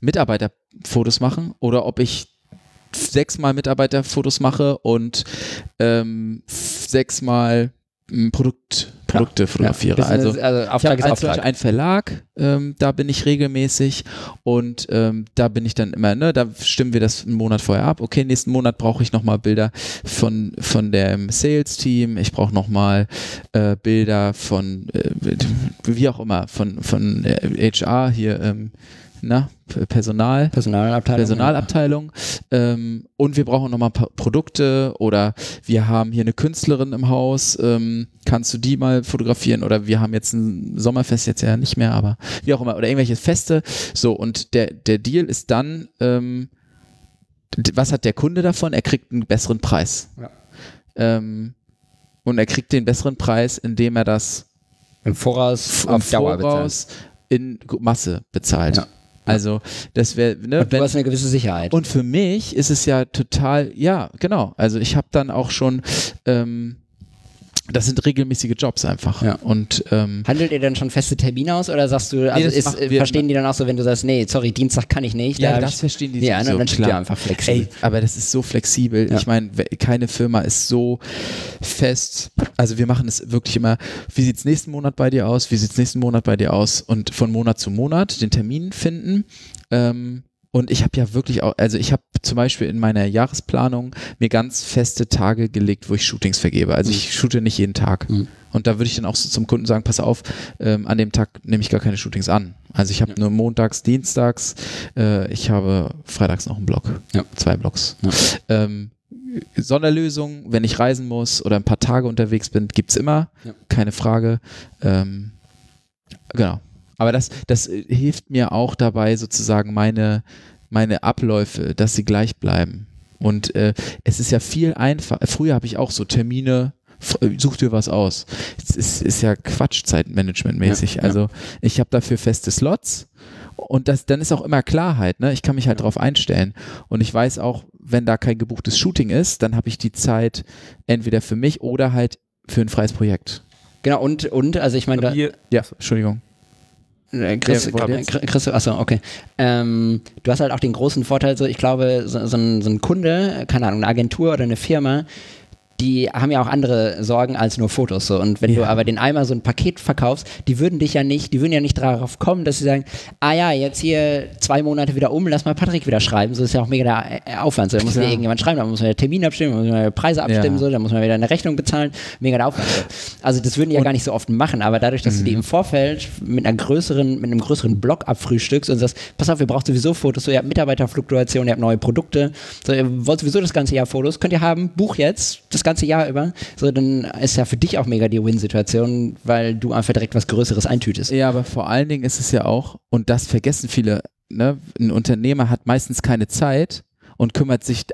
Mitarbeiterfotos machen oder ob ich sechsmal Mitarbeiterfotos mache und ähm, sechsmal Produkt, Produkte fotografiere. Ja, also also ich Auftrag als einen Verlag, ähm, da bin ich regelmäßig und ähm, da bin ich dann immer, ne, da stimmen wir das einen Monat vorher ab. Okay, nächsten Monat brauche ich nochmal Bilder von, von dem Sales-Team, ich brauche nochmal äh, Bilder von, äh, wie auch immer, von, von äh, HR hier, ähm, na, Personal. Personalabteilung. Personalabteilung ähm, und wir brauchen nochmal Produkte oder wir haben hier eine Künstlerin im Haus, ähm, kannst du die mal fotografieren oder wir haben jetzt ein Sommerfest jetzt ja nicht mehr, aber wie auch immer oder irgendwelche Feste. So und der, der Deal ist dann, ähm, was hat der Kunde davon? Er kriegt einen besseren Preis. Ja. Ähm, und er kriegt den besseren Preis, indem er das Im Voraus im. Voraus in Masse bezahlt. Ja. Also das wäre, ne, Und du hast eine gewisse Sicherheit. und für mich ist es ja total, ja, genau. Also ich habe dann auch schon, ähm, das sind regelmäßige Jobs einfach. Ja. Und ähm, Handelt ihr dann schon feste Termine aus oder sagst du, also das ist, wir- verstehen die dann auch so, wenn du sagst, nee, sorry, Dienstag kann ich nicht. da ja, hab das ich, verstehen die Ja, sowieso, dann schickt klar. ihr einfach flexibel. Ey, aber das ist so flexibel. Ja. Ich meine, keine Firma ist so fest. Also wir machen es wirklich immer, wie sieht's nächsten Monat bei dir aus? Wie sieht's nächsten Monat bei dir aus? Und von Monat zu Monat den Termin finden. Ähm, und ich habe ja wirklich auch, also ich habe zum Beispiel in meiner Jahresplanung mir ganz feste Tage gelegt, wo ich Shootings vergebe. Also ich shoote nicht jeden Tag. Mhm. Und da würde ich dann auch so zum Kunden sagen, pass auf, ähm, an dem Tag nehme ich gar keine Shootings an. Also ich habe nur montags, dienstags, äh, ich habe freitags noch einen Block. Ja. Zwei Blocks. Ja. Ähm, Sonderlösung, wenn ich reisen muss oder ein paar Tage unterwegs bin, gibt's immer, Ja. keine Frage. Ähm, genau. Aber das, das äh, hilft mir auch dabei, sozusagen meine, meine Abläufe, dass sie gleich bleiben. Und äh, es ist ja viel einfacher. Früher habe ich auch so Termine, äh, such dir was aus. Es ist, ist ja Quatsch, Zeitmanagement-mäßig. Ja, ja. Also ich habe dafür feste Slots und das, dann ist auch immer Klarheit. Ne? Ich kann mich halt drauf einstellen. Und ich weiß auch, wenn da kein gebuchtes Shooting ist, dann habe ich die Zeit entweder für mich oder halt für ein freies Projekt. Genau, und, und, also ich meine, Ja, Entschuldigung. Äh, Chris? Chris, Chris, achso, okay. Ähm, du hast halt auch den großen Vorteil, so ich glaube, so, so, ein, so ein Kunde, keine Ahnung, eine Agentur oder eine Firma, die haben ja auch andere Sorgen als nur Fotos. So. Und wenn du Ja. aber den einmal so ein Paket verkaufst, die würden dich ja nicht, die würden ja nicht darauf kommen, dass sie sagen, ah ja, jetzt hier zwei Monate wieder um, lass mal Patrick wieder schreiben. So ist ja auch mega der äh, Aufwand. So, da muss Klar. irgendjemand schreiben, da muss man wieder Termin abstimmen, da muss man wieder Preise abstimmen, Ja. so, da muss man wieder eine Rechnung bezahlen. Mega der Aufwand. So. Also das würden die ja gar nicht so oft machen, aber dadurch, dass du Mhm. die im Vorfeld mit einer größeren, mit einem größeren Block abfrühstückst und sagst, pass auf, ihr braucht sowieso Fotos, so, ihr habt Mitarbeiterfluktuation, ihr habt neue Produkte, so, ihr wollt sowieso das ganze Jahr Fotos, könnt ihr haben, buch jetzt, das ganze Jahr über, so, dann ist ja für dich auch mega die Win-Situation, weil du einfach direkt was Größeres eintütest. Ja, aber vor allen Dingen ist es ja auch, und das vergessen viele, ne, ein Unternehmer hat meistens keine Zeit und kümmert sich,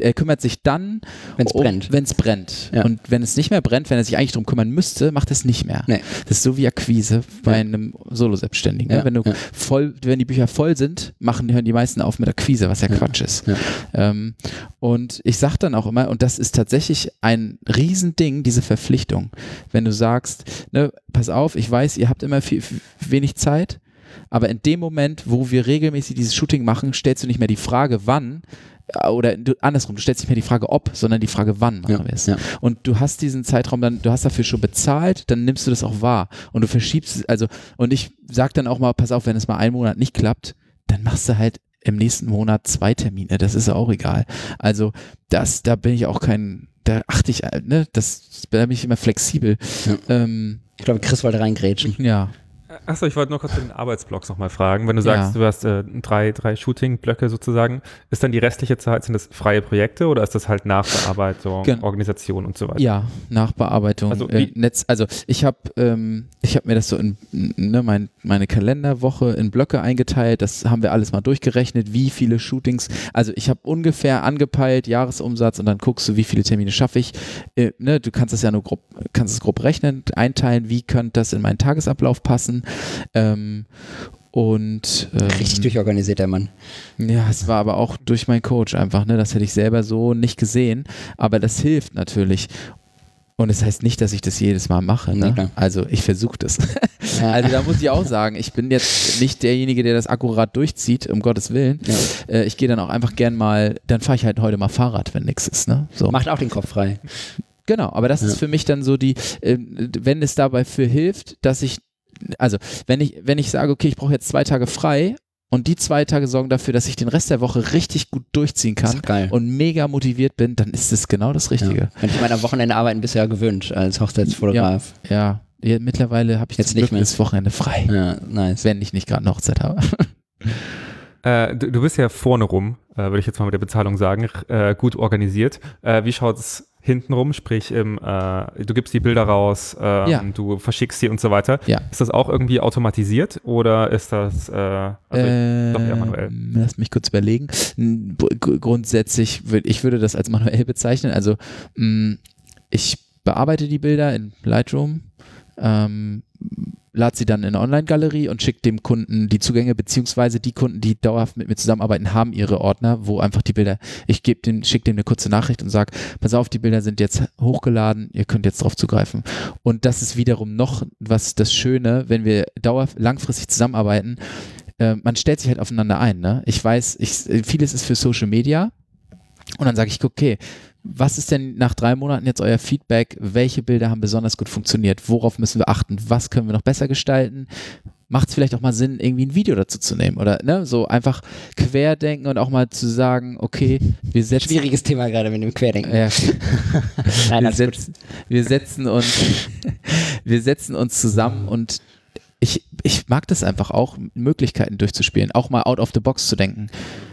er kümmert sich dann, Wenn's brennt. Wenn es brennt. Ja. Und wenn es nicht mehr brennt, wenn er sich eigentlich darum kümmern müsste, macht er es nicht mehr. Nee. Das ist so wie Akquise bei Ja. einem Solo-Selbstständigen. Ne? Ja, Wenn du voll, wenn die Bücher voll sind, machen, hören die meisten auf mit Akquise, was ja, Quatsch ist. Ähm, und ich sage dann auch immer, und das ist tatsächlich ein Riesending, diese Verpflichtung. Wenn du sagst, ne, pass auf, ich weiß, ihr habt immer viel, wenig Zeit, aber in dem Moment, wo wir regelmäßig dieses Shooting machen, stellst du nicht mehr die Frage, wann, äh, oder du, andersrum, du stellst nicht mehr die Frage, ob, sondern die Frage, wann machen Ja, wir es. ja. Und du hast diesen Zeitraum dann, du hast dafür schon bezahlt, dann nimmst du das auch wahr. Und du verschiebst, es, also, und ich sag dann auch mal, pass auf, wenn es mal einen Monat nicht klappt, dann machst du halt im nächsten Monat zwei Termine, das ist ja auch egal. Also, das, da bin ich auch kein, da achte ich, äh, ne, das, da bin ich immer flexibel. Ja. Ähm, Ich glaube, Chris wollte reingrätschen. ja. Achso, ich wollte nur kurz den Arbeitsblocks nochmal fragen. Wenn du Ja. sagst, du hast äh, drei, drei Shooting-Blöcke sozusagen, ist dann die restliche Zeit, sind das freie Projekte oder ist das halt Nachbearbeitung, Gen- Organisation und so weiter? Ja, Nachbearbeitung. Also äh, Netz, also ich habe ähm, ich hab mir das so in ne, mein, meine Kalenderwoche in Blöcke eingeteilt. Das haben wir alles mal durchgerechnet, wie viele Shootings. Also ich habe ungefähr angepeilt Jahresumsatz und dann guckst du, wie viele Termine schaffe ich. Äh, ne, du kannst es ja nur grob, kannst es grob rechnen, einteilen, wie könnte das in meinen Tagesablauf passen. Ähm, und ähm, Richtig durchorganisiert, der Mann. ja, es war aber auch durch meinen Coach einfach, ne? Das hätte ich selber so nicht gesehen. Aber das hilft natürlich. Und es das heißt nicht, dass ich das jedes Mal mache. Ne? Nee, also ich versuche das. also da muss ich auch sagen, ich bin jetzt nicht derjenige, der das akkurat durchzieht, um Gottes Willen. Ja. Äh, ich gehe dann auch einfach gern mal, dann fahre ich halt heute mal Fahrrad, wenn nichts ist. Ne? So. Macht auch den Kopf frei. Genau, aber das Ja. ist für mich dann so die, äh, wenn es dabei für hilft, dass ich, also wenn ich, wenn ich sage, okay, ich brauche jetzt zwei Tage frei und die zwei Tage sorgen dafür, dass ich den Rest der Woche richtig gut durchziehen Das kann und mega motiviert bin, dann ist es genau das Richtige. Ja. Wenn ich meine, am Wochenende arbeiten bist du ja gewöhnt als Hochzeitsfotograf. Ja, ja mittlerweile habe ich Jetzt zum nicht Glück mehr. das Wochenende frei, Ja, nice. wenn ich nicht gerade eine Hochzeit habe. Äh, du, du bist ja vorne rum, äh, würde ich jetzt mal mit der Bezahlung sagen, äh, gut organisiert. Äh, wie schaut es hinten rum? Sprich, im, äh, du gibst die Bilder raus, ähm, Ja. du verschickst sie und so weiter. Ja. Ist das auch irgendwie automatisiert oder ist das äh, also doch eher manuell? Ähm, Lass mich kurz überlegen. Grundsätzlich würde ich würde das als manuell bezeichnen. Also mh, ich bearbeite die Bilder in Lightroom, ähm, lade sie dann in eine Online-Galerie und schicke dem Kunden die Zugänge, beziehungsweise die Kunden, die dauerhaft mit mir zusammenarbeiten, haben ihre Ordner, wo einfach die Bilder, ich gebe dem, schicke dem eine kurze Nachricht und sage, pass auf, die Bilder sind jetzt hochgeladen, ihr könnt jetzt drauf zugreifen. Und das ist wiederum noch was das Schöne, wenn wir dauer langfristig zusammenarbeiten, äh, man stellt sich halt aufeinander ein. Ne? Ich weiß, ich, äh, vieles ist für Social Media. Und dann sage ich, okay, was ist denn nach drei Monaten jetzt euer Feedback? Welche Bilder haben besonders gut funktioniert? Worauf müssen wir achten? Was können wir noch besser gestalten? Macht es vielleicht auch mal Sinn, irgendwie ein Video dazu zu nehmen? Oder ne, so einfach querdenken und auch mal zu sagen, okay, wir setzen. Schwieriges Thema gerade mit dem Querdenken. Ja, Nein, wir, setzen, wir setzen uns, wir setzen uns zusammen und ich, ich mag das einfach auch, Möglichkeiten durchzuspielen, auch mal out of the box zu denken.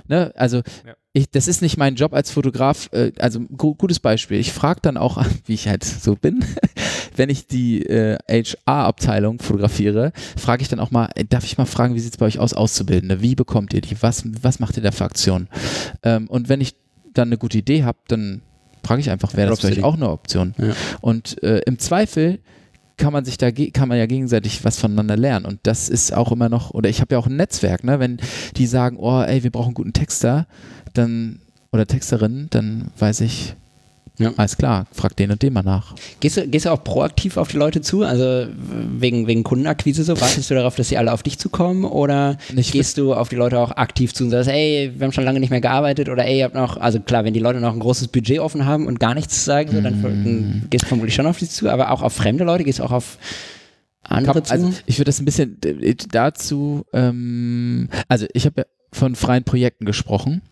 Ne? Also Ja. Ich, das ist nicht mein Job als Fotograf, äh, also gu gutes Beispiel. Ich frage dann auch, wie ich halt so bin, wenn ich die äh, HR-Abteilung fotografiere, frage ich dann auch mal, äh, darf ich mal fragen, wie sieht es bei euch aus, Auszubildende? Wie bekommt ihr die? Was, was macht ihr da für Aktionen? Ähm, und wenn ich dann eine gute Idee habe, dann frage ich einfach, wäre das vielleicht auch eine Option? Ja. Und äh, im Zweifel kann man sich da kann man ja gegenseitig was voneinander lernen. Und das ist auch immer noch oder ich habe ja auch ein Netzwerk, ne, wenn die sagen, oh, ey, wir brauchen einen guten Texter, dann oder Texterin, dann weiß ich Ja. alles klar, frag den und den mal nach. Gehst du, gehst du auch proaktiv auf die Leute zu? Also wegen, wegen Kundenakquise so? Wartest du darauf, dass sie alle auf dich zukommen? Oder Ich gehst du auf die Leute auch aktiv zu und sagst, ey, wir haben schon lange nicht mehr gearbeitet oder ey, ihr habt noch, also klar, wenn die Leute noch ein großes Budget offen haben und gar nichts sagen, so, dann, Mhm. dann gehst du vermutlich schon auf die zu, aber auch auf fremde Leute, gehst du auch auf andere Kann- zu? also ich würde das ein bisschen äh, dazu, ähm, also ich habe ja von freien Projekten gesprochen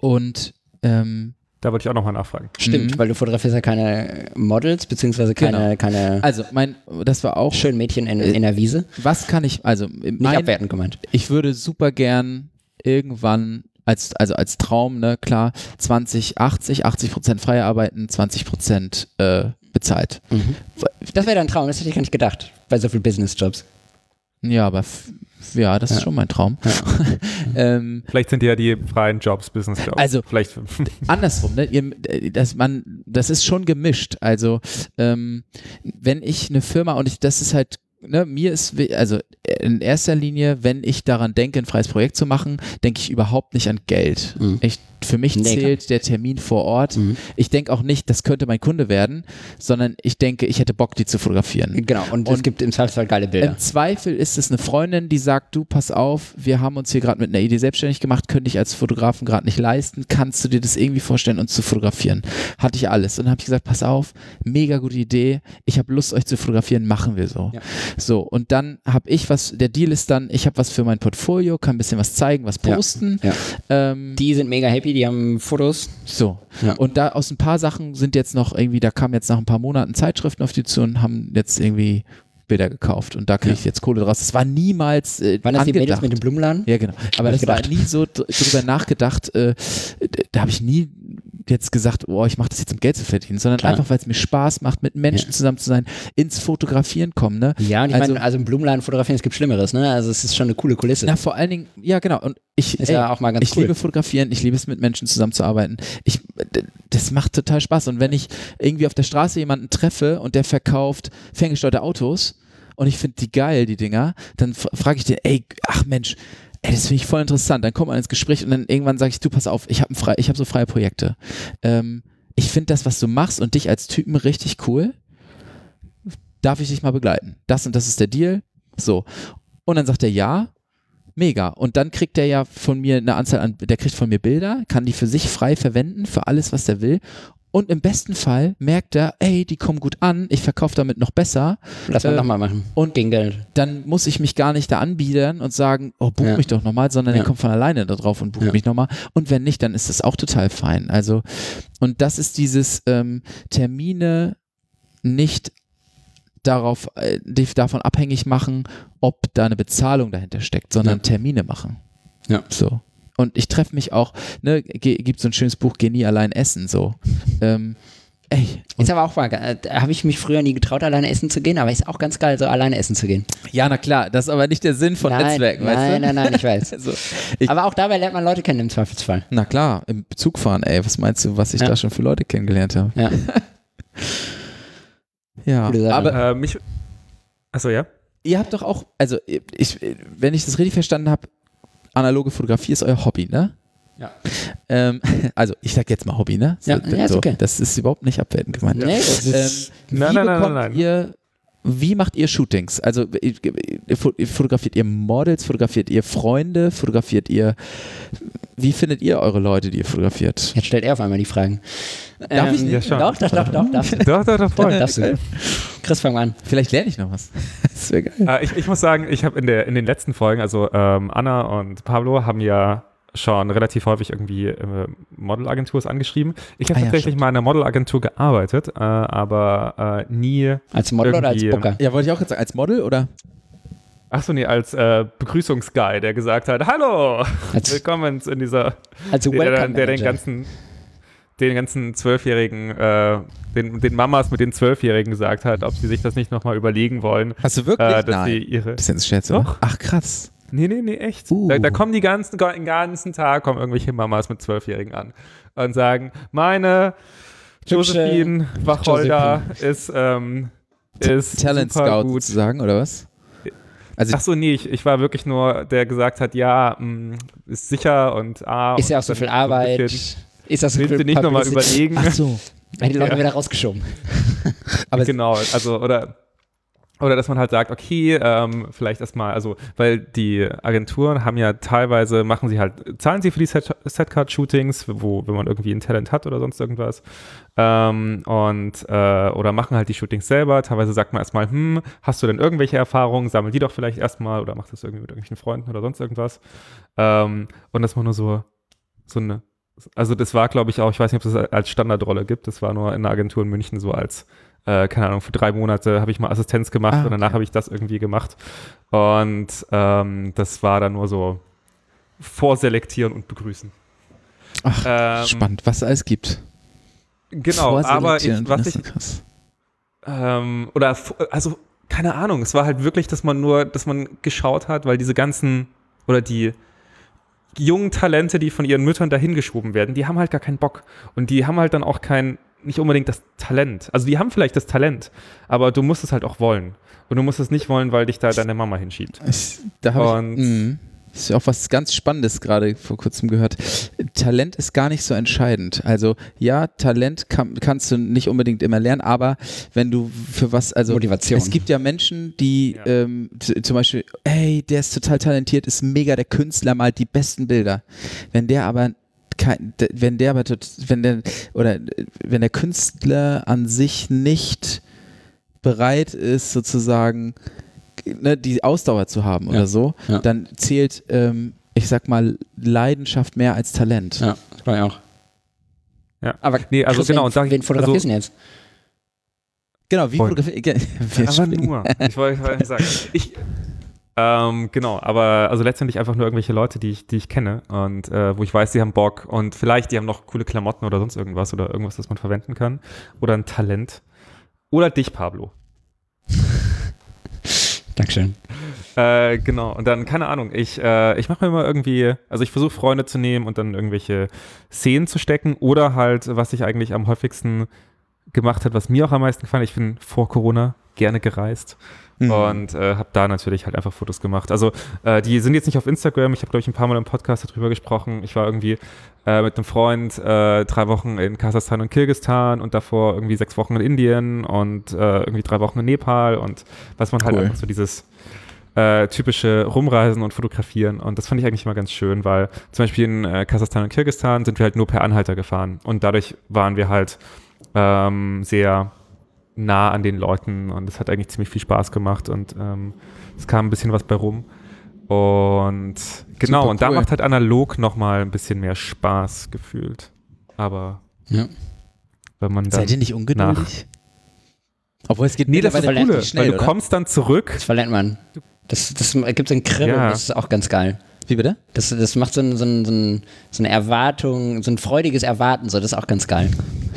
und ähm, Da wollte ich auch nochmal nachfragen. Stimmt, Mhm. weil du fotografierst ja keine Models, beziehungsweise keine, keine also mein, das war auch, schönen Mädchen in, in der Wiese. was kann ich, also Nicht mein, abwertend gemeint. ich würde super gern irgendwann als, also als Traum, ne, klar, 20, 80, 80 Prozent freie arbeiten, 20 Prozent äh, bezahlt. Das wäre dein Traum, das hätte ich gar nicht gedacht, bei so vielen Businessjobs. Ja, aber ja, das ist Ja. schon mein Traum. ähm, Vielleicht sind die ja die freien Jobs, Business-Jobs. Also- Vielleicht. andersrum, ne? Ihr, dass man, das ist schon gemischt. Also ähm, wenn ich eine Firma und ich, das ist halt, ne, mir ist, also in erster Linie, wenn ich daran denke, ein freies Projekt zu machen, denke ich überhaupt nicht an Geld. Mhm. Ich, für mich Nee, zählt der Termin vor Ort. Mhm. Ich denke auch nicht, das könnte mein Kunde werden, sondern ich denke, ich hätte Bock, die zu fotografieren. Genau, und, es Und- gibt im Zweifelsfall geile Bilder. Im Zweifel ist es eine Freundin, die sagt, du, pass auf, wir haben uns hier gerade mit einer Idee selbstständig gemacht, könnte ich als Fotografen gerade nicht leisten, kannst du dir das irgendwie vorstellen, uns zu fotografieren? Hatte ich alles. Und dann habe ich gesagt, pass auf, mega gute Idee, ich habe Lust, euch zu fotografieren, machen wir so. Ja. So, und dann habe ich was, der Deal ist dann, ich habe was für mein Portfolio, kann ein bisschen was zeigen, was Ja. posten. Ja. Ähm, Die sind mega happy, die haben Fotos. so. Ja. Und da aus ein paar Sachen sind jetzt noch irgendwie, da kamen jetzt nach ein paar Monaten Zeitschriften auf die zu und haben jetzt irgendwie Bilder gekauft und da kriege Ja. ich jetzt Kohle draus. Das war niemals äh, Waren das die Mädels mit dem Blumenladen? Ja, genau. Aber das ich war gedacht. nie so dr- drüber nachgedacht. Äh, da habe ich nie jetzt gesagt, oh, ich mache das jetzt, um Geld zu verdienen, sondern Klar. einfach, weil es mir Spaß macht, mit Menschen Ja. zusammen zu sein, ins Fotografieren kommen. Ne? Ja, und ich Also- meine, also im Blumenladen fotografieren, es gibt Schlimmeres, ne? Also es ist schon eine coole Kulisse. Na, vor allen Dingen, ja, genau. Und ich, ist ja auch mal ganz ich cool. liebe Fotografieren, ich liebe es mit Menschen zusammenzuarbeiten. Ich, das macht total Spaß. Und wenn ich irgendwie auf der Straße jemanden treffe und der verkauft ferngesteuerte Autos und ich finde die geil, die Dinger, dann frage ich den, ey, ach Mensch, ey, das finde ich voll interessant. Dann kommt man ins Gespräch und dann irgendwann sage ich, du, pass auf, ich habe frei, hab so freie Projekte. Ähm, ich finde das, was du machst und dich als Typen richtig cool. Darf ich dich mal begleiten? Das und das ist der Deal. So. Und dann sagt er ja. Mega. Und dann kriegt er ja von mir eine Anzahl an, der kriegt von mir Bilder, kann die für sich frei verwenden, für alles, was er will. Und im besten Fall merkt er, ey, die kommen gut an, ich verkaufe damit noch besser. Lass mal Äh, nochmal machen. und- gegen Geld. Dann muss ich mich gar nicht da anbiedern und sagen, oh, buch Ja. mich doch nochmal, sondern Ja. der kommt von alleine da drauf und bucht Ja. mich nochmal. Und wenn nicht, dann ist das auch total fein. Also, und das ist dieses ähm, Termine nicht darauf, äh, davon abhängig machen, ob da eine Bezahlung dahinter steckt, sondern. Termine machen. Ja. So. Und ich treffe mich auch, ne, gibt so ein schönes Buch, Geh nie allein essen, so. ähm, ey, Ist aber auch wahr. äh, Da habe ich mich früher nie getraut, alleine essen zu gehen, aber ist auch ganz geil, so alleine essen zu gehen. ja, na klar, das ist aber nicht der Sinn von nein, Netzwerken, nein, weißt du? nein, nein, ich weiß. Also, ich- aber auch dabei lernt man Leute kennen im Zweifelsfall. Na klar, im Zug fahren, ey, was meinst du, was ich Ja. da schon für Leute kennengelernt habe? Ja. Ja, aber Äh, mich. Achso, ja? ihr habt doch auch, also ich, wenn ich das richtig verstanden habe, analoge Fotografie ist euer Hobby, ne? Ja. Ähm, also ich sag jetzt mal Hobby, ne? Ja, ja, ist okay. Das ist überhaupt nicht abwertend gemeint. Nee, das ist, Ähm, Nein, wie nein, nein, nein, nein. ihr, wie macht ihr Shootings? Also fotografiert ihr Models, fotografiert ihr Freunde, fotografiert ihr, wie findet ihr eure Leute, die ihr fotografiert? jetzt stellt er auf einmal die Fragen. Ähm, Darf ich nicht? Ja, schon. Doch, doch, doch, doch, darfst du. Doch, doch, doch, voll. Darfst du. Chris, fang mal an. Vielleicht lerne ich noch was. Das wäre geil. Äh, ich, ich muss sagen, ich habe in, der- in den letzten Folgen, also ähm, Anna und Pablo haben ja schon relativ häufig irgendwie äh, Modelagenturen angeschrieben. Ich habe Ah ja, tatsächlich mal in einer Modelagentur gearbeitet, äh, aber äh, nie. Als Model oder als Booker? Ja, wollte ich auch jetzt sagen, als Model oder? Achso, nee, als äh, Begrüßungsguy, der gesagt hat: Hallo, Als, willkommen in dieser. als Der, der, Welcome der den ganzen. Den ganzen Zwölfjährigen, äh, den, den Mamas mit den Zwölfjährigen gesagt hat, ob sie sich das nicht nochmal überlegen wollen, Hast du wirklich? äh, dass sie Nein. ihre. Das ist Scherz, Doch. Ach, krass. Nee, nee, nee, echt. Uh. Da, da kommen die ganzen, den ganzen Tag kommen irgendwelche Mamas mit Zwölfjährigen an und sagen, meine Josephine Wacholder ist, ähm, ist Talent Scout gut. sozusagen, oder was? Also, Ach so, nee, ich, ich war wirklich nur, der gesagt hat, ja, mh, ist sicher und ah. Ist ja auch so viel Arbeit. Ist das Willst du nicht nochmal überlegen? ach so. Die Leute Ja. wieder rausgeschoben. Aber genau, also, oder, oder dass man halt sagt, okay, ähm, vielleicht erstmal, also, weil die Agenturen haben ja teilweise, machen sie halt, zahlen sie für die Set Setcard-Shootings, wo, wenn man irgendwie ein Talent hat oder sonst irgendwas, ähm, und, äh, oder machen halt die Shootings selber. Teilweise sagt man erstmal, hm, hast du denn irgendwelche Erfahrungen, sammel die doch vielleicht erstmal oder mach das irgendwie mit irgendwelchen Freunden oder sonst irgendwas. Ähm, und dass man nur so, so eine, also das war, glaube ich, auch, ich weiß nicht, ob es das als Standardrolle gibt, das war nur in einer Agentur in München so als, äh, keine Ahnung, für drei Monate habe ich mal Assistenz gemacht Ah, und danach okay. habe ich das irgendwie gemacht. Und ähm, das war dann nur so vorselektieren und begrüßen. Ach, Ähm, spannend, was es alles gibt. Genau, aber ich, was ich, ähm, oder, also, keine Ahnung, es war halt wirklich, dass man nur, dass man geschaut hat, weil diese ganzen, oder die jungen Talente, die von ihren Müttern dahin geschoben werden, die haben halt gar keinen Bock. Und die haben halt dann auch kein, nicht unbedingt das Talent. Also die haben vielleicht das Talent, aber du musst es halt auch wollen. Und du musst es nicht wollen, weil dich da deine Mama hinschiebt. Ich, da habe ich, das ist ja auch was ganz Spannendes gerade vor kurzem gehört. Talent ist gar nicht so entscheidend. Also ja, Talent kann, kannst du nicht unbedingt immer lernen, aber wenn du für was, also Motivation. es gibt ja Menschen, die Ja. ähm, zum Beispiel, hey, der ist total talentiert, ist mega der Künstler, malt die besten Bilder. Wenn der aber kein, wenn der aber wenn der oder wenn der Künstler an sich nicht bereit ist, sozusagen ne, die Ausdauer zu haben Ja. oder so, Ja. dann zählt, ähm, ich sag mal, Leidenschaft mehr als Talent. Ja, das war ich auch. Ja. Aber Nee, also Chris, genau, wen, und sag ich- wen fotografierst also- du denn jetzt? Genau, wie fotografiert. Aber springen. nur. Ich wollte sagen. Ich, ähm, genau, aber also letztendlich einfach nur irgendwelche Leute, die ich, die ich kenne und äh, wo ich weiß, die haben Bock und vielleicht die haben noch coole Klamotten oder sonst irgendwas oder irgendwas, das man verwenden kann oder ein Talent. Oder dich, Pablo. Dankeschön. Äh, genau, und dann, keine Ahnung, ich, äh, ich mache mir immer irgendwie, also ich versuche Freunde zu nehmen und dann irgendwelche Szenen zu stecken oder halt, was ich eigentlich am häufigsten gemacht hat, was mir auch am meisten gefallen hat, ich bin vor Corona gerne gereist Mhm. und äh, habe da natürlich halt einfach Fotos gemacht. Also äh, die sind jetzt nicht auf Instagram. Ich habe, glaube ich, ein paar Mal im Podcast darüber gesprochen. Ich war irgendwie äh, mit einem Freund äh, drei Wochen in Kasachstan und Kirgistan und davor irgendwie sechs Wochen in Indien und äh, irgendwie drei Wochen in Nepal und was man halt Cool. einfach so dieses äh, typische Rumreisen und Fotografieren. Und das fand ich eigentlich immer ganz schön, weil zum Beispiel in äh, Kasachstan und Kirgistan sind wir halt nur per Anhalter gefahren. Und dadurch waren wir halt ähm, sehr nah an den Leuten und es hat eigentlich ziemlich viel Spaß gemacht und ähm, es kam ein bisschen was bei rum. Und genau, Super und da cool. macht halt analog nochmal ein bisschen mehr Spaß gefühlt. Aber Ja. wenn man dann. Seid ihr nicht ungeduldig? Obwohl es geht nee, das ist Coole, schnell, weil du oder? kommst dann zurück. Das verlernt man. Das, das gibt so ein Kribbeln, Ja. das ist auch ganz geil. Wie bitte? Das, das macht so, ein, so, ein, so, ein, so eine Erwartung, so ein freudiges Erwarten, so, das ist auch ganz geil.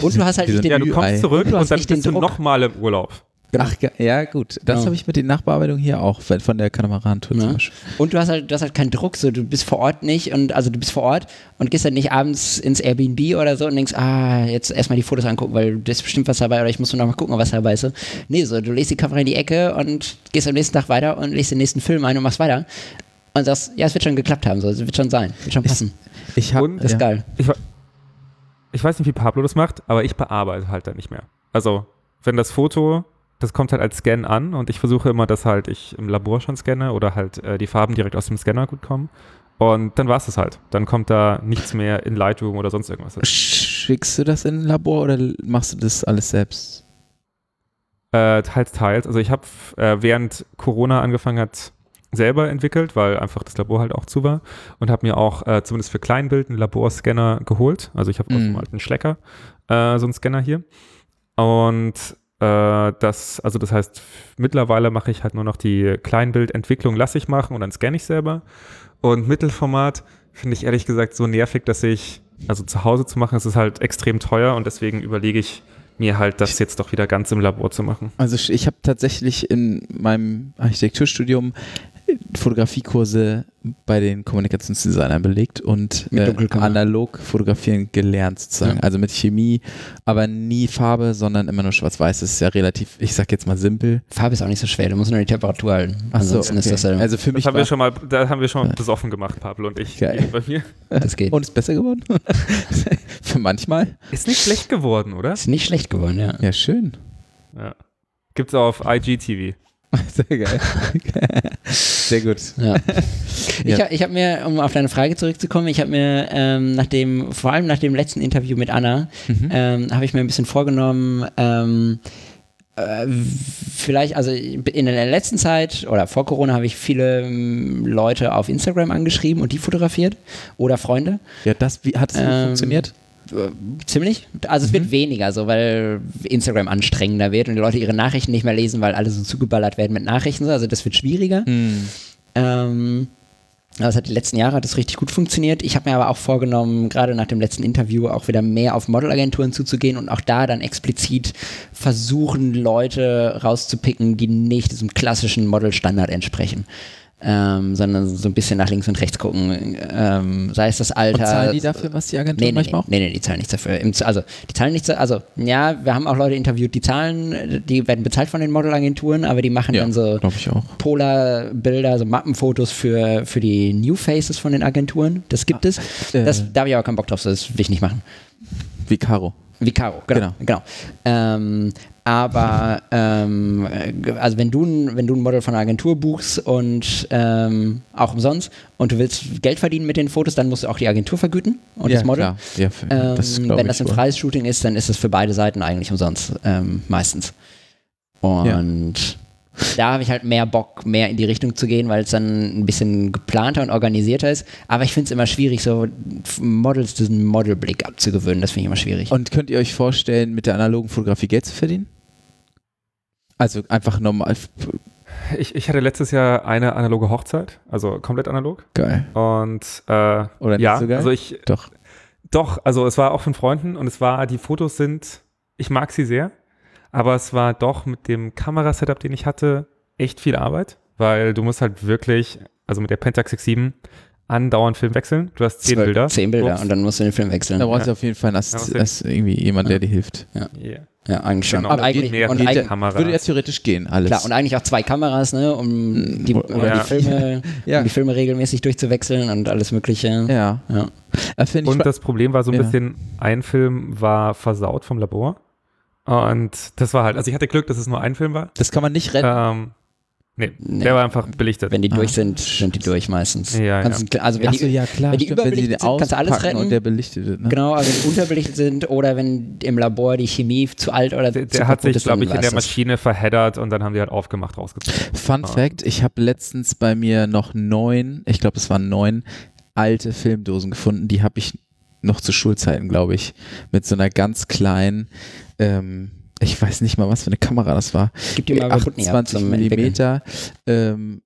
Und du hast halt nicht den, Ja, du kommst Ü-Ei. zurück Du hast und dann bist du nochmal im Urlaub. Ach, ge- ja, gut. Das Ja. habe ich mit den Nachbearbeitungen hier auch, von der Katamaran-Tour zum? Beispiel. Und du hast halt, du hast halt keinen Druck, so du bist vor Ort nicht und also du bist vor Ort und gehst dann nicht abends ins Airbnb oder so und denkst, ah, jetzt erstmal die Fotos angucken, weil da ist bestimmt was dabei oder ich muss nur noch mal gucken, was dabei ist. So. Nee, so du legst die Kamera in die Ecke und gehst am nächsten Tag weiter und legst den nächsten Film ein und machst weiter. Und sagst, ja, es wird schon geklappt haben, so, es wird schon sein, wird schon passen. Ich habe Und- das ist geil. Ich, ich weiß nicht, wie Pablo das macht, aber ich bearbeite halt dann nicht mehr. Also, wenn das Foto, das kommt halt als Scan an und ich versuche immer, dass halt ich im Labor schon scanne oder halt äh, die Farben direkt aus dem Scanner gut kommen. Und dann war es das halt. Dann kommt da nichts mehr in Lightroom oder sonst irgendwas. Schickst du das in ein Labor oder machst du das alles selbst? Äh, teils, teils. Also ich habe äh, während Corona angefangen hat, selber entwickelt, weil einfach das Labor halt auch zu war und habe mir auch äh, zumindest für Kleinbild einen Laborscanner geholt. Also ich habe aus Mhm. dem alten Schlecker äh, so einen Scanner hier. Und äh, das, also das heißt, mittlerweile mache ich halt nur noch die Kleinbildentwicklung, lasse ich machen und dann scanne ich selber. Und Mittelformat finde ich ehrlich gesagt so nervig, dass ich, also zu Hause zu machen, es ist halt extrem teuer und deswegen überlege ich mir halt, das jetzt doch wieder ganz im Labor zu machen. Also ich habe tatsächlich in meinem Architekturstudium Fotografiekurse bei den Kommunikationsdesignern belegt und äh, analog fotografieren gelernt sozusagen. Ja. Also mit Chemie, aber nie Farbe, sondern immer nur schwarz-weiß. Das ist ja relativ, ich sag jetzt mal simpel. Farbe ist auch nicht so schwer, du musst nur die Temperatur halten. So, Ansonsten ist okay. das ja, Also für mich Das haben war, wir schon mal, da haben wir schon mal besoffen gemacht, Pablo und ich. Geil. Bei mir. das geht. und ist besser geworden? für manchmal? Ist nicht schlecht geworden, oder? ist nicht schlecht geworden, ja. Ja, schön. Ja. Gibt's auf IGTV. Sehr geil. Sehr gut. Ja. Ich, ich habe mir, um auf deine Frage zurückzukommen, ich habe mir ähm, nach dem, vor allem nach dem letzten Interview mit Anna, Mhm. ähm, habe ich mir ein bisschen vorgenommen, ähm, äh, vielleicht, also in der letzten Zeit oder vor Corona habe ich viele ähm, Leute auf Instagram angeschrieben und die fotografiert oder Freunde. Ja, das, wie hat es Ähm, funktioniert? Äh, Ziemlich. Also es wird weniger so, weil Instagram anstrengender wird und die Leute ihre Nachrichten nicht mehr lesen, weil alle so zugeballert werden mit Nachrichten. so. Also das wird schwieriger. Hm. Ähm, aber es hat die letzten Jahre hat das richtig gut funktioniert. Ich habe mir aber auch vorgenommen, gerade nach dem letzten Interview auch wieder mehr auf Modelagenturen zuzugehen und auch da dann explizit versuchen, Leute rauszupicken, die nicht diesem klassischen Modelstandard entsprechen. Ähm, sondern so ein bisschen nach links und rechts gucken. Ähm, sei es das Alter. Und zahlen die dafür, was die Agentur Nee, nee, manchmal nee, nee, nee, die zahlen nichts dafür. Im, also, die zahlen nichts, also, ja, wir haben auch Leute interviewt, die zahlen, die werden bezahlt von den Modelagenturen, aber die machen Ja, dann so auch. Polarbilder, so Mappenfotos für, für die New Faces von den Agenturen. Das gibt es. äh. Das, da habe ich aber keinen Bock drauf, das will ich nicht machen. Wie Caro. Wie Caro, genau. genau. Ähm, aber ähm, äh, also wenn du, ein- wenn du ein Model von einer Agentur buchst und ähm, auch umsonst und du willst Geld verdienen mit den Fotos, dann musst du auch die Agentur vergüten und ja, das Model. Ja, für, Ähm, wenn das ein freies Shooting ist, dann ist es für beide Seiten eigentlich umsonst, ähm, meistens. Und da habe ich halt mehr Bock, mehr in die Richtung zu gehen, weil es dann ein bisschen geplanter und organisierter ist. Aber ich finde es immer schwierig, so Models diesen Modelblick abzugewöhnen. Das finde ich immer schwierig. Und könnt ihr euch vorstellen, mit der analogen Fotografie Geld zu verdienen? Also einfach normal. Ich, ich hatte letztes Jahr eine analoge Hochzeit, also komplett analog. Geil. Und äh, Oder nicht ja, so geil? also ich, Doch. doch, also es war auch von Freunden und es war, die Fotos sind, ich mag sie sehr, aber es war doch mit dem Kamerasetup, den ich hatte, echt viel Arbeit, weil du musst halt wirklich, also mit der Pentax X7, andauernd Film wechseln. Du hast zehn Bilder. Zehn Bilder Ups. und dann musst du den Film wechseln. Da brauchst du Ja. auf jeden Fall einen Assist, Ja, was Ass- irgendwie jemand, der dir hilft. Yeah. ja, eigentlich schon. Genau. Aber eigentlich, mehr, und geht eigentlich, Kamera. Würde ja theoretisch gehen, alles. klar, und eigentlich auch zwei Kameras, ne, um die, um Oder- die, Filme, Ja. um die Filme regelmäßig durchzuwechseln und alles Mögliche. ja. Ja. Ich Und das Problem war so ein Ja. bisschen, ein Film war versaut vom Labor. Und das war halt, also ich hatte Glück, dass es nur ein Film war. das kann man nicht retten. Ähm, nee, Nee. der war einfach belichtet. Wenn die Ah. durch sind, sind die durch meistens. Ja, Kannst, Also wenn Achso, die, ja klar. wenn die stimmt, wenn sie den überbelichtet sind, kannst du alles retten. Und der belichtet wird. Ne? Genau, also wenn die unterbelichtet sind oder wenn im Labor die Chemie zu alt oder der, zu der hat sich, glaube ich, in der. Maschine verheddert und dann haben die halt aufgemacht, rausgezogen. Fun Ah. Fact: Ich habe letztens bei mir noch neun, ich glaube, es waren neun alte Filmdosen gefunden. Die habe ich noch zu Schulzeiten, glaube ich, mit so einer ganz kleinen. Ähm, ich weiß nicht mal, was für eine Kamera das war. Gib dir mal bei Putney ab 28 zum Entwickeln. Millimeter, ähm,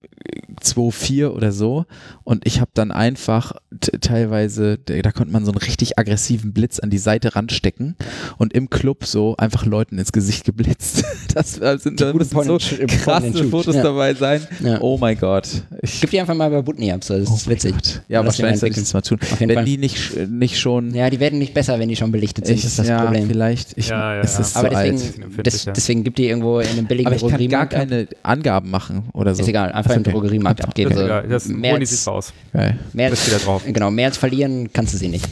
2,4 oder so. Und ich habe dann einfach teilweise, da konnte man so einen richtig aggressiven Blitz an die Seite ranstecken und im Club so einfach Leuten ins Gesicht geblitzt. Das sind, da gute müssen so krasse Fotos ja. dabei sein. Ja. Oh mein Gott. Ich, Gib die einfach mal bei Putney ab, so, das ist oh witzig. Gott. Ja, Lass die mal wahrscheinlich sollte ich das mal tun. Auf jeden Wenn Fall. die nicht, nicht schon Ja, die werden nicht besser, wenn die schon belichtet sind, ich, das ist das ja, Problem. vielleicht, ich, Ja, ja, es ist Aber zu deswegen, alt. Empfindlicher. deswegen gibt die irgendwo in einem billigen Aber ich kann gar keine Angaben machen oder so. Ist egal, einfach im okay. Drogeriemarkt abgeben. Das, So. ist egal, das mehr, holen die sich als, raus. Geil. mehr, ist wieder als, drauf. genau, mehr als verlieren kannst du sie nicht.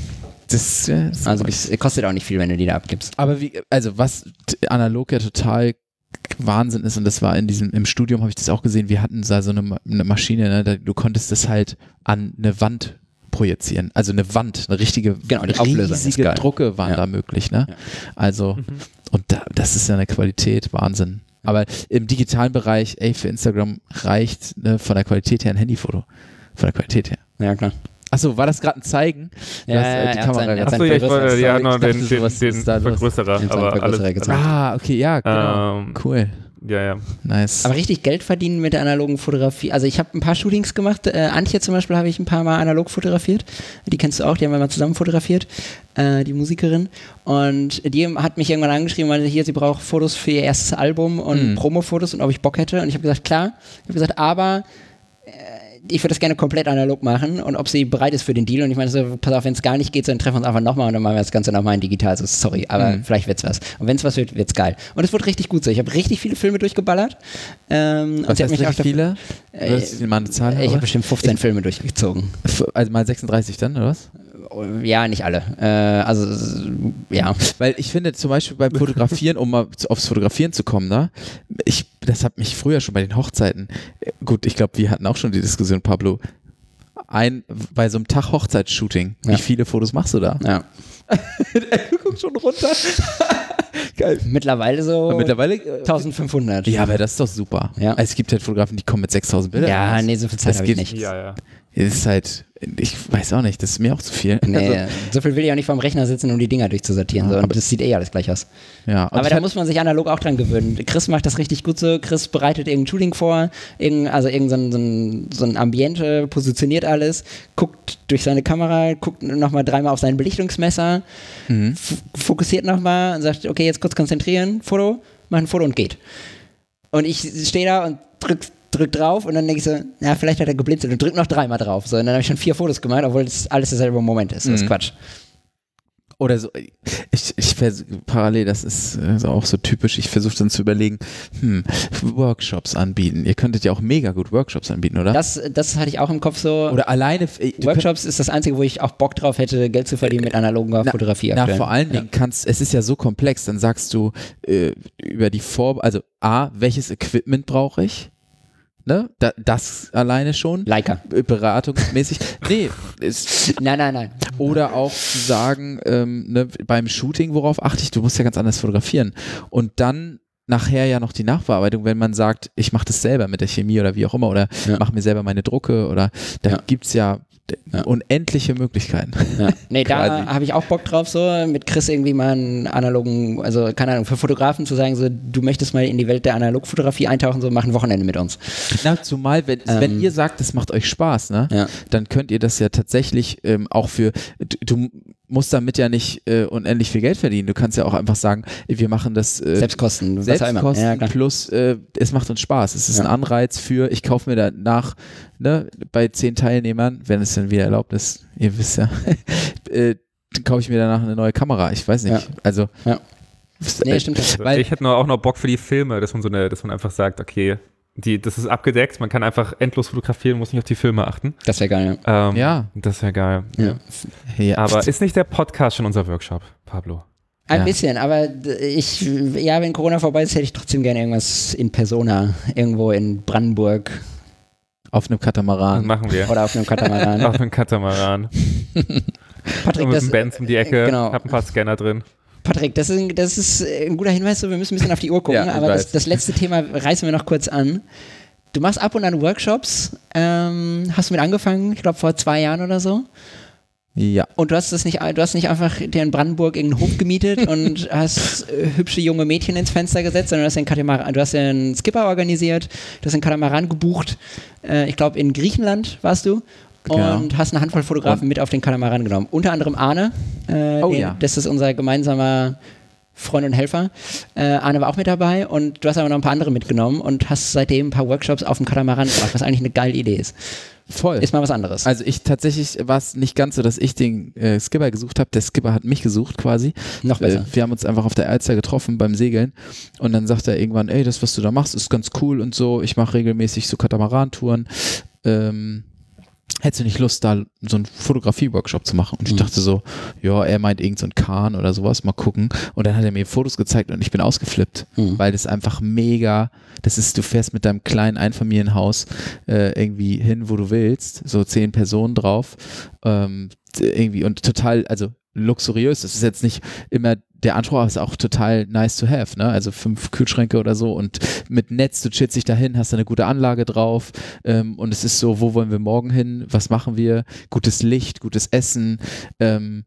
Das, ja, das Also es kostet auch nicht viel, wenn du die da abgibst. Aber wie, also was analog ja total Wahnsinn ist, und das war in diesem, im Studium habe ich das auch gesehen, wir hatten da so eine, eine Maschine, ne, da, du konntest das halt an eine Wand projizieren. Also eine Wand, eine richtige, Genau, die Auflösung riesige. Drucke waren Ja. da möglich, ne? Ja. Also, Mhm. und da, das ist ja eine Qualität, Wahnsinn. Aber im digitalen Bereich, ey, für Instagram reicht ne, von der Qualität her ein Handyfoto. Von der Qualität her. Ja, klar. Achso, war das gerade ein Zeigen? Ja, hast, äh, ja, die er hat Kamera sein- Achso, ja, ich wollte ja dachte, den, den, was den? Vergrößerer, aber alles. Ah, okay, ja, genau. Ähm, cool. Ja, ja. Nice. Aber richtig Geld verdienen mit der analogen Fotografie. Also ich habe ein paar Shootings gemacht. Äh, Antje zum Beispiel habe ich ein paar Mal analog fotografiert. Die kennst du auch, die haben wir mal zusammen fotografiert, äh, die Musikerin. Und die hat mich irgendwann angeschrieben, weil hier, sie braucht Fotos für ihr erstes Album und Mhm. Promo-Fotos und ob ich Bock hätte. Und ich habe gesagt, klar. Ich habe gesagt, aber äh, ich würde das gerne komplett analog machen und ob sie bereit ist für den Deal. Und ich meine, so, pass auf, wenn es gar nicht geht, dann treffen wir uns einfach nochmal und dann machen wir das Ganze nochmal in digital. Also sorry, aber Mhm. vielleicht wird's was. Und wenn es was wird, wird's geil. Und es wurde richtig gut so. Ich habe richtig viele Filme durchgeballert. Ähm, und Was sie hat mich auch richtig viele? Äh, mal eine Zahl? ich habe bestimmt 15 Filme durchgezogen. Also mal 36 dann, oder was? Ja, nicht alle. Äh, also, ja. Weil ich finde zum Beispiel beim Fotografieren, um mal aufs Fotografieren zu kommen, ne? Ich, das hat mich früher schon bei den Hochzeiten, äh, gut, ich glaube, wir hatten auch schon die Diskussion, Pablo, ein, bei so einem Tag Hochzeitsshooting, Ja. wie viele Fotos machst du da? ja. du guckst schon runter. Geil. Mittlerweile so mittlerweile, äh, 1500. ja, aber das ist doch super. Ja. Also es gibt halt Fotografen, die kommen mit 6000 Bildern. Ja, raus. nee, so viel Zeit Das habe ich geht- nicht. Ja, ja. Es ist halt, ich weiß auch nicht, das ist mir auch zu viel. Nee, Also, so viel will ich auch nicht vorm Rechner sitzen, um die Dinger durchzusortieren. Ja, so. Das sieht eh alles gleich aus. ja, Aber da muss man sich analog auch dran gewöhnen. Chris macht das richtig gut so. Chris bereitet irgendein Shooting vor, irgendein, also irgendein so ein, so ein Ambiente, positioniert alles, guckt durch seine Kamera, guckt nochmal dreimal auf sein Belichtungsmesser, Mhm. fokussiert nochmal und sagt, okay, jetzt kurz konzentrieren, Foto, mach ein Foto und geht. Und ich stehe da und drück, drück drauf und dann denke ich so, ja, vielleicht hat er geblinzelt und drück noch dreimal drauf. So, und dann habe ich schon vier Fotos gemacht, obwohl das alles derselbe Moment ist. Das ist Mhm. Quatsch. Oder so, ich, ich parallel, das ist also auch so typisch, ich versuche dann zu überlegen, hm, Workshops anbieten. Ihr könntet ja auch mega gut Workshops anbieten, oder? Das, das hatte ich auch im Kopf so. oder alleine, Workshops ist das Einzige, wo ich auch Bock drauf hätte, Geld zu verdienen mit analoger Na- Fotografie. Na, aktuell. vor allen Dingen kannst, es ist ja so komplex, dann sagst du äh, über die Vor, also A, welches Equipment brauche ich? Ne? Da, das alleine schon. Leica. Äh, Beratungsmäßig. Nee, ist, Nein, nein, nein. Oder auch zu sagen, ähm, ne, beim Shooting, worauf achte ich? Du musst ja ganz anders fotografieren. Und dann nachher ja noch die Nachbearbeitung, wenn man sagt, ich mache das selber mit der Chemie oder wie auch immer, oder Ja. mache mir selber meine Drucke oder da Ja. gibt's ja, Ja. unendliche Möglichkeiten. Ja. Nee, da habe ich auch Bock drauf, so mit Chris irgendwie mal einen analogen, also keine Ahnung, für Fotografen zu sagen, so du möchtest mal in die Welt der Analogfotografie eintauchen, so mach ein Wochenende mit uns. Na, zumal, wenn, Ähm. wenn ihr sagt, das macht euch Spaß, ne, Ja. dann könnt ihr das ja tatsächlich ähm, auch für, du, du musst damit ja nicht äh, unendlich viel Geld verdienen. Du kannst ja auch einfach sagen, wir machen das äh, Selbstkosten, was auch immer. Selbstkosten Ja, plus äh, es macht uns Spaß. Es ist Ja. ein Anreiz für, ich kaufe mir danach ne, bei zehn Teilnehmern, wenn es dann wieder erlaubt ist, ihr wisst ja, äh, dann kaufe ich mir danach eine neue Kamera. Ich weiß nicht. Ja. Also Ja. Nee, äh, stimmt. Also Weil- ich hätte nur auch noch Bock für die Filme, dass man so eine, dass man einfach sagt, okay, die, das ist abgedeckt, man kann einfach endlos fotografieren, muss nicht auf die Filme achten. Das wäre geil. Ähm, Ja. Das wäre geil. Ja. ja. Aber ist nicht der Podcast schon unser Workshop, Pablo? Ein Ja. bisschen, aber ich, ja, wenn Corona vorbei ist, hätte ich trotzdem gerne irgendwas in Persona, irgendwo in Brandenburg auf einem Das Katamaran. machen wir. oder auf einem Katamaran. Auf einem Katamaran. Patrick, mit das, Benz um die Ecke, genau. hab ein paar Scanner drin. Patrick, das ist, ein, das ist ein guter Hinweis, wir müssen ein bisschen auf die Uhr gucken, Ja, aber das, das letzte Thema reißen wir noch kurz an. Du machst ab und an Workshops, ähm, hast du mit angefangen, ich glaube vor zwei Jahren oder so. Ja. Und du hast das nicht, du hast nicht einfach dir in Brandenburg irgendeinen Hof gemietet und hast äh, hübsche junge Mädchen ins Fenster gesetzt, sondern du hast den Katamaran, du hast einen Skipper organisiert, du hast den Katamaran gebucht. Äh, ich glaube in Griechenland warst du. Genau. Und hast eine Handvoll Fotografen mit auf den Katamaran genommen. Unter anderem Arne. Äh, Oh den, ja. Das ist unser gemeinsamer Freund und Helfer. Äh, Arne war auch mit dabei und du hast aber noch ein paar andere mitgenommen und hast seitdem ein paar Workshops auf dem Katamaran gemacht, was eigentlich eine geile Idee ist. Voll. Ist mal was anderes. Also ich tatsächlich war es nicht ganz so, dass ich den äh, Skipper gesucht habe. Der Skipper hat mich gesucht quasi. noch besser. Äh, wir haben uns einfach auf der Alster getroffen beim Segeln und dann sagt er irgendwann, ey, das, was du da machst, ist ganz cool und so. Ich mache regelmäßig so Katamaran-Touren. Ähm, hättest du nicht Lust, da so einen Fotografie-Workshop zu machen? Und ich Mhm. dachte so, ja, er meint irgend so ein Kahn oder sowas, mal gucken. Und dann hat er mir Fotos gezeigt und ich bin ausgeflippt, Mhm. weil das einfach mega, das ist, du fährst mit deinem kleinen Einfamilienhaus äh, irgendwie hin, wo du willst, so zehn Personen drauf, ähm, irgendwie und total, also luxuriös. Das ist jetzt nicht immer der Anspruch, aber es ist auch total nice to have, ne? Also fünf Kühlschränke oder so und mit Netz, du chillst dich dahin, hast eine gute Anlage drauf ähm, und es ist so, wo wollen wir morgen hin? Was machen wir? Gutes Licht, gutes Essen ähm,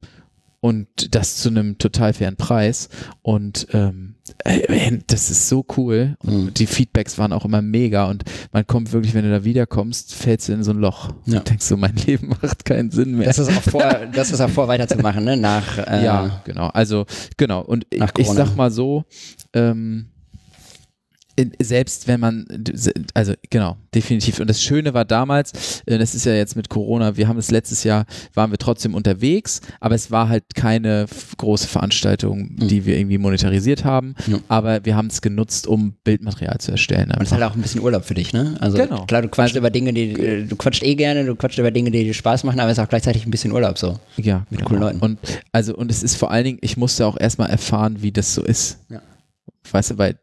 und das zu einem total fairen Preis und ähm, äh, das ist so cool und Mhm. die Feedbacks waren auch immer mega und man kommt wirklich, wenn du da wiederkommst, fällst du in so ein Loch. Ja. Und denkst so, mein Leben macht keinen Sinn mehr. Das ist auch vor, das ist auch vor weiterzumachen, ne? Nach äh, ja, genau. Also, genau. Und ich, sag mal so, ähm, selbst wenn man, also genau, definitiv. Und das Schöne war damals, äh, das ist ja jetzt mit Corona, wir haben es letztes Jahr, waren wir trotzdem unterwegs, aber es war halt keine große Veranstaltung, die wir irgendwie monetarisiert haben, Ja. aber wir haben es genutzt, um Bildmaterial zu erstellen. Und es ist halt auch ein bisschen Urlaub für dich, ne? Also Genau. klar, du quatschst über Dinge, die äh, du quatscht eh gerne, du quatscht über Dinge, die dir Spaß machen, aber es ist auch gleichzeitig ein bisschen Urlaub so. Ja, Mit genau. coolen Leuten. Und also, und es ist vor allen Dingen, ich musste auch erstmal erfahren, wie das so ist. Ja. Weißt du, weil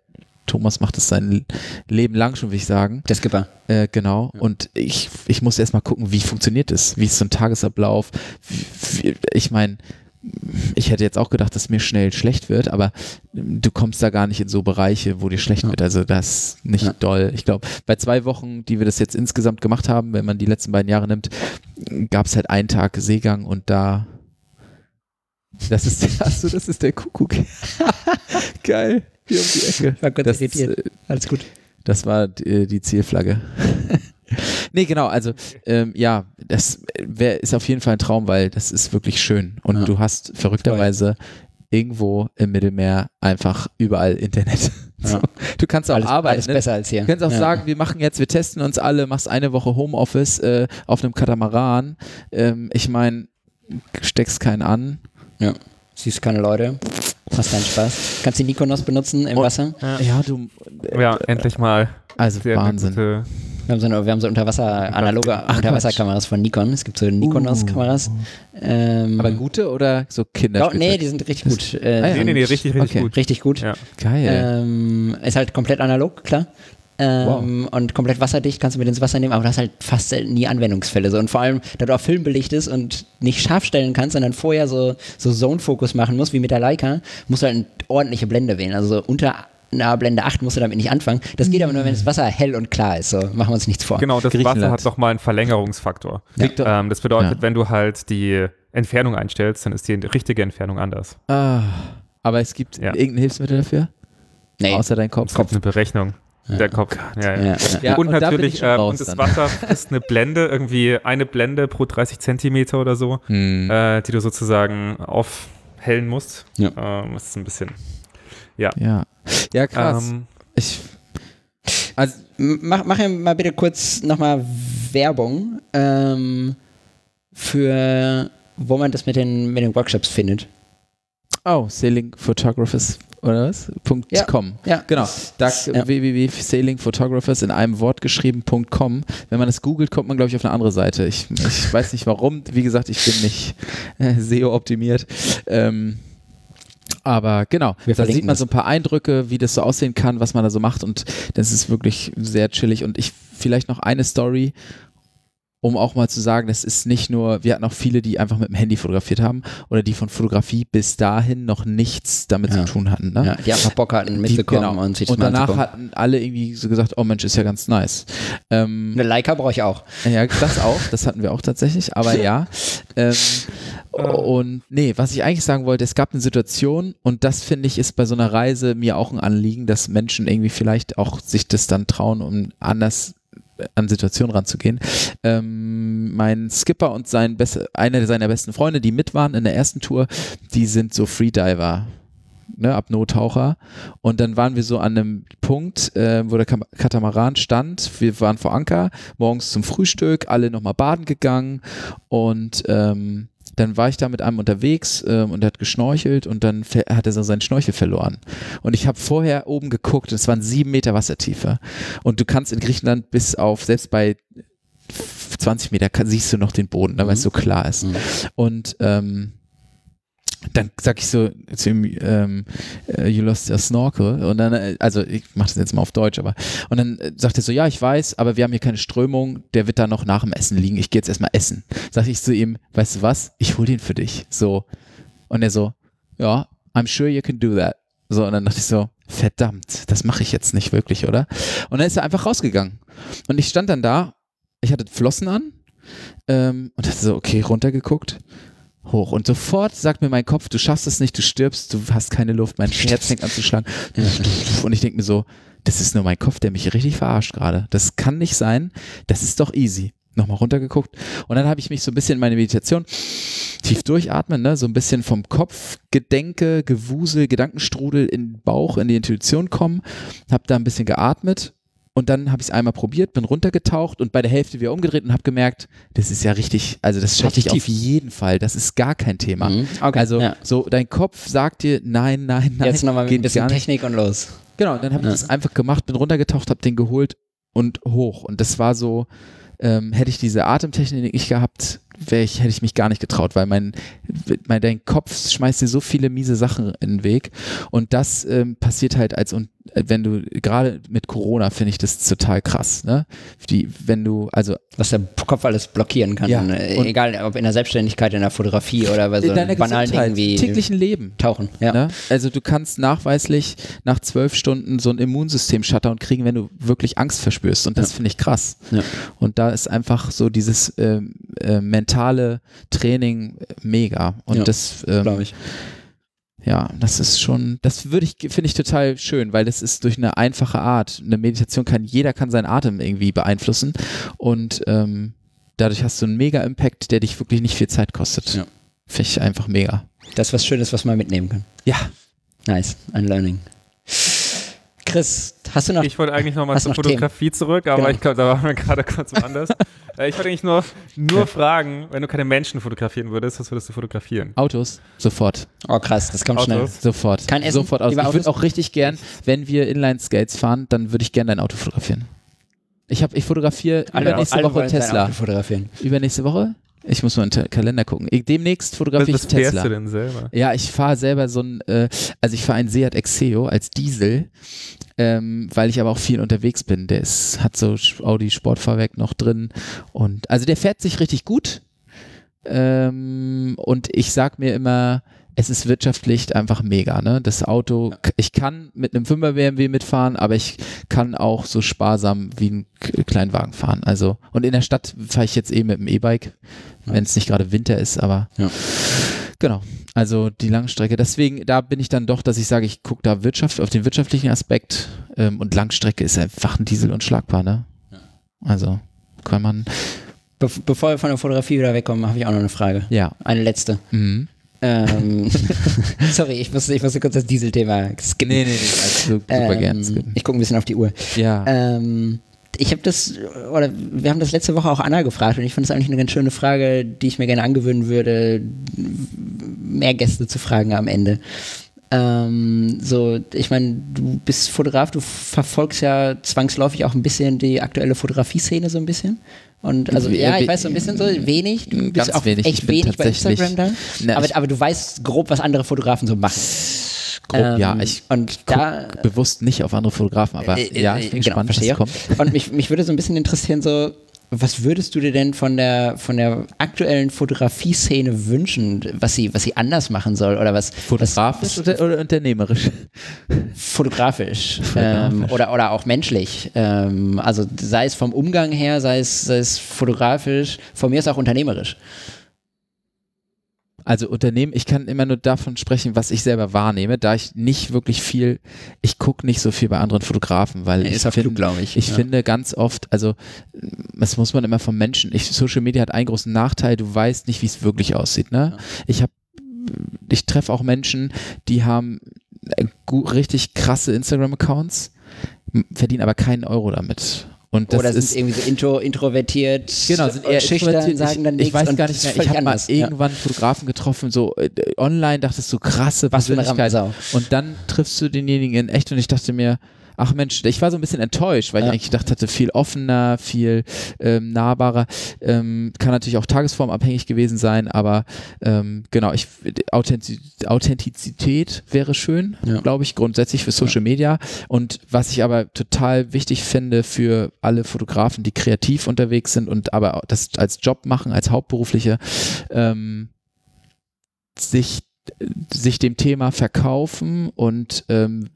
Thomas macht das sein Leben lang schon, will ich sagen. Der Skipper. Äh, genau. Und ich, ich musste erstmal gucken, wie funktioniert das? Wie ist so ein Tagesablauf? Wie, wie, ich meine, ich hätte jetzt auch gedacht, dass mir schnell schlecht wird, aber du kommst da gar nicht in so Bereiche, wo dir schlecht Ja. wird. Also das ist nicht Ja. doll. Ich glaube, bei zwei Wochen, die wir das jetzt insgesamt gemacht haben, wenn man die letzten beiden Jahre nimmt, gab es halt einen Tag Seegang und da das ist, achso, das ist der Kuckuck. Geil. Hier um die Ecke. Ich war kurz Das, irritiert. äh, Alles gut. das war die, die Zielflagge. nee, genau, also ähm, ja, das wär, ist auf jeden Fall ein Traum, weil das ist wirklich schön. Und Ja. du hast verrückterweise irgendwo im Mittelmeer einfach überall Internet. So. Ja. Du kannst auch Alles, arbeiten. alles ne? besser als hier. Du kannst auch Ja. sagen, wir machen jetzt, wir testen uns alle, machst eine Woche Homeoffice äh, auf einem Katamaran. Ähm, ich meine, steckst keinen an. Ja. Siehst keine Leute, hast deinen Spaß. Kannst die Nikonos benutzen im Und- Wasser. Ja, du. Ja, endlich mal. Also Sehr Wahnsinn. gute- Wir haben so, eine, wir haben so Unterwasser, analoge Ach, Unterwasserkameras von Nikon. Es gibt so Nikonos-Kameras. Ähm, Aber gute oder so Kinder? oh, nee, die sind richtig gut. Äh, Ah, ja. Nee, nee, nee, richtig, richtig Okay. gut. Richtig gut. Ja. Geil. Ähm, ist halt komplett analog, klar. Ähm, Und komplett wasserdicht kannst du mit ins Wasser nehmen, aber du hast halt fast selten nie Anwendungsfälle. So. Und vor allem, da du auf Film belichtest und nicht scharf stellen kannst, sondern vorher so, so Zone-Fokus machen musst, wie mit der Leica, musst du halt eine ordentliche Blende wählen. Also so unter einer Blende 8 musst du damit nicht anfangen. Das geht aber nur, wenn das Wasser hell und klar ist. So, machen wir uns nichts vor. Genau, das. Wasser hat nochmal einen Verlängerungsfaktor. Victor- Ähm, das bedeutet, Ja. wenn du halt die Entfernung einstellst, dann ist die richtige Entfernung anders. Ah, aber es gibt Ja. irgendein Hilfsmittel dafür? Nee. Außer dein Kopf? Es gibt eine Berechnung. Der Kopf. ja, ja. Ja, ja. Ja, und, und da natürlich, ich schon äh, und das dann. Wasser ist eine Blende, irgendwie eine Blende pro 30 Zentimeter oder so, Hm. äh, die du sozusagen aufhellen musst. Ja. Ähm, das ist ein bisschen. Ja. Ja, krass. Ähm, ich, also, Mach, mach ja mal bitte kurz nochmal Werbung ähm, für, wo man das mit den, mit den Workshops findet. oh, Sailing Photographers oder was? Punkt Ja. .com. Ja. Genau, da Ja. www.sailingphotographers in einem Wort geschrieben.com. Wenn man das googelt, kommt man, glaube ich, auf eine andere Seite. Ich, ich weiß nicht warum. Wie gesagt, ich bin nicht äh, SEO-optimiert. Ähm, aber genau, Wir da sieht man so ein paar Eindrücke, wie das so aussehen kann, was man da so macht und das ist wirklich sehr chillig und ich vielleicht noch eine Story, um auch mal zu sagen, das ist nicht nur, wir hatten auch viele, die einfach mit dem Handy fotografiert haben oder die von Fotografie bis dahin noch nichts damit Ja. zu tun hatten. Ne? Ja, die einfach Bock hatten, Die- mitzukommen genau. und sich das Und mal danach hatten alle irgendwie so gesagt, oh Mensch, ist ja ganz nice. Ähm, Eine Leica brauche ich auch. ja, das auch, das hatten wir auch tatsächlich, aber ja. Ähm, und nee, was ich eigentlich sagen wollte, es gab eine Situation und das finde ich ist bei so einer Reise mir auch ein Anliegen, dass Menschen irgendwie vielleicht auch sich das dann trauen, um anders an Situationen ranzugehen. Ähm, mein Skipper und sein beste, einer seiner besten Freunde, die mit waren in der ersten Tour, die sind so Freediver. Ne, Apnoe-Taucher. Und dann waren wir so an einem Punkt, äh, wo der Katamaran stand. Wir waren vor Anker, morgens zum Frühstück, alle nochmal baden gegangen und ähm, dann war ich da mit einem unterwegs ähm, und der hat geschnorchelt und dann hat er so seinen Schnorchel verloren. Und ich habe vorher oben geguckt, es waren sieben Meter Wassertiefe. Und du kannst in Griechenland bis auf, selbst bei 20 Meter siehst du noch den Boden, ne, weil es so klar ist. Mhm. Und ähm, dann sag ich so zu ihm, ähm, äh, you lost your snorkel. Und dann, äh, also ich mach das jetzt mal auf Deutsch, aber und dann äh, sagt er so, ja, ich weiß, aber wir haben hier keine Strömung, der wird da noch nach dem Essen liegen. Ich gehe jetzt erstmal essen. Sag ich zu ihm, weißt du was, ich hol den für dich. So. Und er so, ja, I'm sure you can do that. So, und dann dachte ich so, verdammt, das mache ich jetzt nicht wirklich, oder? Und dann ist er einfach rausgegangen. Und ich stand dann da, ich hatte Flossen an ähm, und dachte so, okay, runtergeguckt, hoch. Und sofort sagt mir mein Kopf, du schaffst es nicht, du stirbst, du hast keine Luft, mein Herz fängt an zu schlagen. Und ich denke mir so, das ist nur mein Kopf, der mich richtig verarscht gerade. Das kann nicht sein, das ist doch easy. Nochmal runtergeguckt. Und dann habe ich mich so ein bisschen in meine Meditation tief durchatmen, ne? so ein bisschen vom Kopf, Gedenke, Gewusel, Gedankenstrudel in den Bauch, in die Intuition kommen, habe da ein bisschen geatmet und dann habe ich es einmal probiert, bin runtergetaucht und bei der Hälfte wieder umgedreht und habe gemerkt, das ist ja richtig, also das schaffe ich auf jeden Fall, das ist gar kein Thema. Mhm. Okay, Also ja. so dein Kopf sagt dir nein, nein, nein, Jetzt nochmal mit ein bisschen. Technik und los. Genau, dann habe ich Ja. das einfach gemacht, bin runtergetaucht, habe den geholt und hoch. Und das war so, ähm, hätte ich diese Atemtechnik nicht gehabt, ich, hätte ich mich gar nicht getraut, weil mein, mein dein Kopf schmeißt dir so viele miese Sachen in den Weg. Und das ähm, passiert halt als und wenn du gerade mit Corona finde ich das total krass, ne? Die, wenn du also Was der Kopf alles blockieren kann. Ja, Äh, und- Egal, ob in der Selbstständigkeit, in der Fotografie oder bei so banalen Dingen wie täglichen Leben. Tauchen. Ja. Ne? Also du kannst nachweislich nach zwölf Stunden so ein Immunsystem-Shutdown kriegen, wenn du wirklich Angst verspürst. Und das Ja. finde ich krass. Ja. Und da ist einfach so dieses ähm, äh, mentale Training äh, mega. Und Ja, das, ähm, Glaube ich. Ja, das ist schon, das würde ich, finde ich total schön, weil das ist durch eine einfache Art. Eine Meditation kann, jeder kann seinen Atem irgendwie beeinflussen. Und ähm, dadurch hast du einen mega Impact, der dich wirklich nicht viel Zeit kostet. Ja. Finde ich einfach mega. Das ist was Schönes, was man mitnehmen kann. Ja, Nice. Ein Learning. Chris, hast du noch. Ich wollte eigentlich nochmal Hast zur noch Themen? Fotografie zurück, aber Genau. ich glaube, da waren wir gerade kurz woanders. Äh, ich wollte eigentlich nur, nur fragen, wenn du keine Menschen fotografieren würdest, was würdest du fotografieren? Autos, sofort. oh, krass, das kommt schnell. Autos? Sofort. Kein Essen, Sofort aus. Ich würde auch richtig gern, wenn wir Inline-Skates fahren, dann würde ich gerne dein Auto fotografieren. Ich, hab, ich fotografiere übernächste Woche Tesla. Übernächste Woche? Ich muss mal in den Kalender gucken. Ich, demnächst fotografiere ich was fährst Tesla. du denn selber? Ja, ich fahre selber so ein, äh, also ich fahre einen Seat Exeo als Diesel, ähm, weil ich aber auch viel unterwegs bin. Der ist, hat so Audi Sportfahrwerk noch drin und also der fährt sich richtig gut. Ähm, und ich sag mir immer, es ist wirtschaftlich einfach mega, ne? Das Auto, ich kann mit einem 5er BMW mitfahren, aber ich kann auch so sparsam wie ein Kleinwagen fahren. Also, und in der Stadt fahre ich jetzt eh mit dem E-Bike, wenn es nicht gerade Winter ist, aber Ja. Genau, also die Langstrecke. Deswegen, da bin ich dann doch, dass ich sage, ich gucke da Wirtschaft, auf den wirtschaftlichen Aspekt ähm, und Langstrecke ist einfach ein Diesel unschlagbar, ne? Also kann man, Be bevor wir von der Fotografie wieder wegkommen, habe ich auch noch eine Frage. ja. Eine letzte. Mhm. Ähm, sorry, ich musste, ich musste kurz das Dieselthema skippen. Nee, nee, nee, also super ähm, gern. skippen. Ich gucke ein bisschen auf die Uhr. Ja. Ähm, ich habe das, oder wir haben das letzte Woche auch Anna gefragt und ich fand das eigentlich eine ganz schöne Frage, die ich mir gerne angewöhnen würde, mehr Gäste zu fragen am Ende. Ähm, so, ich meine, du bist Fotograf, du verfolgst ja zwangsläufig auch ein bisschen die aktuelle Fotografie-Szene so ein bisschen. Und also, We- ja, ich we- weiß so ein bisschen so, wenig. Du bist auch wenig. Ich echt wenig bei Instagram da. Na, aber, ich- aber du weißt grob, was andere Fotografen so machen. Grob, ja, Ähm, ich und da bewusst nicht auf andere Fotografen, aber Äh, ja, äh, ich bin genau, gespannt, was kommt. Und mich, mich würde so ein bisschen interessieren, so, was würdest du dir denn von der, von der aktuellen Fotografie-Szene wünschen, was sie, was sie anders machen soll oder was Fotografisch was, oder, oder unternehmerisch? fotografisch, Fotografisch. Ähm, oder, oder auch menschlich. Ähm, also sei es vom Umgang her, sei es, sei es fotografisch, von mir ist auch unternehmerisch. Also Unternehmen, ich kann immer nur davon sprechen, was ich selber wahrnehme, da ich nicht wirklich viel, ich gucke nicht so viel bei anderen Fotografen, weil ich, find, glaube ich. ich finde ganz oft, also das muss man immer vom Menschen, ich, Social Media hat einen großen Nachteil, du weißt nicht, wie es wirklich aussieht. Ne? Ich habe, ich treffe auch Menschen, die haben äh, richtig krasse Instagram-Accounts, verdienen aber keinen Euro damit. Und das oder sind ist irgendwie so intro, introvertiert, Genau, sind eher schüchtern, sagen dann ich, nichts ich weiß gar nicht mehr. Ich habe mal. Ja. irgendwann Fotografen getroffen, so äh, online dachtest du krasse Was Persönlichkeit. Und dann triffst du denjenigen in echt und ich dachte mir, ach Mensch, ich war so ein bisschen enttäuscht, weil Ja. ich eigentlich gedacht hatte, viel offener, viel ähm, nahbarer. Ähm, kann natürlich auch tagesformabhängig gewesen sein, aber ähm, genau, ich Authentiz Authentizität wäre schön, Ja. glaube ich, grundsätzlich für Social Media. Und was ich aber total wichtig finde für alle Fotografen, die kreativ unterwegs sind und aber das als Job machen, als Hauptberufliche, ähm, sich sich dem Thema verkaufen und ähm,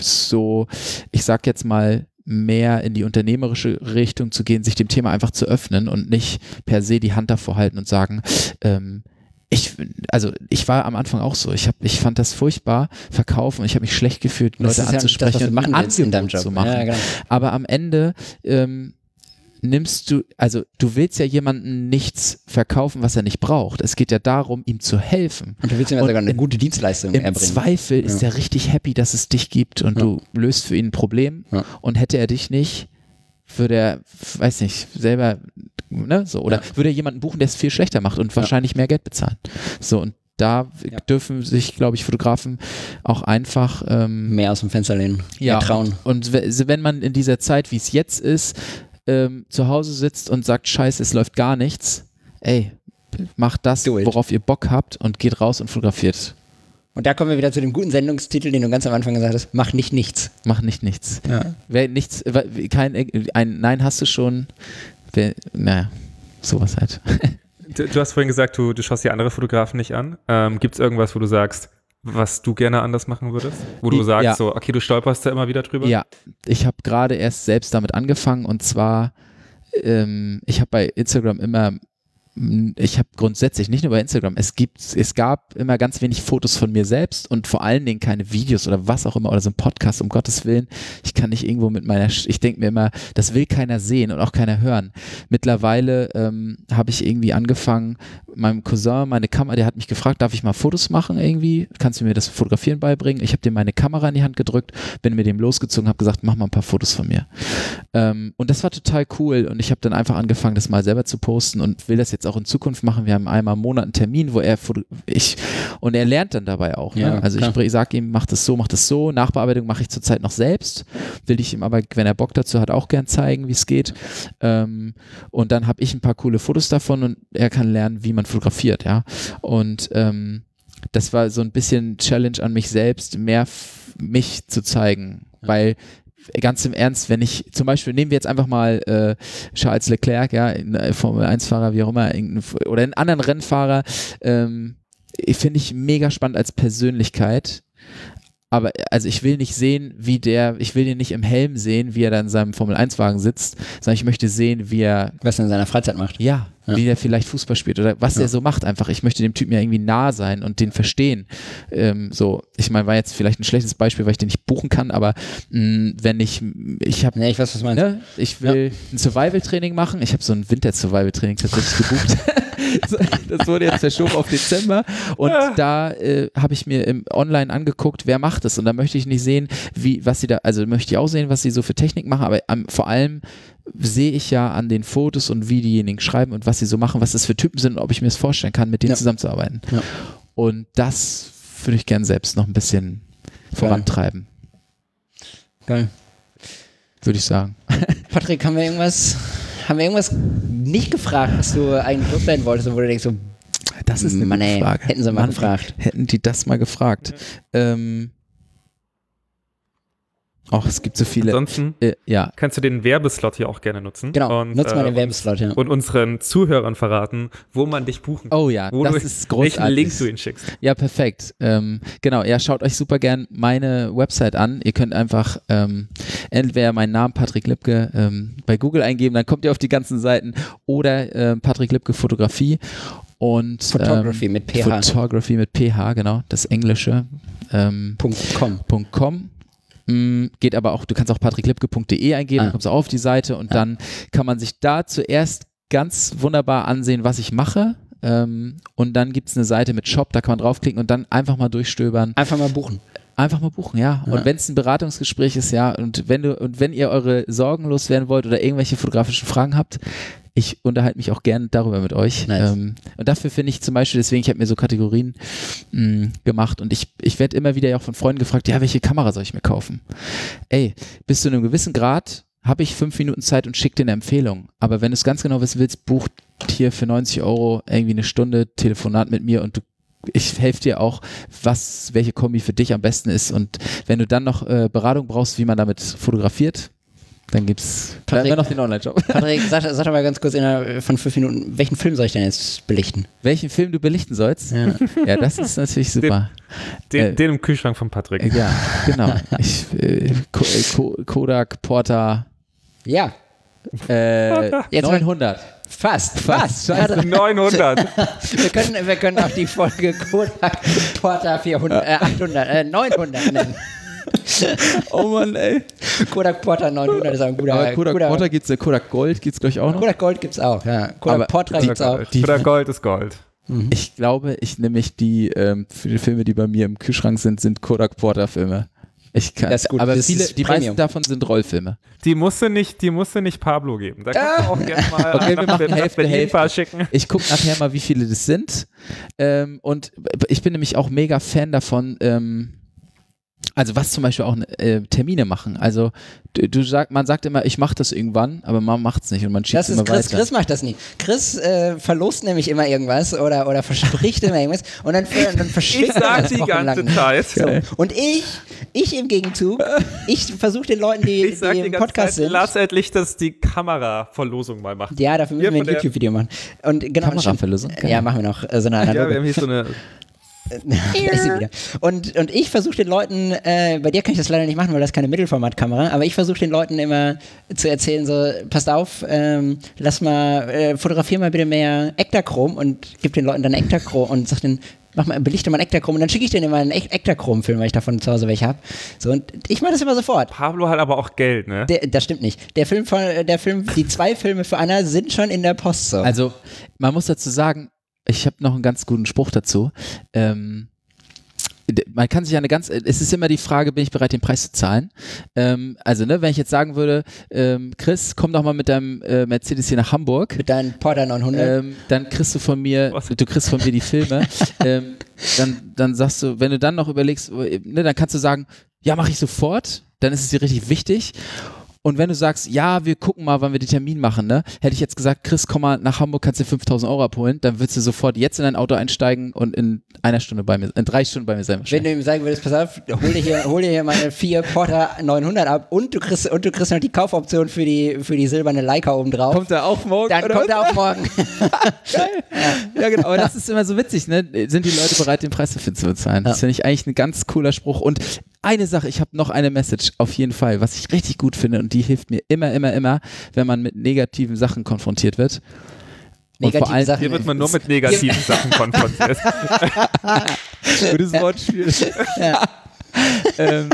so, ich sag jetzt mal, mehr in die unternehmerische Richtung zu gehen, sich dem Thema einfach zu öffnen und nicht per se die Hand davor halten und sagen, ähm, ich, also ich war am Anfang auch so. Ich, hab, ich fand das furchtbar, verkaufen. Ich habe mich schlecht gefühlt, Leute ist ja das, anzusprechen und machen ein Angebot Job. zu machen. Ja, genau. Aber am Ende ähm, nimmst du, also du willst ja jemandem nichts verkaufen, was er nicht braucht. Es geht ja darum, ihm zu helfen. Und du willst ihm ja Und sogar eine im- gute Dienstleistung Im erbringen. Zweifel ist Ja. er richtig happy, dass es dich gibt und Ja. du löst für ihn ein Problem. Ja. Und hätte er dich nicht, würde er, weiß nicht, selber, ne, so, oder würde er jemanden buchen, der es viel schlechter macht und wahrscheinlich mehr Geld bezahlen. So, und da Ja. dürfen sich, glaube ich, Fotografen auch einfach ähm, Mehr aus dem Fenster lehnen. ja, trauen. Und also wenn man in dieser Zeit, wie es jetzt ist, ähm, zu Hause sitzt und sagt, scheiße, es läuft gar nichts, ey, macht das, worauf ihr Bock habt und geht raus und fotografiert. Und da kommen wir wieder zu dem guten Sendungstitel, den du ganz am Anfang gesagt hast. Mach nicht nichts. Mach nicht nichts. Ja. Wer nichts, kein, ein Nein hast du schon, wer, naja, sowas halt. Du, du hast vorhin gesagt, du, du schaust dir andere Fotografen nicht an. Ähm, Gibt es irgendwas, wo du sagst, was du gerne anders machen würdest? Wo du Ja. sagst, so, okay, du stolperst da immer wieder drüber? Ja, ich habe gerade erst selbst damit angefangen und zwar, ähm, ich habe bei Instagram immer, ich habe grundsätzlich, nicht nur bei Instagram, es gibt, es gab immer ganz wenig Fotos von mir selbst und vor allen Dingen keine Videos oder was auch immer oder so ein Podcast, um Gottes Willen. Ich kann nicht irgendwo mit meiner, ich denke mir immer, das will keiner sehen und auch keiner hören. Mittlerweile ähm, habe ich irgendwie angefangen, meinem Cousin meine Kamera, der hat mich gefragt, darf ich mal Fotos machen irgendwie? Kannst du mir das Fotografieren beibringen? Ich habe dem meine Kamera in die Hand gedrückt, bin mit dem losgezogen, habe gesagt, mach mal ein paar Fotos von mir. Ähm, und das war total cool und ich habe dann einfach angefangen, das mal selber zu posten und will das jetzt auch in Zukunft machen. Wir haben einmal im Monat einen Termin, wo er foto ich und er lernt dann dabei auch. Ne? Ja, also klar. ich, ich sage ihm, mach das so, mach das so. Nachbearbeitung mache ich zurzeit noch selbst. Will ich ihm aber, wenn er Bock dazu hat, auch gern zeigen, wie es geht. Ähm, und dann habe ich ein paar coole Fotos davon und er kann lernen, wie man fotografiert, ja. Und ähm, das war so ein bisschen Challenge an mich selbst, mehr mich zu zeigen, weil ganz im Ernst, wenn ich zum Beispiel, nehmen wir jetzt einfach mal äh, Charles Leclerc, ja, äh, Formel 1-Fahrer, wie auch immer, oder einen anderen Rennfahrer, ähm, ich finde ich mega spannend als Persönlichkeit, aber also ich will nicht sehen, wie der, ich will ihn nicht im Helm sehen, wie er da in seinem Formel-1-Wagen sitzt, sondern ich möchte sehen, wie er, Was er in seiner Freizeit macht. ja, Ja. wie der vielleicht Fußball spielt oder was Ja. er so macht einfach. Ich möchte dem Typen ja irgendwie nah sein und den verstehen. Ähm, so, ich meine, war jetzt vielleicht ein schlechtes Beispiel, weil ich den nicht buchen kann, aber mh, wenn ich, ich habe Nee, ich weiß, was du meinst. Ne? Ich will ein Survival-Training machen. Ich habe so ein Winter-Survival-Training tatsächlich gebucht. Das wurde jetzt verschoben auf Dezember und da äh, habe ich mir im Online angeguckt, wer macht es und da möchte ich nicht sehen, wie was sie da, also möchte ich auch sehen, was sie so für Technik machen, aber ähm, vor allem sehe ich ja an den Fotos und wie diejenigen schreiben und was sie so machen, was das für Typen sind und ob ich mir das vorstellen kann, mit denen Ja. zusammenzuarbeiten. Ja. Und das würde ich gern selbst noch ein bisschen vorantreiben, Geil. würde ich sagen. Patrick, haben wir irgendwas, haben wir irgendwas nicht gefragt, was du eigentlich loswerden wolltest, wo du denkst so, Das ist eine Mann, ey, Frage. hätten sie mal Mann, gefragt. Hätten die das mal gefragt. Ähm, ach, es gibt so viele. Ansonsten Äh, ja, kannst du den Werbeslot hier auch gerne nutzen. Genau, und, nutz mal den äh, Werbeslot, ja. Und unseren Zuhörern verraten, wo man dich buchen kann. Oh ja, wo das du, ist welchen großartig. Link du ihn schickst. ja, perfekt. Ähm, genau, ja, schaut euch super gern meine Website an. Ihr könnt einfach ähm, entweder meinen Namen Patrick Lipke ähm, bei Google eingeben, dann kommt ihr auf die ganzen Seiten oder ähm, Patrick Lipke Fotografie und Photography ähm, mit PH. Photography mit PH, genau, das Englische. Ähm, Punkt com. .com. Mm, Geht aber auch, du kannst auch patricklipke.de eingeben, Ah. dann kommst du auf die Seite und Ah. dann kann man sich da zuerst ganz wunderbar ansehen, was ich mache. Ähm, und dann gibt es eine Seite mit Shop, da kann man draufklicken und dann einfach mal durchstöbern. Einfach mal buchen. Einfach mal buchen, ja. Ja. Und wenn es ein Beratungsgespräch ist, ja, und wenn du, und wenn ihr eure Sorgen loswerden wollt oder irgendwelche fotografischen Fragen habt, ich unterhalte mich auch gern darüber mit euch. Nice. Ähm, und dafür finde ich zum Beispiel, deswegen, ich habe mir so Kategorien mh, gemacht und ich, ich werde immer wieder ja auch von Freunden gefragt, ja, welche Kamera soll ich mir kaufen? Ey, bis zu einem gewissen Grad habe ich fünf Minuten Zeit und schicke dir eine Empfehlung. Aber wenn du es ganz genau wissen willst, bucht hier für 90 Euro irgendwie eine Stunde Telefonat mit mir und du ich helfe dir auch, was, welche Kombi für dich am besten ist. Und wenn du dann noch äh, Beratung brauchst, wie man damit fotografiert, dann gibt's dann Patrick- haben wir noch den Online-Shop. Patrick, sag, sag doch mal ganz kurz innerhalb von fünf Minuten, welchen Film soll ich denn jetzt belichten? Welchen Film du belichten sollst? Ja. Ja, das ist natürlich super. Den, Äh, den im Kühlschrank von Patrick. Ja, genau. Ich, äh, äh, Ko Kodak Porter Ja, äh, Jetzt 900. fast, Fast, fast. scheiße. 900. Wir können, wir können auch die Folge Kodak Porter 400, äh, 800, äh, 900 nennen. Oh Mann, ey. Kodak Porter 900 ist auch ein guter. Aber Kodak guter, Porter gibt's, äh, Kodak Gold gibt's glaube ich auch noch. Kodak Gold gibt's auch, ja. Kodak Aber Portra gibt's auch. Die- Oder Gold ist Gold. Ich glaube, ich nämlich die, ähm, für die Filme, die bei mir im Kühlschrank sind, sind Kodak Porter Filme. Ich kann, Das ist gut, aber das viele, ist die Premium. meisten davon sind Rollfilme. Die musste nicht, die musste nicht Pablo geben. Da kannst du auch gerne mal Okay, wir nach, machen Hälfte, Hälfte. schicken. Ich gucke nachher mal, wie viele das sind. Ähm, und ich bin nämlich auch mega Fan davon, ähm, also was zum Beispiel auch äh, Termine machen. Also du, du sag, man sagt immer, ich mache das irgendwann, aber man macht es nicht und man schiebt Das immer ist Chris, weiter. Chris macht das nie. Chris äh, verlost nämlich immer irgendwas oder, oder verspricht immer irgendwas und dann, dann Ich verschwindet er sag das die ganze wochenlang. Zeit. So. Und ich, ich im Gegenzug, ich versuche den Leuten, die, Ich sag die die im ganze Podcast Zeit, sind. lass endlich, dass die Kameraverlosung mal macht. Ja, dafür müssen Hier wir ein YouTube-Video machen. Und genau, Kameraverlosung? Ja, machen wir noch. äh, So eine Ja, wir haben hier so eine. Und, und ich versuche den Leuten, äh, bei dir kann ich das leider nicht machen, weil das ist keine Mittelformatkamera, aber ich versuche den Leuten immer zu erzählen, so, passt auf, ähm, lass mal, äh, fotografier mal bitte mehr Ektachrom und gib den Leuten dann Ektachrom und sag den, mach mal, belichte mal ein Ektachrom und dann schicke ich denen immer einen Ek- Ektachrom-Film, weil ich davon zu Hause welche habe. So, und ich mache das immer sofort. Pablo hat aber auch Geld, ne? Der, das stimmt nicht. Der Film von, der Film, die zwei Filme für Anna sind schon in der Post so. Also man muss dazu sagen, ich habe noch einen ganz guten Spruch dazu. Ähm, man kann sich eine ganz, es ist immer die Frage, bin ich bereit, den Preis zu zahlen? Ähm, also, ne, wenn ich jetzt sagen würde, ähm, Chris, komm doch mal mit deinem äh, Mercedes hier nach Hamburg, mit deinem Porter 900. ähm, dann kriegst du von mir, Was? du kriegst von mir die Filme, ähm, dann, dann sagst du, wenn du dann noch überlegst, ne, dann kannst du sagen, ja, mache ich sofort, dann ist es dir richtig wichtig. Und wenn du sagst, ja, wir gucken mal, wann wir den Termin machen, ne, hätte ich jetzt gesagt, Chris, komm mal nach Hamburg, kannst dir 5000 Euro abholen, dann würdest du sofort jetzt in dein Auto einsteigen und in einer Stunde bei mir, in drei Stunden bei mir sein. Wenn du ihm sagen würdest, pass auf, hol dir hier, hol dir hier meine vier Porter 900 ab und du kriegst, und du kriegst noch die Kaufoption für die, für die silberne Leica oben drauf. Kommt er auch morgen? dann oder kommt er auch morgen. Ja, genau. Aber das ist immer so witzig, ne? Sind die Leute bereit, den Preis dafür zu bezahlen? Das finde ich eigentlich ein ganz cooler Spruch. Und eine Sache, ich habe noch eine Message, auf jeden Fall, was ich richtig gut finde und die hilft mir immer, immer, immer, wenn man mit negativen Sachen konfrontiert wird. Negative vor allem, Sachen. Hier wird man nur mit negativen Sachen konfrontiert. Gutes Wortspiel. ähm,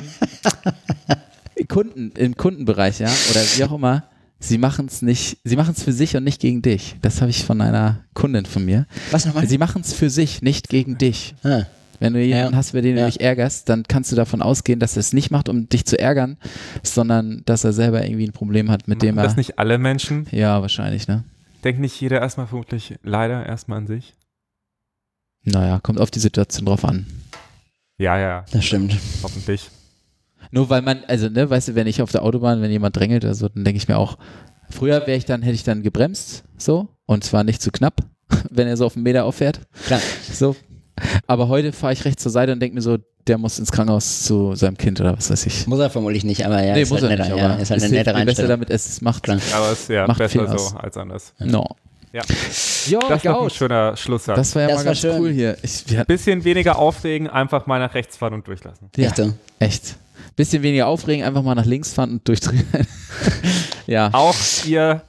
Kunden, im Kundenbereich, ja, oder wie auch immer, sie machen es nicht, sie machen es für sich und nicht gegen dich. Das habe ich von einer Kundin von mir. Was nochmal? Sie machen es für sich, nicht gegen dich. Ah. Wenn du jemanden Ja. hast, bei dem du Ja. dich ärgerst, dann kannst du davon ausgehen, dass er es nicht macht, um dich zu ärgern, sondern dass er selber irgendwie ein Problem hat, mit dem Machen er. das nicht alle Menschen? ja, wahrscheinlich, ne? Denkt nicht jeder erstmal vermutlich leider erstmal an sich? Naja, kommt auf die Situation drauf an. Ja, ja, Das stimmt. hoffentlich. Nur weil man, also, ne, weißt du, wenn ich auf der Autobahn, wenn jemand drängelt oder so, dann denke ich mir auch, früher wäre ich dann, hätte ich dann gebremst, so, und zwar nicht zu knapp, wenn er so auf den Meter auffährt. Klar. So. Aber heute fahre ich rechts zur Seite und denke mir so, der muss ins Krankenhaus zu seinem Kind oder was weiß ich. Muss er vermutlich nicht, aber ja, ist halt netter, aber ja, ist halt eine nette mir besser Einstellung. damit es macht. Klar. Aber es ist ja Macht viel besser aus. so als anders. No. Ja. Jo, Das doch ein schöner Schlusssatz. Das war ja Das mal war ganz schön. cool hier. Hatten, Bisschen weniger aufregen, einfach mal nach rechts fahren und durchlassen. ja, Echt echt. Bisschen weniger aufregen, einfach mal nach links fahren und durchdrehen. ja. Auch ihr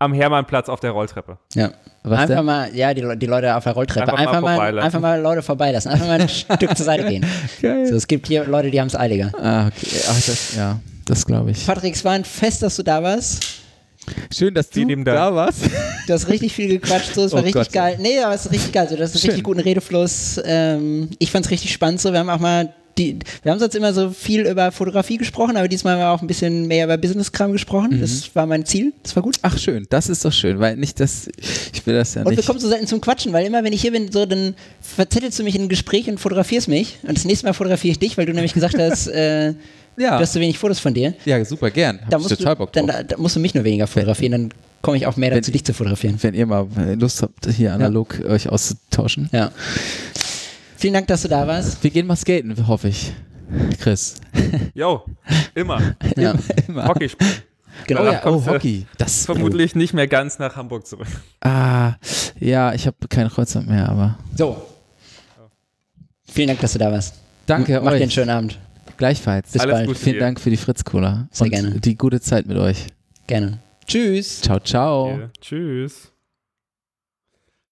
am Hermannplatz auf der Rolltreppe. Ja. Was einfach denn? mal, ja, die, die Leute auf der Rolltreppe, Einfach mal einfach, mal, vorbeilassen. einfach mal Leute vorbeilassen, einfach mal ein Stück zur Seite gehen. Geil. So, es gibt hier Leute, die haben es eiliger. Ah, okay. Ach, das, ja, das glaube ich. Patrick, es war ein Fest, dass du da warst. Schön, dass du Dank. da warst. Du hast richtig viel gequatscht, so, es war Oh richtig Gott. geil. Nee, aber es ist richtig geil, so, das ist Schön. richtig guten Redefluss. Ähm, ich fand es richtig spannend, so, wir haben auch mal die, wir haben sonst immer so viel über Fotografie gesprochen, aber diesmal haben wir auch ein bisschen mehr über Business-Kram gesprochen. Mhm. Das war mein Ziel, das war gut. Ach, schön. Das ist doch schön, weil nicht das, ich will das ja Und wir nicht. kommen so selten zum Quatschen, weil immer, wenn ich hier bin, so, dann verzettelst du mich in ein Gespräch und fotografierst mich. Und das nächste Mal fotografiere ich dich, weil du nämlich gesagt hast, äh, Ja. du hast so wenig Fotos von dir. Ja, super, gern. Hab Da musst, total du, Bock dann, drauf. da, da musst du mich nur weniger fotografieren, dann komme ich auch mehr Wenn- dazu, dich zu fotografieren. Wenn ihr mal Lust habt, hier analog euch auszutauschen. Ja. Vielen Dank, dass du da warst. Wir gehen mal skaten, hoffe ich. Chris. Jo, immer. Ja. Immer. Hockey spielen. Genau. Oh ja, oh, Hockey. Das Vermutlich nicht mehr ganz nach Hamburg zurück. Ah, ja, ich habe kein Kreuzband mehr, aber. So. Vielen Dank, dass du da warst. Danke Mach dir einen euch. schönen Abend. Gleichfalls. Bis Alles bald. Gute Vielen dir. Dank für die Fritz-Cola. Sehr und gerne. die gute Zeit mit euch. Gerne. Tschüss. Ciao, ciao. Ja. Tschüss.